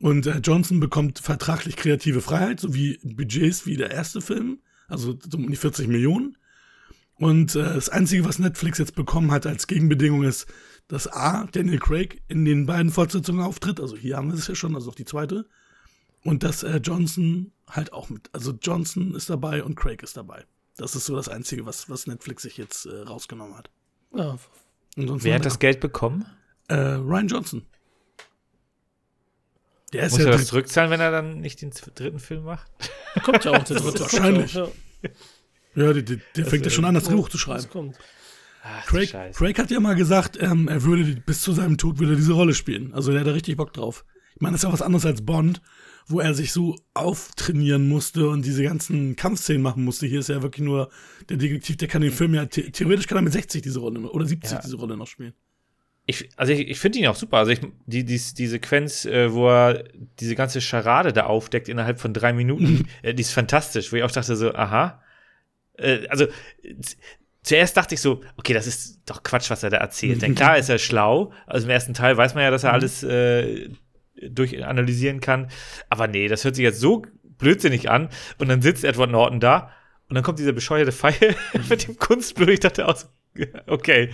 Und äh, Johnson bekommt vertraglich kreative Freiheit sowie Budgets wie der erste Film, also so um die 40 Millionen. Und äh, das Einzige, was Netflix jetzt bekommen hat als Gegenbedingung ist, dass A, Daniel Craig in den beiden Fortsetzungen auftritt, also hier haben wir es ja schon, also auch die zweite. Und dass äh, Johnson halt auch mit, also Johnson ist dabei und Craig ist dabei. Das ist so das Einzige, was, was Netflix sich jetzt äh, rausgenommen hat. Ja, Wer hat das Geld bekommen? Äh, Ryan Johnson. Der ist Muss ja er das zurückzahlen, wenn er dann nicht den dritten Film macht? kommt ja auch der dritte. Wahrscheinlich. Ja, Ja, der, der, der fängt ja schon an, das Drehbuch zu schreiben. das kommt. Ach, Craig. Craig hat ja mal gesagt, ähm, er würde bis zu seinem Tod würde er diese Rolle spielen. Also der hat da richtig Bock drauf. Ich meine, das ist ja was anderes als Bond, wo er sich so auftrainieren musste und diese ganzen Kampfszenen machen musste. Hier ist er wirklich nur der Detektiv, der kann den Film ja, the theoretisch kann er mit 60 diese Rolle noch, oder 70 Ja. diese Rolle noch spielen. Ich, also ich, ich finde ihn auch super. Also ich, die, die, die Sequenz, äh, wo er diese ganze Scharade da aufdeckt innerhalb von drei Minuten, äh, die ist fantastisch, wo ich auch dachte so, aha. Äh, also zuerst dachte ich so, okay, das ist doch Quatsch, was er da erzählt. Denn klar ist er schlau. Also im ersten Teil weiß man ja, dass er alles äh, durchanalysieren kann. Aber nee, das hört sich jetzt so blödsinnig an. Und dann sitzt Edward Norton da und dann kommt dieser bescheuerte Pfeil mit dem Kunstblut. Ich dachte auch so, okay,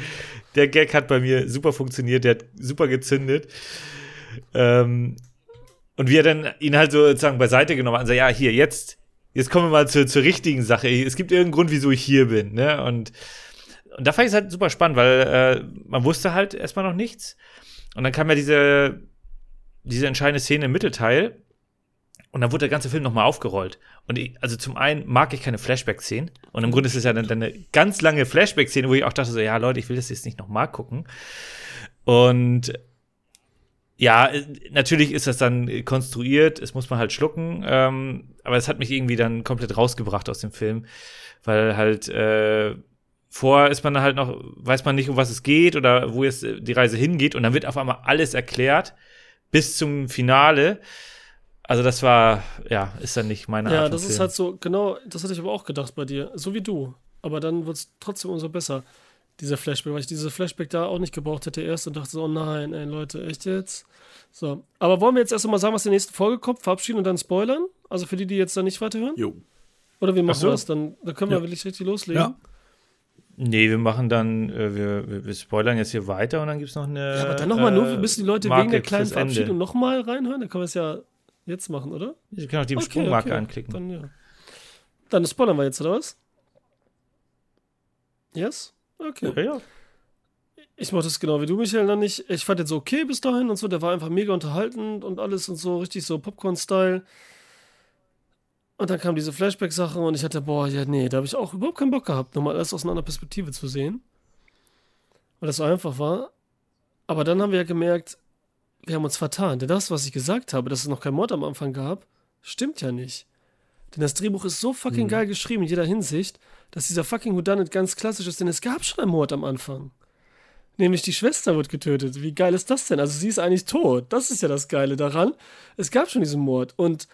der Gag hat bei mir super funktioniert, der hat super gezündet. Ähm, und wie er dann ihn halt so sozusagen beiseite genommen und sagt, ja, hier, jetzt, jetzt kommen wir mal zur, zur richtigen Sache. Es gibt irgendeinen Grund, wieso ich hier bin, ne? Und, und da fand ich es halt super spannend, weil äh, man wusste halt erstmal noch nichts. Und dann kam ja diese, diese entscheidende Szene im Mittelteil. Und dann wurde der ganze Film nochmal aufgerollt. Und ich, also zum einen mag ich keine Flashback-Szenen. Und im Grunde ist es ja dann, dann eine ganz lange Flashback-Szene, wo ich auch dachte so, ja Leute, ich will das jetzt nicht nochmal gucken. Und ja, natürlich ist das dann konstruiert, es muss man halt schlucken, ähm, aber es hat mich irgendwie dann komplett rausgebracht aus dem Film, weil halt äh, vorher ist man halt noch, weiß man nicht, um was es geht oder wo jetzt die Reise hingeht und dann wird auf einmal alles erklärt bis zum Finale. Also das war, ja, ist dann nicht meine Ja, Art das von ist halt so, genau, das hatte ich aber auch gedacht bei dir. So wie du. Aber dann wird es trotzdem umso besser, dieser Flashback, weil ich diese Flashback da auch nicht gebraucht hätte erst und dachte so, oh nein, ey Leute, echt jetzt? So. Aber wollen wir jetzt erst mal sagen, was in der nächsten Folge kommt, verabschieden und dann spoilern? Also für die, die jetzt da nicht weiterhören? Jo. Oder wie machen so. wir das dann? Da können wir Ja. wirklich richtig loslegen. Ja. Nee, wir machen dann, äh, wir, wir, wir spoilern jetzt hier weiter und dann gibt's noch eine. Ja, aber dann nochmal nur, äh, müssen die Leute Marke wegen der kleinen. Verabschiedung nochmal reinhören? Dann können wir es ja jetzt machen, oder? Sie können auch die Okay, Sprungmarke okay. anklicken. Dann, ja. Dann spoilern wir jetzt, oder was? Yes? Okay. ja, ja. Ich mach das genau wie du, Michael, dann nicht. Ich fand den so okay bis dahin und so. Der war einfach mega unterhaltend und alles und so, richtig so Popcorn-Style. Und dann kam diese Flashback-Sache und ich hatte, boah, ja, nee, da habe ich auch überhaupt keinen Bock gehabt, nochmal alles aus einer anderen Perspektive zu sehen. Weil das so einfach war. Aber dann haben wir ja gemerkt, wir haben uns vertan. Denn das, was ich gesagt habe, dass es noch keinen Mord am Anfang gab, stimmt ja nicht. Denn das Drehbuch ist so fucking geil geschrieben in jeder Hinsicht, dass dieser fucking Whodunit ganz klassisch ist, denn es gab schon einen Mord am Anfang. Nämlich die Schwester wird getötet. Wie geil ist das denn? Also sie ist eigentlich tot. Das ist ja das Geile daran. Es gab schon diesen Mord. Und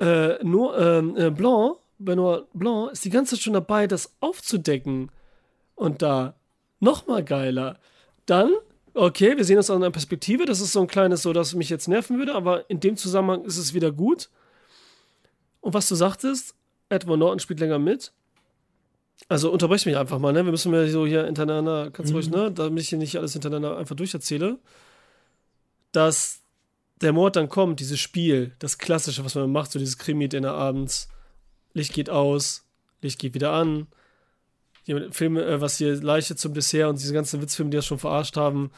äh, nur, ähm, äh, Blanc, Benoit Blanc, ist die ganze Zeit schon dabei, das aufzudecken. Und da noch mal geiler. Dann, okay, wir sehen das aus einer Perspektive. Das ist so ein kleines, so dass mich jetzt nerven würde, aber in dem Zusammenhang ist es wieder gut. Und was du sagtest, Edward Norton spielt länger mit. Also unterbrech mich einfach mal, ne? Wir müssen ja so hier hintereinander, kannst du ruhig, ne? Damit ich hier nicht alles hintereinander einfach durcherzähle. Dass der Mord dann kommt, dieses Spiel, das Klassische, was man macht, so dieses Krimi-Dinner abends. Licht geht aus, Licht geht wieder an. Filme, äh, was hier Leiche zum Dessert und diese ganzen Witzfilme, die das schon verarscht haben.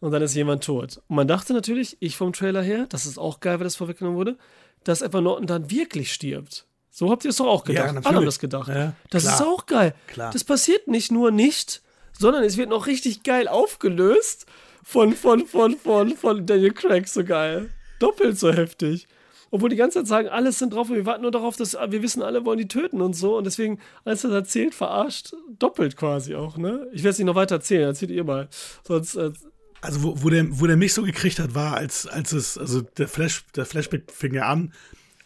Und dann ist jemand tot. Und man dachte natürlich, ich vom Trailer her, das ist auch geil, weil das vorweggenommen wurde, dass Edward Norton dann wirklich stirbt. So habt ihr es doch auch gedacht. natürlich. Alle haben das gedacht. Ja, das klar. ist auch geil. Klar. Das passiert nicht nur nicht, sondern es wird noch richtig geil aufgelöst von, von, von, von, von Daniel Craig. So geil. Doppelt so heftig. Obwohl die ganze Zeit sagen, alles sind drauf und wir warten nur darauf, dass wir wissen, alle wollen die töten und so. Und deswegen, als er das erzählt, verarscht, doppelt quasi auch, ne? Ich werde es nicht noch weiter erzählen, erzählt ihr mal. Sonst, äh, Also wo, wo, der, wo der mich so gekriegt hat, war, als, als es, also der Flash, der Flashback fing ja an,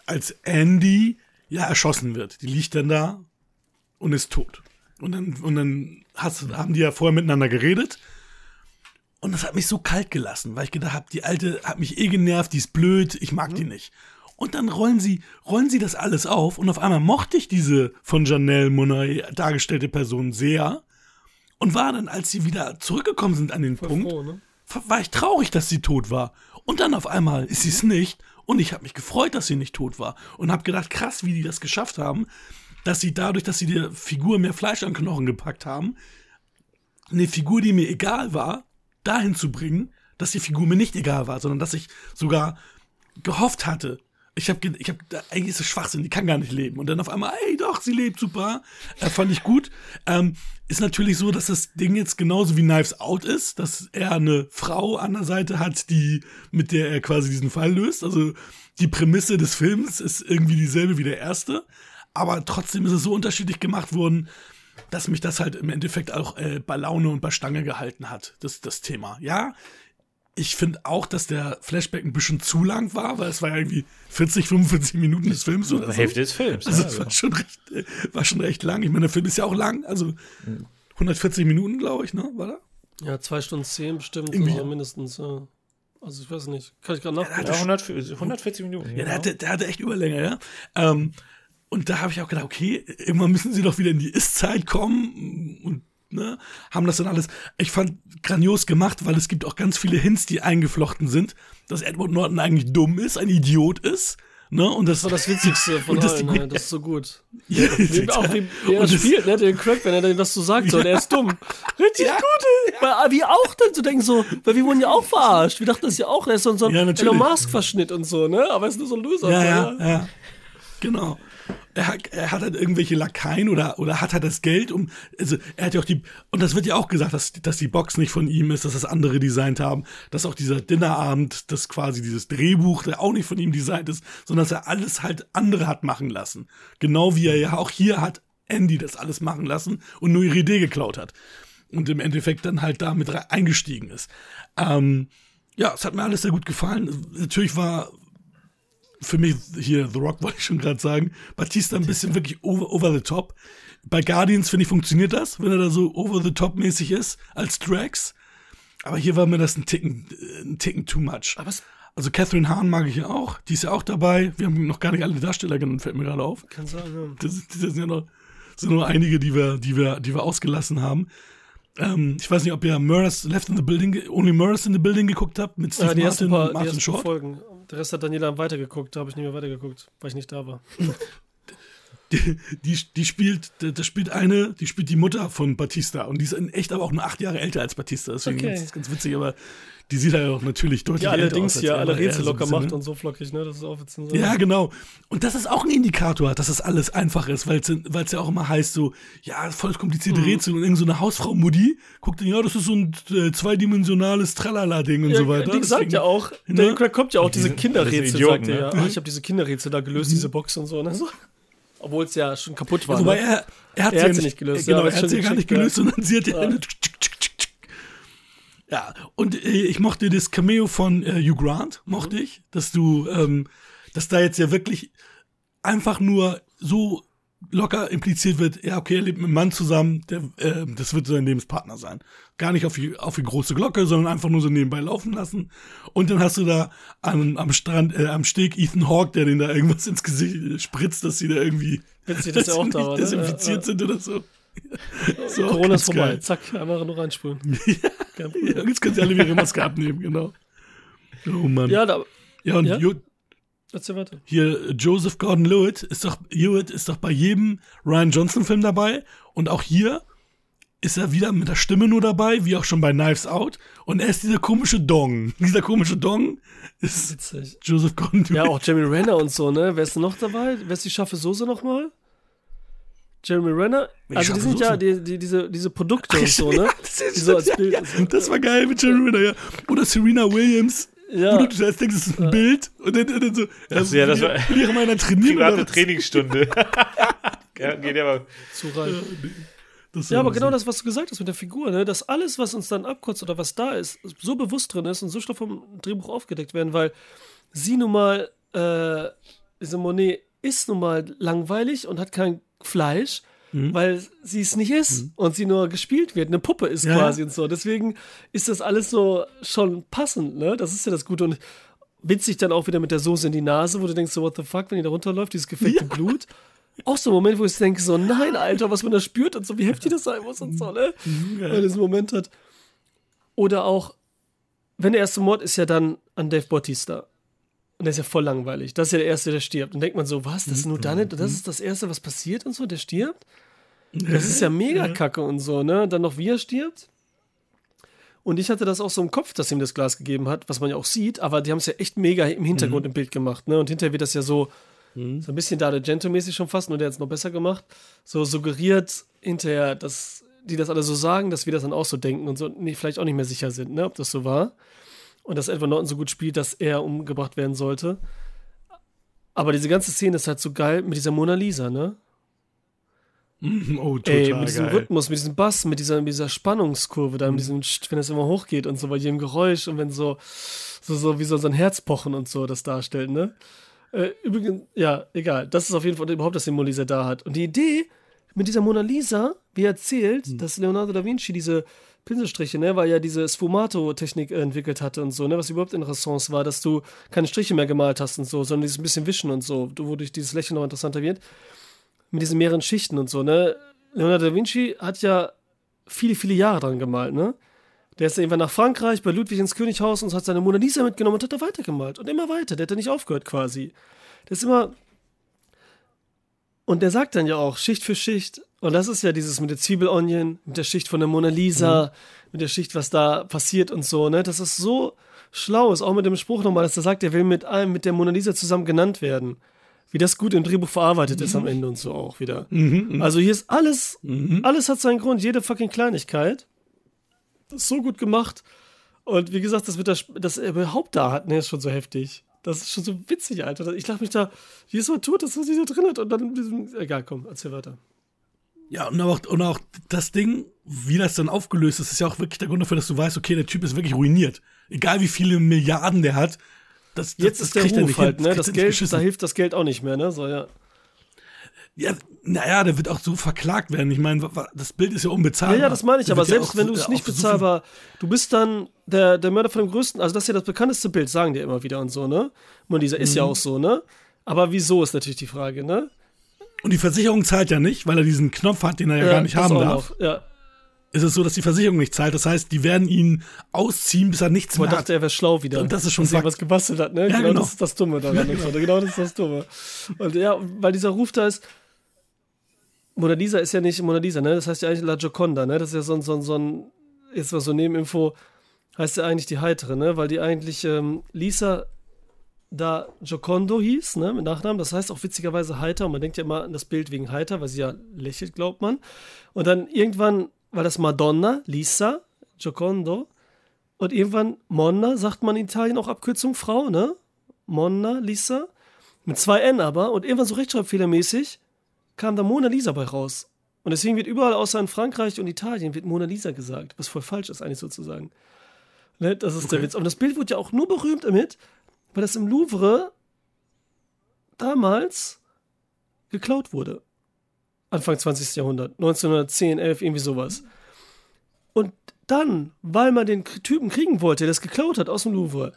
als Andy ja erschossen wird. Die liegt dann da und ist tot. Und dann, und dann hast, haben die ja vorher miteinander geredet. Und das hat mich so kalt gelassen, weil ich gedacht habe, die alte hat mich eh genervt, die ist blöd, ich mag die nicht. Und dann rollen sie, rollen sie das alles auf und auf einmal mochte ich diese von Janelle Monáe dargestellte Person sehr und war dann, als sie wieder zurückgekommen sind an den voll Punkt, froh, ne? war ich traurig, dass sie tot war. Und dann auf einmal ist sie es nicht. Und ich habe mich gefreut, dass sie nicht tot war. Und habe gedacht, krass, wie die das geschafft haben, dass sie dadurch, dass sie der Figur mehr Fleisch an Knochen gepackt haben, eine Figur, die mir egal war, dahin zu bringen, dass die Figur mir nicht egal war, sondern dass ich sogar gehofft hatte. Ich habe, ich habe, eigentlich ist es Schwachsinn, die kann gar nicht leben. Und dann auf einmal, ey, doch, sie lebt super. Äh, fand ich gut. Ähm, ist natürlich so, dass das Ding jetzt genauso wie Knives Out ist, dass er eine Frau an der Seite hat, die, mit der er quasi diesen Fall löst. Also die Prämisse des Films ist irgendwie dieselbe wie der erste. Aber trotzdem ist es so unterschiedlich gemacht worden, dass mich das halt im Endeffekt auch äh, bei Laune und bei Stange gehalten hat, das, das Thema. Ja, ich finde auch, dass der Flashback ein bisschen zu lang war, weil es war ja irgendwie 40, 45 Minuten des Films oder so. Hälfte des Films. Also ja, es war schon recht, war schon recht lang. Ich meine, der Film ist ja auch lang, also 140 Minuten, glaube ich, ne? War da? Ja, zwei Stunden zehn bestimmt, Irgendwie- also mindestens. Ja. Also ich weiß nicht. Kann ich gerade nachgucken. ja, 100, 140 Minuten. Ja, genau. der hatte, der hatte echt Überlänge, ja. Ähm, und da habe ich auch gedacht, okay, irgendwann müssen sie doch wieder in die Ist-Zeit kommen und ne, haben das dann alles. Ich fand grandios gemacht, weil es gibt auch ganz viele Hints, die eingeflochten sind, dass Edward Norton eigentlich dumm ist, ein Idiot ist. Ne? Und das, Das war das Witzigste von Und das allen, ja, das ist so gut. Ja, Wie, auch wie wie er Und das- spielt, ne, den Craig, wenn er das so sagt, so, der ist dumm. Richtig Ja. gut. Weil wir auch dann zu denken, so, weil wir wurden ja auch verarscht. Wir dachten das ja auch, er ist so, ein Ja. Elon Musk-Verschnitt und so, ne? Aber er ist nur so ein Loser. Ja, ja, ne? ja. Genau. Er hat, er hat halt irgendwelche Lakaien oder, oder hat halt das Geld, um. Also, er hat ja auch die. Und das wird ja auch gesagt, dass, dass die Box nicht von ihm ist, dass das andere designt haben, dass auch dieser Dinnerabend, das quasi dieses Drehbuch, der auch nicht von ihm designt ist, sondern dass er alles halt andere hat machen lassen. Genau wie er ja auch hier hat Andy das alles machen lassen und nur ihre Idee geklaut hat. Und im Endeffekt dann halt damit eingestiegen ist. Ähm, ja, es hat mir alles sehr gut gefallen. Natürlich war für mich hier The Rock wollte ich schon gerade sagen, Batista ein bisschen wirklich over, over the top. Bei Guardians finde ich funktioniert das, wenn er da so over the top mäßig ist als Drax. Aber hier war mir das ein Ticken, äh, ein Ticken too much. Aber Also Catherine Hahn mag ich ja auch, die ist ja auch dabei. Wir haben noch gar nicht alle Darsteller genannt, fällt mir gerade auf. kann sagen, Das, das sind ja noch, sind nur einige, die wir, die wir, die wir ausgelassen haben. Ähm, ich weiß nicht, ob ihr Murders Left in the Building, Only Murders in the Building geguckt habt mit ja. Steve ja, die Martin paar, und die Martin ersten Short. Folgen. Der Rest hat Daniela weitergeguckt, da habe ich nicht mehr weitergeguckt, weil ich nicht da war. die, die, die spielt, das spielt eine, die spielt die Mutter von Batista und die ist in echt aber auch nur acht Jahre älter als Batista, deswegen Okay. ist das ganz witzig, aber die sieht halt auch natürlich deutlich Ja, älter allerdings aus. er, alle Rätsel locker macht ne? und so flockig, ne? Das ist auch jetzt so. Ja, genau. Und das ist auch ein Indikator, dass das alles einfach ist, weil es ja auch immer heißt so, ja, voll komplizierte Mhm. Rätsel und irgend so eine Hausfrau Mutti guckt dann, ja, das ist so ein äh, zweidimensionales Tralala-Ding und Ja, so weiter. Die sagt ja auch, Ne? Craig kommt ja auch diese diese- Kinderrätsel, Idioten, sagt er ja. ne? Ah, ich habe diese Kinderrätsel da gelöst, diese Box und so. Ne? so. Obwohl es ja schon kaputt war. Wobei ne? er, er hat sie ja nicht gelöst, Genau, ja, er hat sie ja gar nicht gelöst, ja. sondern sie hat ja. Ja. eine- Ja, und äh, ich mochte das Cameo von äh, Hugh Grant, mochte ich, dass du, ähm, dass da jetzt ja wirklich einfach nur so locker impliziert wird, ja, okay, er lebt mit einem Mann zusammen, der, äh, das wird sein Lebenspartner sein. Gar nicht auf die, auf die große Glocke, sondern einfach nur so nebenbei laufen lassen. Und dann hast du da am, am Strand, äh, am Steg Ethan Hawke, der den da irgendwas ins Gesicht spritzt, dass sie da irgendwie Witzig, dass er sie auch da nicht war. Ne? desinfiziert Ja, sind oder so. so ja. Corona ist vorbei. geil. Zack, einmal nur Problem. Ja, jetzt können sie alle ihre Maske abnehmen, genau. Oh Mann. Ja, Ja, da, und ja? Jo- erzähl weiter. hier Joseph Gordon-Levitt ist doch, Hewitt ist doch bei jedem Ryan Johnson-Film dabei und auch hier ist er wieder mit der Stimme nur dabei, wie auch schon bei Knives Out. Und er ist dieser komische Dong. Dieser komische Dong ist Witzig. Joseph Conduit. Ja, auch Jeremy Renner und so, ne? Wer ist denn noch dabei? Wer ist die scharfe Soße nochmal? Jeremy Renner? Die Also die sind ja die, die, diese, diese Produkte und so, ne? das, ist, Die so als ja, Bild ja, das war geil mit Jeremy Renner, ja. Oder Serena Williams. Ja. Wo du zuerst denkst, es ist ein Bild. Und dann, dann so, Ach so, ja, das will war- ich- will ich auch mal einer trainieren. Private? Trainingsstunde. ja, geht aber. Zu rein. Das Ja, aber so. genau das, was du gesagt hast mit der Figur, ne? dass alles, was uns dann abkürzt oder was da ist, so bewusst drin ist und so schnell vom Drehbuch aufgedeckt werden, weil sie nun mal, äh, diese Monet ist nun mal langweilig und hat kein Fleisch, Mhm. weil sie es nicht ist und sie nur gespielt wird, eine Puppe ist Ja, quasi ja. und so. Deswegen ist das alles so schon passend, ne? Das ist ja das Gute und witzig dann auch wieder mit der Soße in die Nase, wo du denkst so, what the fuck, wenn die da runterläuft, dieses gefeckte Blut. Auch so ein Moment, wo ich denke so, nein, Alter, was man da spürt und so, wie heftig das sein muss und so, ne? Wenn man diesen Moment hat. Oder auch, wenn der erste Mord ist ja dann an Dave Bautista. Und der ist ja voll langweilig. Das ist ja der Erste, der stirbt. Und denkt man so, was, das ist nur dann, und das ist das Erste, was passiert und so, der stirbt? Das ist ja mega kacke und so, ne? Dann noch wie er stirbt. Und ich hatte das auch so im Kopf, dass ihm das Glas gegeben hat, was man ja auch sieht, aber die haben es ja echt mega im Hintergrund im Bild gemacht, ne? Und hinterher wird das ja so, so ein bisschen da mäßig schon fast, nur der hat es noch besser gemacht. So suggeriert hinterher, dass die das alle so sagen, dass wir das dann auch so denken und so nee, vielleicht auch nicht mehr sicher sind, ne, ob das so war. Und dass Edward Norton so gut spielt, dass er umgebracht werden sollte. Aber diese ganze Szene ist halt so geil mit dieser Mona Lisa, ne? Mhm, Oh, total Ey, mit diesem geil. Rhythmus, mit diesem Bass, mit dieser, mit dieser Spannungskurve, da mit diesem, St- wenn es immer hochgeht und so, bei jedem Geräusch und wenn so, so, so wie so sein Herzpochen und so das darstellt, ne? Äh, übrigens, ja, egal. Das ist auf jeden Fall überhaupt, dass die Mona Lisa da hat. Und die Idee mit dieser Mona Lisa, wie er erzählt, dass Leonardo da Vinci diese Pinselstriche, ne, weil er diese Sfumato-Technik entwickelt hatte und so, ne, was überhaupt in Renaissance war, dass du keine Striche mehr gemalt hast und so, sondern dieses bisschen Wischen und so, wodurch dieses Lächeln noch interessanter wird mit diesen mehreren Schichten und so, ne? Leonardo da Vinci hat ja viele, viele Jahre dran gemalt, ne? Der ist dann irgendwann nach Frankreich bei Ludwig ins Könighaus und hat seine Mona Lisa mitgenommen und hat da weitergemalt. Und immer weiter. Der hat da nicht aufgehört quasi. Der ist immer. Und der sagt dann ja auch Schicht für Schicht. Und das ist ja dieses mit der Zwiebelonion, mit der Schicht von der Mona Lisa, mit der Schicht, was da passiert und so, ne? Das ist so schlau ist, auch mit dem Spruch nochmal, dass er sagt, er will mit allem, mit der Mona Lisa zusammen genannt werden. Wie das gut im Drehbuch verarbeitet ist am Ende und so auch wieder. Also hier ist alles, alles hat seinen Grund, jede fucking Kleinigkeit. Das ist so gut gemacht. Und wie gesagt, das mit der, dass er überhaupt da hat, ne, ist schon so heftig. Das ist schon so witzig, Alter. Ich lache mich da jedes Mal tot, dass er sich da drin hat und dann egal, komm, erzähl weiter. Ja, und auch, und auch das Ding, wie das dann aufgelöst ist, ist ja auch wirklich der Grund dafür, dass du weißt, okay, der Typ ist wirklich ruiniert. Egal wie viele Milliarden der hat. Das, das, Jetzt das ist der er Ruf halt, hin. ne? Das Geld, da hilft das Geld auch nicht mehr, ne? So, ja. Ja, naja, der wird auch so verklagt werden. Ich meine, das Bild ist ja Ja, unbezahlbar. ja, das meine ich, Der aber ja selbst auch wenn du es ja, nicht bezahlbar, du bist dann der, der Mörder von dem größten, also das ist ja das bekannteste Bild, sagen die immer wieder und so, ne? Und dieser ist ja Mhm. auch so, ne? Aber wieso ist natürlich die Frage, ne? Und die Versicherung zahlt ja nicht, weil er diesen Knopf hat, den er ja, gar nicht haben darf. Ja, Ist es so, dass die Versicherung nicht zahlt. Das heißt, die werden ihn ausziehen, bis er nichts man mehr dachte, hat. er wäre schlau wieder. Und das ist schon dass er was gebastelt hat, ne? Ja, genau, genau. das ist das Dumme daran. und so. Genau das ist das Dumme. Und ja, weil dieser Ruf da ist, Mona Lisa ist ja nicht Mona Lisa, ne? Das heißt ja eigentlich La Gioconda, ne? Das ist ja so ein, so ein, so ein jetzt mal so Nebeninfo, heißt ja eigentlich die Heitere, ne? Weil die eigentlich ähm, Lisa da Giocondo hieß, ne? Mit Nachnamen. Das heißt auch witzigerweise heiter. Und man denkt ja immer an das Bild wegen heiter, weil sie ja lächelt, glaubt man. Und dann irgendwann war das Madonna, Lisa, Giocondo. Und irgendwann Monna, sagt man in Italien auch Abkürzung Frau, ne? Monna, Lisa. Mit zwei N aber. Und irgendwann so rechtschreibfehlermäßig kam da Mona Lisa bei raus. Und deswegen wird überall außer in Frankreich und Italien wird Mona Lisa gesagt, was voll falsch ist eigentlich sozusagen. Ne? Das ist der Witz. Aber das Bild wurde ja auch nur berühmt damit, weil das im Louvre damals geklaut wurde. Anfang 20. Jahrhundert, 1910, 11, irgendwie sowas. Und dann, weil man den Typen kriegen wollte, der das geklaut hat aus dem Louvre,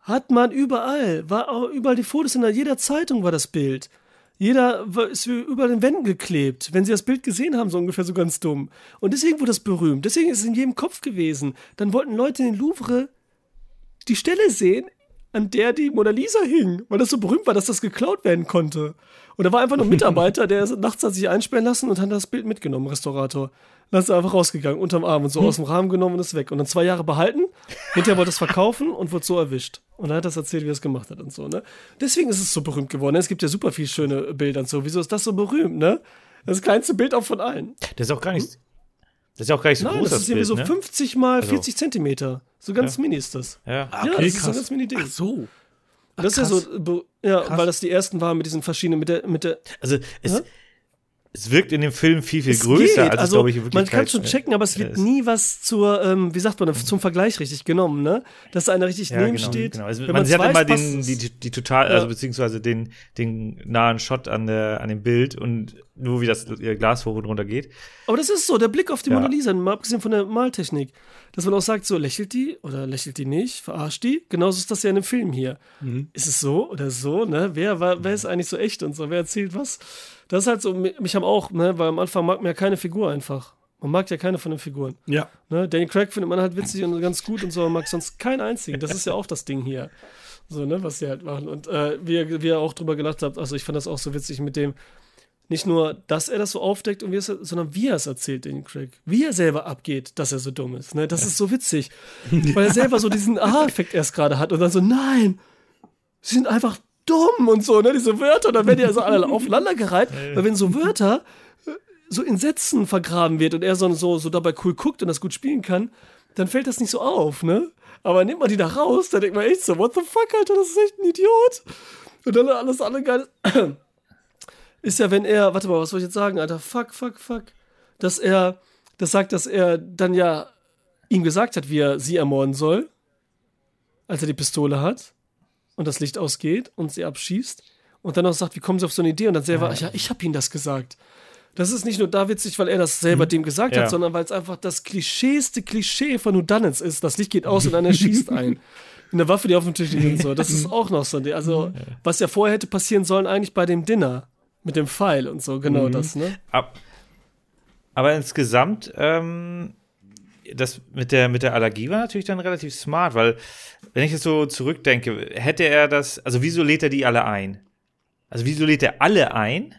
hat man überall, war auch überall die Fotos in jeder Zeitung war das Bild. Jeder ist überall den Wänden geklebt, wenn sie das Bild gesehen haben, so ungefähr so ganz dumm. Und deswegen wurde das berühmt. Deswegen ist es in jedem Kopf gewesen. Dann wollten Leute in den Louvre die Stelle sehen an der die Mona Lisa hing, weil das so berühmt war, dass das geklaut werden konnte. Und da war einfach nur ein Mitarbeiter, der nachts hat sich einsperren lassen und hat das Bild mitgenommen, Restaurator. Dann ist er einfach rausgegangen, unterm Arm und so aus dem Rahmen genommen und ist weg. Und dann zwei Jahre behalten. Hinterher wollte es verkaufen und wurde so erwischt. Und dann hat er das erzählt, wie er es gemacht hat und so, ne? Deswegen ist es so berühmt geworden. Es gibt ja super viele schöne Bilder und so. Wieso ist das so berühmt, ne? Das kleinste Bild auch von allen. Das ist auch gar nicht, das ist auch gar nicht so Nein, groß, das ist irgendwie so ne? 50 mal Also- 40 Zentimeter. So ganz Ja. mini ist das. Ja. Ah, Ja, okay, das ist so krass. ganz mini Ding. Ach so. das ist ja krass. so, ja, Krass. weil das die ersten waren mit diesen verschiedenen, mit der, mit der, Also es, Ja? es wirkt in dem Film viel, viel Es größer, geht. als es, also, glaube ich, in Man kann schon checken, aber es wird ist. nie was zur, ähm, wie sagt man, zum Vergleich richtig genommen, ne? Dass da einer richtig Ja, neben genau, steht. genau. Also man sieht weiß, immer den, die, die, die total, Ja. also beziehungsweise den, den nahen Shot an, der, an dem Bild und nur wie das äh, Glas hoch und runter geht. Aber das ist so, der Blick auf die Ja. Mona Lisa, mal abgesehen von der Maltechnik. Dass man auch sagt, so lächelt die oder lächelt die nicht, verarscht die. Genauso ist das ja in dem Film hier. Mhm. Ist es so oder so, ne? Wer, war, wer ist eigentlich so echt und so? Wer erzählt was? Das ist halt so, mi- mich haben auch, ne? Weil am Anfang mag man ja keine Figur einfach. Man mag ja keine von den Figuren. Ja. Ne? Danny Craig findet man halt witzig und ganz gut und so, man mag sonst keinen einzigen. Das ist ja auch das Ding hier. So, ne, was sie halt machen. Und äh, wie, ihr, wie ihr auch drüber gelacht habt, also ich fand das auch so witzig mit dem, nicht nur, dass er das so aufdeckt, und wie es, sondern wie er es erzählt, Danny Craig. Wie er selber abgeht, dass er so dumm ist. Ne? Das ist so witzig. Weil er selber so diesen Aha-Effekt erst gerade hat und dann so, nein, sie sind einfach dumm und so, ne? Diese Wörter, und dann werden die also alle aufeinandergereiht. Weil wenn so Wörter äh, so in Sätzen vergraben wird und er so, so, so dabei cool guckt und das gut spielen kann, dann fällt das nicht so auf, ne? Aber nimmt man die da raus, dann denkt man echt so, what the fuck, Alter, das ist echt ein Idiot. Und dann alles andere geil. Ist ja, wenn er, warte mal, was soll ich jetzt sagen, Alter, fuck, fuck, fuck. Dass er, das sagt, dass er dann ja ihm gesagt hat, wie er sie ermorden soll, als er die Pistole hat und das Licht ausgeht und sie abschießt und dann auch sagt, wie kommen sie auf so eine Idee und dann selber, ja, ich habe ihm das gesagt. Das ist nicht nur da witzig, weil er das selber dem gesagt Ja. hat, sondern weil es einfach das klischeeste Klischee von Whodunits ist. Das Licht geht aus und einer schießt ein. Eine Waffe, die auf dem Tisch liegt und so. Das ist auch noch so ein Ding. Also, was ja vorher hätte passieren sollen, eigentlich bei dem Dinner. Mit dem Pfeil und so, genau das, ne? Ab, aber insgesamt, ähm, das mit der, mit der Allergie war natürlich dann relativ smart, weil, wenn ich jetzt so zurückdenke, hätte er das, also wieso lädt er die alle ein? Also wieso lädt er alle ein?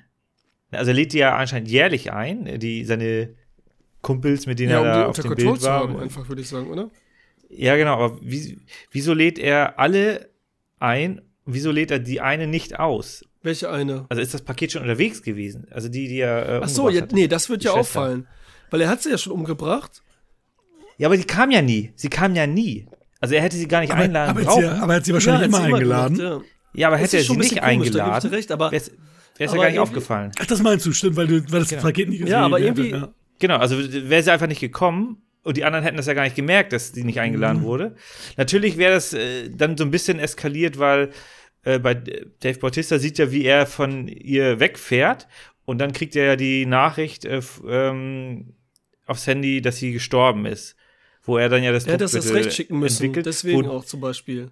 Also er lädt die ja anscheinend jährlich ein, die, seine Kumpels, mit denen er da auf dem Bild war. einfach, würde ich sagen, oder? Ja, genau, aber wie, wieso lädt er alle ein? Wieso lädt er die eine nicht aus? Welche eine? Also ist das Paket schon unterwegs gewesen? Also die, die er. Äh, Ach so, ja, nee, das wird ja Schwester. auffallen. Weil er hat sie ja schon umgebracht. Ja, aber die kam ja nie. Sie kam ja nie. Also er hätte sie gar nicht Aber, einladen aber, brauchen. hier, aber er hat sie wahrscheinlich Ja, immer sie eingeladen. gemacht, ja. ja, aber hätte er sie nicht komisch, eingeladen, recht, aber- wäre es ja gar nicht aufgefallen. Ach, das meinst du, stimmt, weil du weil das Genau. Paket nicht gesehen Ja, aber hätte, irgendwie- ja. Genau, also wäre sie einfach nicht gekommen und die anderen hätten das ja gar nicht gemerkt, dass sie nicht Mhm. eingeladen wurde. Natürlich wäre das äh, dann so ein bisschen eskaliert, weil äh, bei Dave Bautista sieht ja, wie er von ihr wegfährt und dann kriegt er ja die Nachricht äh, ähm, aufs Handy, dass sie gestorben ist. Wo er dann ja das Er hätte das erst recht schicken müssen. entwickelt, Deswegen wo, auch zum Beispiel.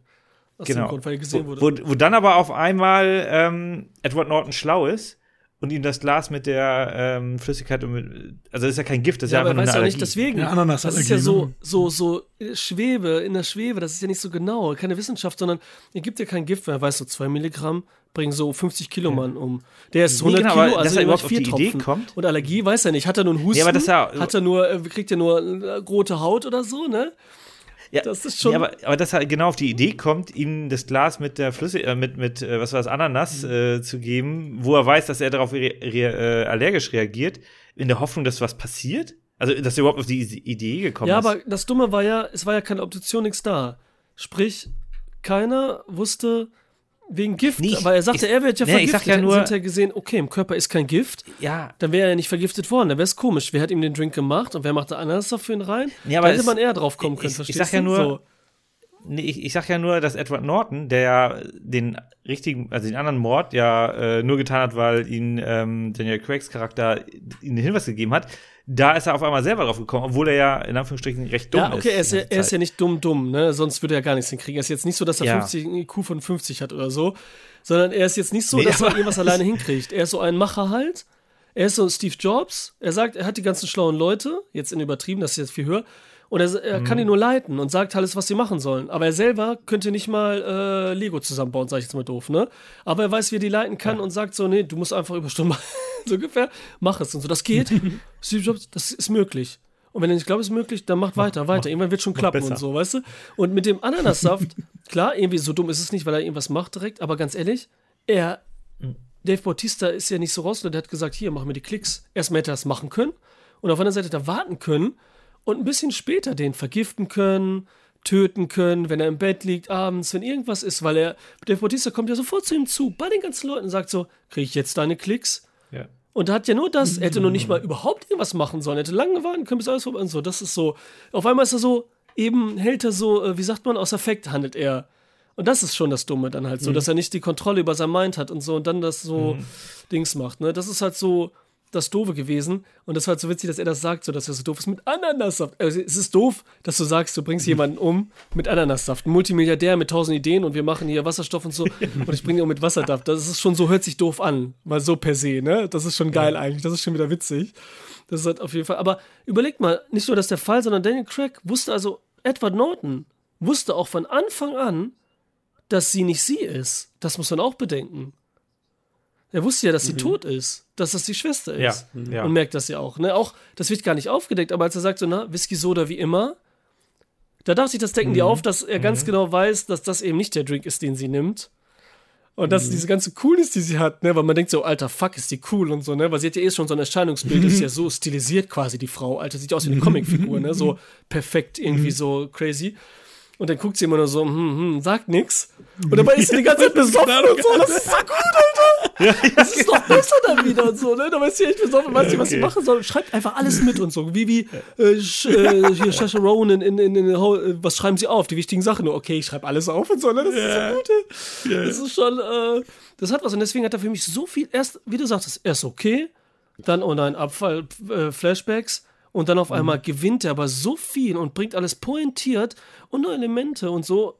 Aus Genau. Grund, wo, wurde. wo, wo dann aber auf einmal ähm, Edward Norton schlau ist und ihm das Glas mit der ähm, Flüssigkeit, und mit, also das ist ja kein Gift, das ist ja, ja aber einfach er nur weiß eine ja nicht, Allergie. deswegen. Ja, Ananasallergie, das ist ja so, ne? so, so äh, Schwebe, in der Schwebe, das ist ja nicht so genau, keine Wissenschaft, sondern er gibt ja kein Gift, weil er weiß, so zwei Milligramm bringen so 50 Kilo Mann um. Der ist Nee, 100 genau, Kilo, aber also er überhaupt auf vier die Idee Tropfen. kommt. Und Allergie weiß er nicht. Hat er nur einen Husten? Nee, aber das ist ja- hat er nur, äh, kriegt er nur äh, rote Haut oder so, ne? Ja, Das ist schon- Ja, aber, aber dass er genau auf die Idee kommt, ihm das Glas mit der Flüssig, äh, mit, mit äh, was war das, Ananas Mhm. äh, zu geben, wo er weiß, dass er darauf re re äh, allergisch reagiert, in der Hoffnung, dass was passiert? Also, dass er überhaupt auf die Idee gekommen Ja, ist. aber das Dumme war ja, es war ja keine Obduktion, nichts da. Sprich, keiner wusste wegen Gift, Nee, ich- weil er sagte, ich- er wird ja nee, ich vergiftet. sag ja nur- hinterher gesehen, okay, im Körper ist kein Gift, ja, dann wäre er ja nicht vergiftet worden. Dann wäre es komisch. Wer hat ihm den Drink gemacht und wer macht da Ananas für ihn rein? Ja, aber da hätte man eher drauf kommen können, ich- ich verstehst sag ja nur- So. Nee, ich, ich sag ja nur, dass Edward Norton, der ja den richtigen, also den anderen Mord ja äh, nur getan hat, weil ihn ähm, Daniel Craigs Charakter ihm den Hinweis gegeben hat, da ist er auf einmal selber drauf gekommen, obwohl er ja in Anführungsstrichen recht dumm Ja, okay, er ist, ja, ganze er ist ja nicht dumm, dumm, ne? Sonst würde er gar nichts hinkriegen. Er ist jetzt nicht so, dass er Ja. 50, einen IQ von 50 hat oder so, sondern er ist jetzt nicht so, Nee, dass er irgendwas alleine hinkriegt. Er ist so ein Macher halt. Er ist so Steve Jobs. Er sagt, er hat die ganzen schlauen Leute, jetzt in übertrieben, das ist jetzt viel höher. Und er, er kann die nur leiten und sagt alles, was sie machen sollen. Aber er selber könnte nicht mal äh, Lego zusammenbauen, sag ich jetzt mal doof, ne? Aber er weiß, wie er die leiten kann und sagt so, nee, du musst einfach Überstunden machen. So ungefähr, mach es und so. Das geht. Steve Jobs, das ist möglich. Und wenn er nicht glaubt, es ist möglich, dann macht weiter, weiter. Irgendwann wird schon klappen und so, weißt du? Und mit dem Ananassaft, klar, irgendwie so dumm ist es nicht, weil er irgendwas macht direkt, aber ganz ehrlich, er, Dave Bautista ist ja nicht so raus, der hat gesagt, hier, mach mir die Klicks. Erstmal hätte er das machen können und auf einer Seite da warten können und ein bisschen später den vergiften können, töten können, wenn er im Bett liegt abends, wenn irgendwas ist, weil er, Dave Bautista kommt ja sofort zu ihm zu, bei den ganzen Leuten und sagt so, kriege ich jetzt deine Klicks? Ja. Und er hat ja nur das, er hätte noch nicht mal überhaupt irgendwas machen sollen, er hätte lange warten können, bis alles vorbei und so. Das ist so, auf einmal ist er so, eben hält er so, äh, wie sagt man, aus Affekt handelt er. Und das ist schon das Dumme dann halt so, dass er nicht die Kontrolle über sein Mind hat und so und dann das so Dings macht, ne? Das ist halt so das Doofe gewesen und das war halt so witzig, dass er das sagt, so dass er so doof ist mit Ananassaft. Also, es ist doof, dass du sagst, du bringst jemanden um mit Ananassaft. Ein Multimilliardär mit tausend Ideen und wir machen hier Wasserstoff und so und ich bringe ihn um mit Wasserdampf. Das ist schon so, hört sich doof an, mal so per se, ne? Das ist schon geil eigentlich, das ist schon wieder witzig. Das ist halt auf jeden Fall. Aber überlegt mal, nicht nur das der Fall, sondern Daniel Craig wusste also, Edward Norton wusste auch von Anfang an, dass sie nicht sie ist. Das muss man auch bedenken. Er wusste ja, dass sie tot ist, dass das die Schwester Ja, ist. ja. Und merkt das ja auch. Ne? Auch, das wird gar nicht aufgedeckt, aber als er sagt so, na, Whisky Soda wie immer, da darf sich das decken die auf, dass er ganz genau weiß, dass das eben nicht der Drink ist, den sie nimmt. Und dass diese ganze Coolness, die sie hat, ne, weil man denkt so, alter Fuck, ist die cool und so, ne, weil sie hat ja eh schon so ein Erscheinungsbild, ist ja so stilisiert quasi, die Frau, alter, sieht ja aus wie eine Comicfigur, ne, so perfekt, irgendwie so crazy. Und dann guckt sie immer nur so, hm, hm, sagt nix. Und dabei ist sie die ganze Zeit besoffen und so, das ist so gut, Alter. Das ist doch besser dann wieder und so, ne? Da ist sie echt besoffen, weiß nicht, was sie machen soll. Schreibt einfach alles mit und so. Wie, wie, äh, Sch, äh, hier, Shasha Ronan in, in, in, in, äh, was schreiben sie auf? Die wichtigen Sachen. Nur, okay, ich schreibe alles auf und so, ne? Das ist so gut. ey. Das ist schon, äh, das hat was. Und deswegen hat er für mich so viel, erst, wie du sagtest, erst okay, dann, oh nein, Abfall, äh, Flashbacks. Und dann auf einmal gewinnt er aber so viel und bringt alles pointiert und nur Elemente und so,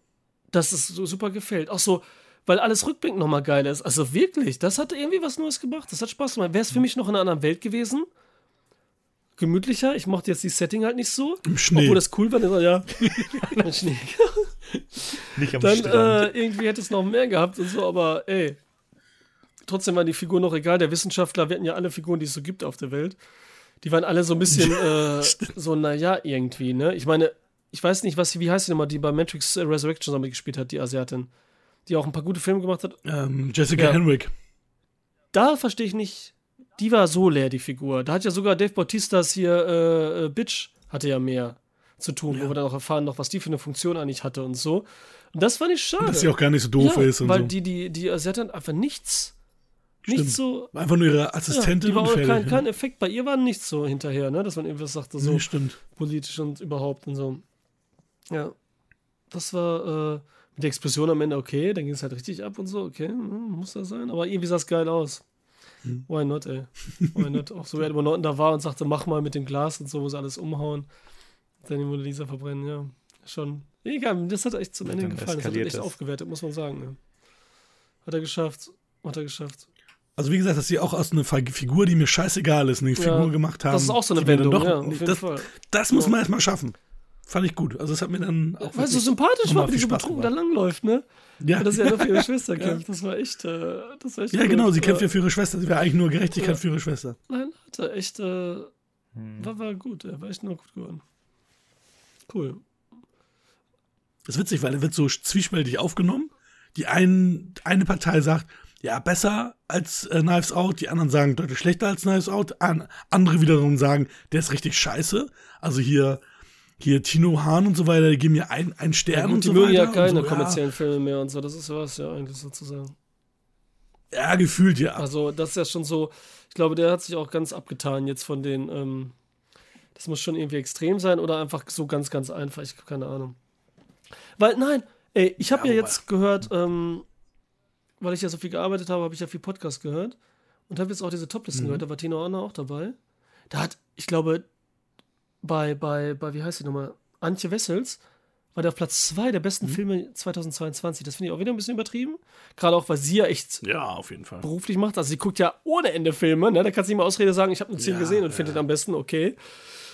dass es so super gefällt. Auch so, weil alles rückblickend nochmal geil ist. Also wirklich, das hat irgendwie was Neues gemacht. Das hat Spaß gemacht. Wäre es für mich noch in einer anderen Welt gewesen? Gemütlicher. Ich mochte jetzt die Setting halt nicht so. Im Schnee. Obwohl das cool war. dann- Ja, im Schnee. Nicht am Dann Strand. äh, irgendwie hätte es noch mehr gehabt und so, aber ey. Trotzdem waren die Figuren noch egal. Der Wissenschaftler, wir hatten ja alle Figuren, die es so gibt auf der Welt. Die waren alle so ein bisschen äh, so, naja, irgendwie, ne? Ich meine, ich weiß nicht, was, wie heißt die nochmal, die bei Matrix äh, Resurrection damit gespielt hat, die Asiatin. Die auch ein paar gute Filme gemacht hat. Ähm, Jessica Ja. Henwick. Da verstehe ich nicht. Die war so leer, die Figur. Da hat ja sogar Dave Bautistas hier, äh, äh, Bitch, hatte ja mehr zu tun, wo wir dann auch erfahren, noch, was die für eine Funktion eigentlich hatte und so. Und das fand ich schade. Dass sie auch gar nicht so doof ja, ist und weil so. die, die, die Asiatin einfach nichts, Stimmt. nichts so. Einfach nur ihre Ja, Assistentin die war und auch fertig. kein, ja. kein Effekt. Bei ihr war nichts so hinterher, ne? dass man irgendwas sagte, so Nee, stimmt. politisch und überhaupt und so. Ja, das war äh, mit der Explosion am Ende okay, dann ging es halt richtig ab und so, okay, hm, muss das sein, aber irgendwie sah es geil aus. Hm. Why not, ey? Why not? Auch so, wie Edward Norton da war und sagte, mach mal mit dem Glas und so, muss alles umhauen. Dann die Mona Lisa verbrennen, ja. Schon. Egal, das hat echt zum Ende gefallen. Das hat er echt es. aufgewertet, muss man sagen. Ja. Hat er geschafft. Hat er geschafft. Also wie gesagt, dass sie auch aus einer Fi- Figur, die mir scheißegal ist, eine Figur gemacht haben. Das ist auch so eine Wendung, doch, ja, auf jeden das, Fall. das muss Ja. man erstmal schaffen. Fand ich gut. Also es hat mir dann auch Weil es so sympathisch war, wie Spaß betrunken da langläuft, ne? Ja, Dass er nur für ihre Schwester kämpft. Das war echt, äh, das war echt ja gut. genau, sie Ja. kämpft ja für ihre Schwester. Sie wäre eigentlich nur Gerechtigkeit Ja. für ihre Schwester. Nein, hat er echt, äh, Hm. war, war gut. Er war echt nur gut geworden. Cool. Das ist witzig, weil er wird so zwiespältig aufgenommen. Die einen, eine Partei sagt, ja, besser als äh, Knives Out, die anderen sagen deutlich schlechter als Knives Out. An, andere wiederum sagen, der ist richtig scheiße. Also hier, hier Tino Hahn und so weiter, die geben mir ein, einen Stern Ja, gut, und die so mögen weiter. ja keine so, kommerziellen Filme mehr und so. Das ist was ja eigentlich sozusagen. Ja, ja, gefühlt ja. Also, das ist ja schon so. Ich glaube, der hat sich auch ganz abgetan jetzt von den. Ähm, das muss schon irgendwie extrem sein oder einfach so ganz, ganz einfach. Ich habe keine Ahnung. Weil, nein, ey, ich habe Ja, ja, jetzt gehört, ähm, weil ich ja so viel gearbeitet habe, habe ich ja viel Podcast gehört und habe jetzt auch diese Toplisten Mhm. gehört. Da war Tino Anna auch dabei. Da hat, ich glaube, bei, bei, bei, wie heißt die nochmal? Antje Wessels war der auf Platz zwei der Mhm. besten Filme 2022. Das finde ich auch wieder ein bisschen übertrieben. Gerade auch, weil sie ja echt ja, auf jeden Fall. beruflich macht. Also sie guckt ja ohne Ende Filme, ne? Da kannst du nicht mal Ausrede sagen, ich habe nur zehn Ja, gesehen und ja. finde den am besten, okay.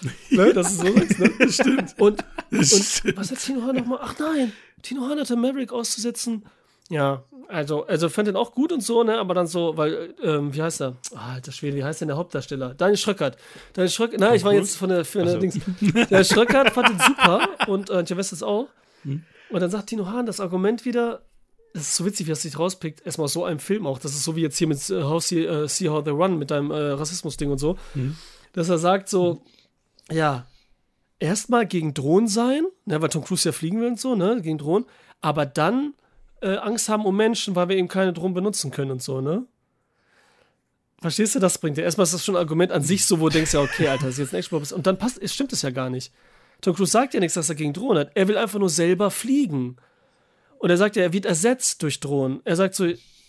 ne, dass du so sagst, ne? Stimmt. Und, Das und stimmt. was hat Tino Hahn nochmal? Ach nein, Tino Hahn hatte Maverick auszusetzen. Ja, also, also fand den auch gut und so, ne, aber dann so, weil, ähm, wie heißt er? Ah, alter Schwede, wie heißt denn der Hauptdarsteller? Daniel Schröckert. Daniel Schröckert, nein, ich war jetzt von der, von der so. Dings. Daniel Schröckert fand den super und äh, ist auch. Hm. Und dann sagt Tino Hahn das Argument wieder, das ist so witzig, wie er sich rauspickt, erstmal aus so einem Film auch, das ist so wie jetzt hier mit äh, How See, äh, See How They Run, mit deinem äh, Rassismus-Ding und so, Hm. dass er sagt so, ja, erstmal gegen Drohnen sein, ne, weil Tom Cruise ja fliegen will und so, ne, gegen Drohnen, aber dann äh, Angst haben um Menschen, weil wir eben keine Drohnen benutzen können und so, ne? Verstehst du, das bringt ja. Erstmal ist das schon ein Argument an sich so, wo du denkst, ja, okay, Alter, das ist jetzt ein Action Und dann passt, stimmt es ja gar nicht. Tom Cruise sagt ja nichts, dass er gegen Drohnen hat. Er will einfach nur selber fliegen. Und er sagt ja, er wird ersetzt durch Drohnen. Er sagt so,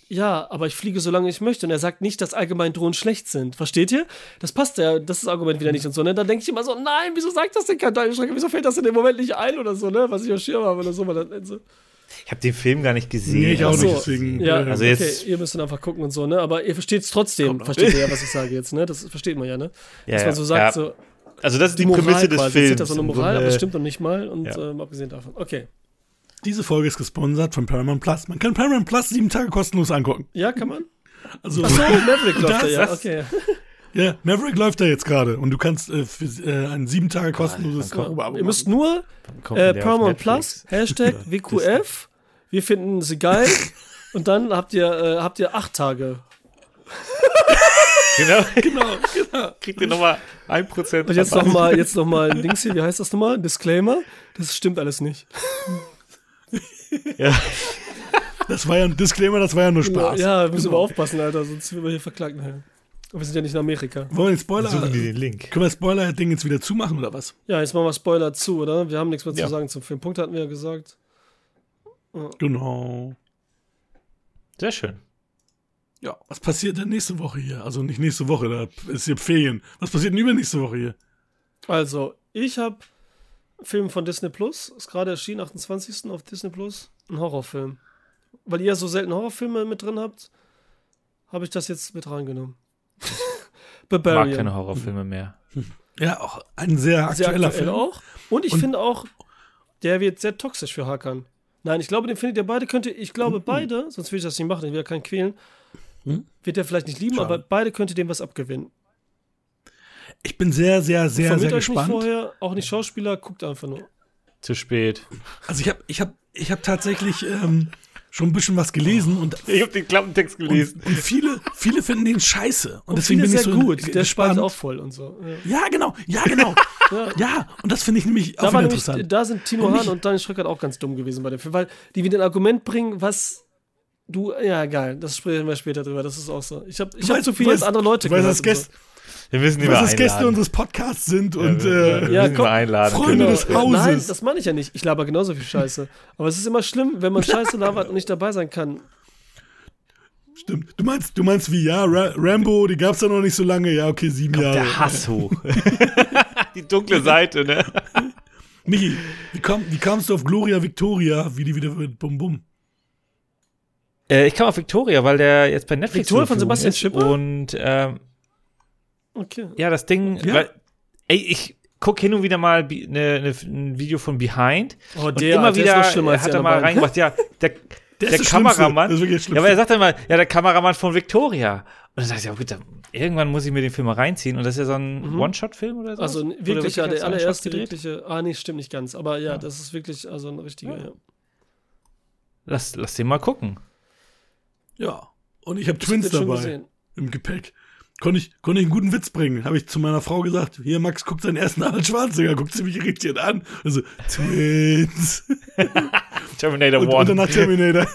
ja, aber ich fliege, solange ich möchte. Und er sagt nicht, dass allgemein Drohnen schlecht sind. Versteht ihr? Das passt ja, das ist das Argument wieder nicht und so. Ne? Dann denke ich immer so, nein, wieso sagt das denn kein Schröcker? Wieso fällt das in dem Moment nicht ein oder so, ne? Was ich auf Schirm habe oder so. So. Ich habe den Film gar nicht gesehen. Nee, ich auch Ach so, nicht, deswegen. Ja, Also okay, jetzt- ihr müsst dann einfach gucken und so, ne? Aber ihr versteht es trotzdem. Noch. Versteht ihr ja, was ich sage jetzt, ne? Das versteht man ja, ne? Ja, Dass man so sagt, ja. so, Also das ist die, die Moral Prämisse des quasi. Films. Ist das so eine Moral, aber das stimmt doch nicht mal. Und Ja. ähm, abgesehen davon. Okay. Diese Folge ist gesponsert von Paramount Plus. Man kann Paramount Plus sieben Tage kostenlos angucken. Ja, kann man? Also, Achso, Maverick läuft da, Das- ja. das- Okay. Ja, Maverick läuft da jetzt gerade und du kannst äh, für äh, ein sieben Tage kostenloses dann Probeabo Ihr müsst machen. nur kommt äh, Paramount. Plus, Hashtag WQF. Wir finden sie geil. Und dann habt ihr, äh, habt ihr acht Tage. Genau. Genau, genau. Kriegt ihr nochmal 1% Und jetzt nochmal, jetzt noch mal ein Dings hier, wie heißt das nochmal? Ein Disclaimer. Das stimmt alles nicht. Ja. Das war ja ein Disclaimer, das war ja nur Spaß. Ja, müssen wir Genau. aufpassen, Alter, sonst werden wir hier verklagt nachher. Aber wir sind ja nicht in Amerika. Wollen wir den Spoiler, Suchen die den Link. können wir das Spoiler-Ding jetzt wieder zumachen oder was? Ja, jetzt machen wir Spoiler zu, oder? Wir haben nichts mehr Ja. zu sagen zum Film. Punkt hatten wir ja gesagt. Genau. Sehr schön. Ja, was passiert denn nächste Woche hier? Also nicht nächste Woche, da ist hier Ferien. Was passiert denn übernächste Woche hier? Also, ich habe Film von Disney Plus, ist gerade erschienen, 28. auf Disney Plus, ein Horrorfilm. Weil ihr ja so selten Horrorfilme mit drin habt, habe ich das jetzt mit reingenommen. Ich Barbarian. mag keine Horrorfilme mehr. Ja, auch ein sehr Sehr aktueller aktuell Film. auch. Und ich finde auch, der wird sehr toxisch für Hakan. Nein, ich glaube, den findet ihr beide, könnte, ich glaube beide, sonst will ich das nicht machen, ich will ja keinen quälen, Mhm. wird er vielleicht nicht lieben, Schade. aber beide könnte dem was abgewinnen. Ich bin sehr, sehr, sehr, Vermittelt sehr euch nicht gespannt. vorher, auch nicht Schauspieler, guckt einfach nur. Zu spät. Also ich habe ich hab, ich hab tatsächlich ähm, schon ein bisschen was gelesen und, Ich habe den Klappentext und, gelesen. und viele, viele finden den scheiße. Und, Und deswegen bin viele ich sehr so gut, der gespannt. auch voll und so. Ja. Ja, genau, ja, genau. Ja. ja, und das finde ich nämlich Da, auch nämlich, interessant. da sind Tino Und Hahn und Daniel Schröckert auch ganz dumm gewesen bei dem Film, weil die wieder ein Argument bringen, was du, ja, geil, das sprechen wir später drüber, das ist auch so. Ich habe ich hab weißt- zu viel du jetzt weißt- andere Leute gehört dass und Gäste, Wir müssen die du mal dass Gäste einladen. unseres Podcasts sind Ja, und wir- äh, Ja, komm, einladen. Freunde Genau. des Hauses. Nein, das meine ich ja nicht. Ich laber genauso viel Scheiße. Aber es ist immer schlimm, wenn man Scheiße labert und nicht dabei sein kann. stimmt. Du meinst, du meinst wie, ja, Ra Rambo, die gab's ja noch nicht so lange. Ja, okay, sieben Jahre. Der Hass hoch. die dunkle Seite, ne? Michi, wie, komm, wie kamst du auf Gloria Victoria, wie die wieder wird? Bum Bum. Äh, ich kam auf Victoria, weil der jetzt bei Netflix Victoria von Sebastian ist. Schipper? Und ähm, Okay. ja, das Ding, Ja. weil, ey, ich gucke hin und wieder mal ne, ne, ein Video von Behind Oh, und der, immer der wieder ist noch schlimmer als hat er mal reingemacht, ja, der, der, ist das Schlimmste. Kameramann, ist ja, aber er sagt dann mal, ja, der Kameramann von Victoria. Und dann dachte ich, ja, gut, dann, irgendwann muss ich mir den Film mal reinziehen. Und das ist ja so ein Mhm. One-Shot-Film oder so. Also wirklich, ja, der allererste wirkliche. Ah, nee, stimmt nicht ganz. Aber ja, das ist wirklich also ein richtiger. Ja. Lass, lass den mal gucken. Ja. Und ich habe Twins Wird schon dabei gesehen. im Gepäck. Konnte ich, konnte ich einen guten Witz bringen. Habe ich zu meiner Frau gesagt, hier, Max, guck seinen ersten Arnold Schwarzenegger, guckt sie mich irritiert an. Also, Twins. Terminator Und, One. und danach Terminator.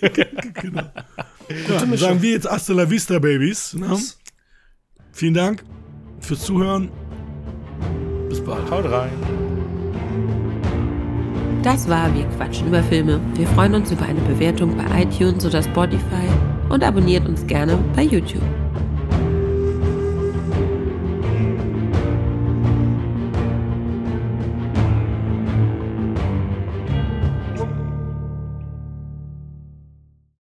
genau. Ja, dann sagen wir jetzt Hasta la Vista, Babies. Ne? Vielen Dank fürs Zuhören. Bis bald. Haut rein. Das war Wir quatschen über Filme. Wir freuen uns über eine Bewertung bei iTunes oder Spotify und abonniert uns gerne bei YouTube.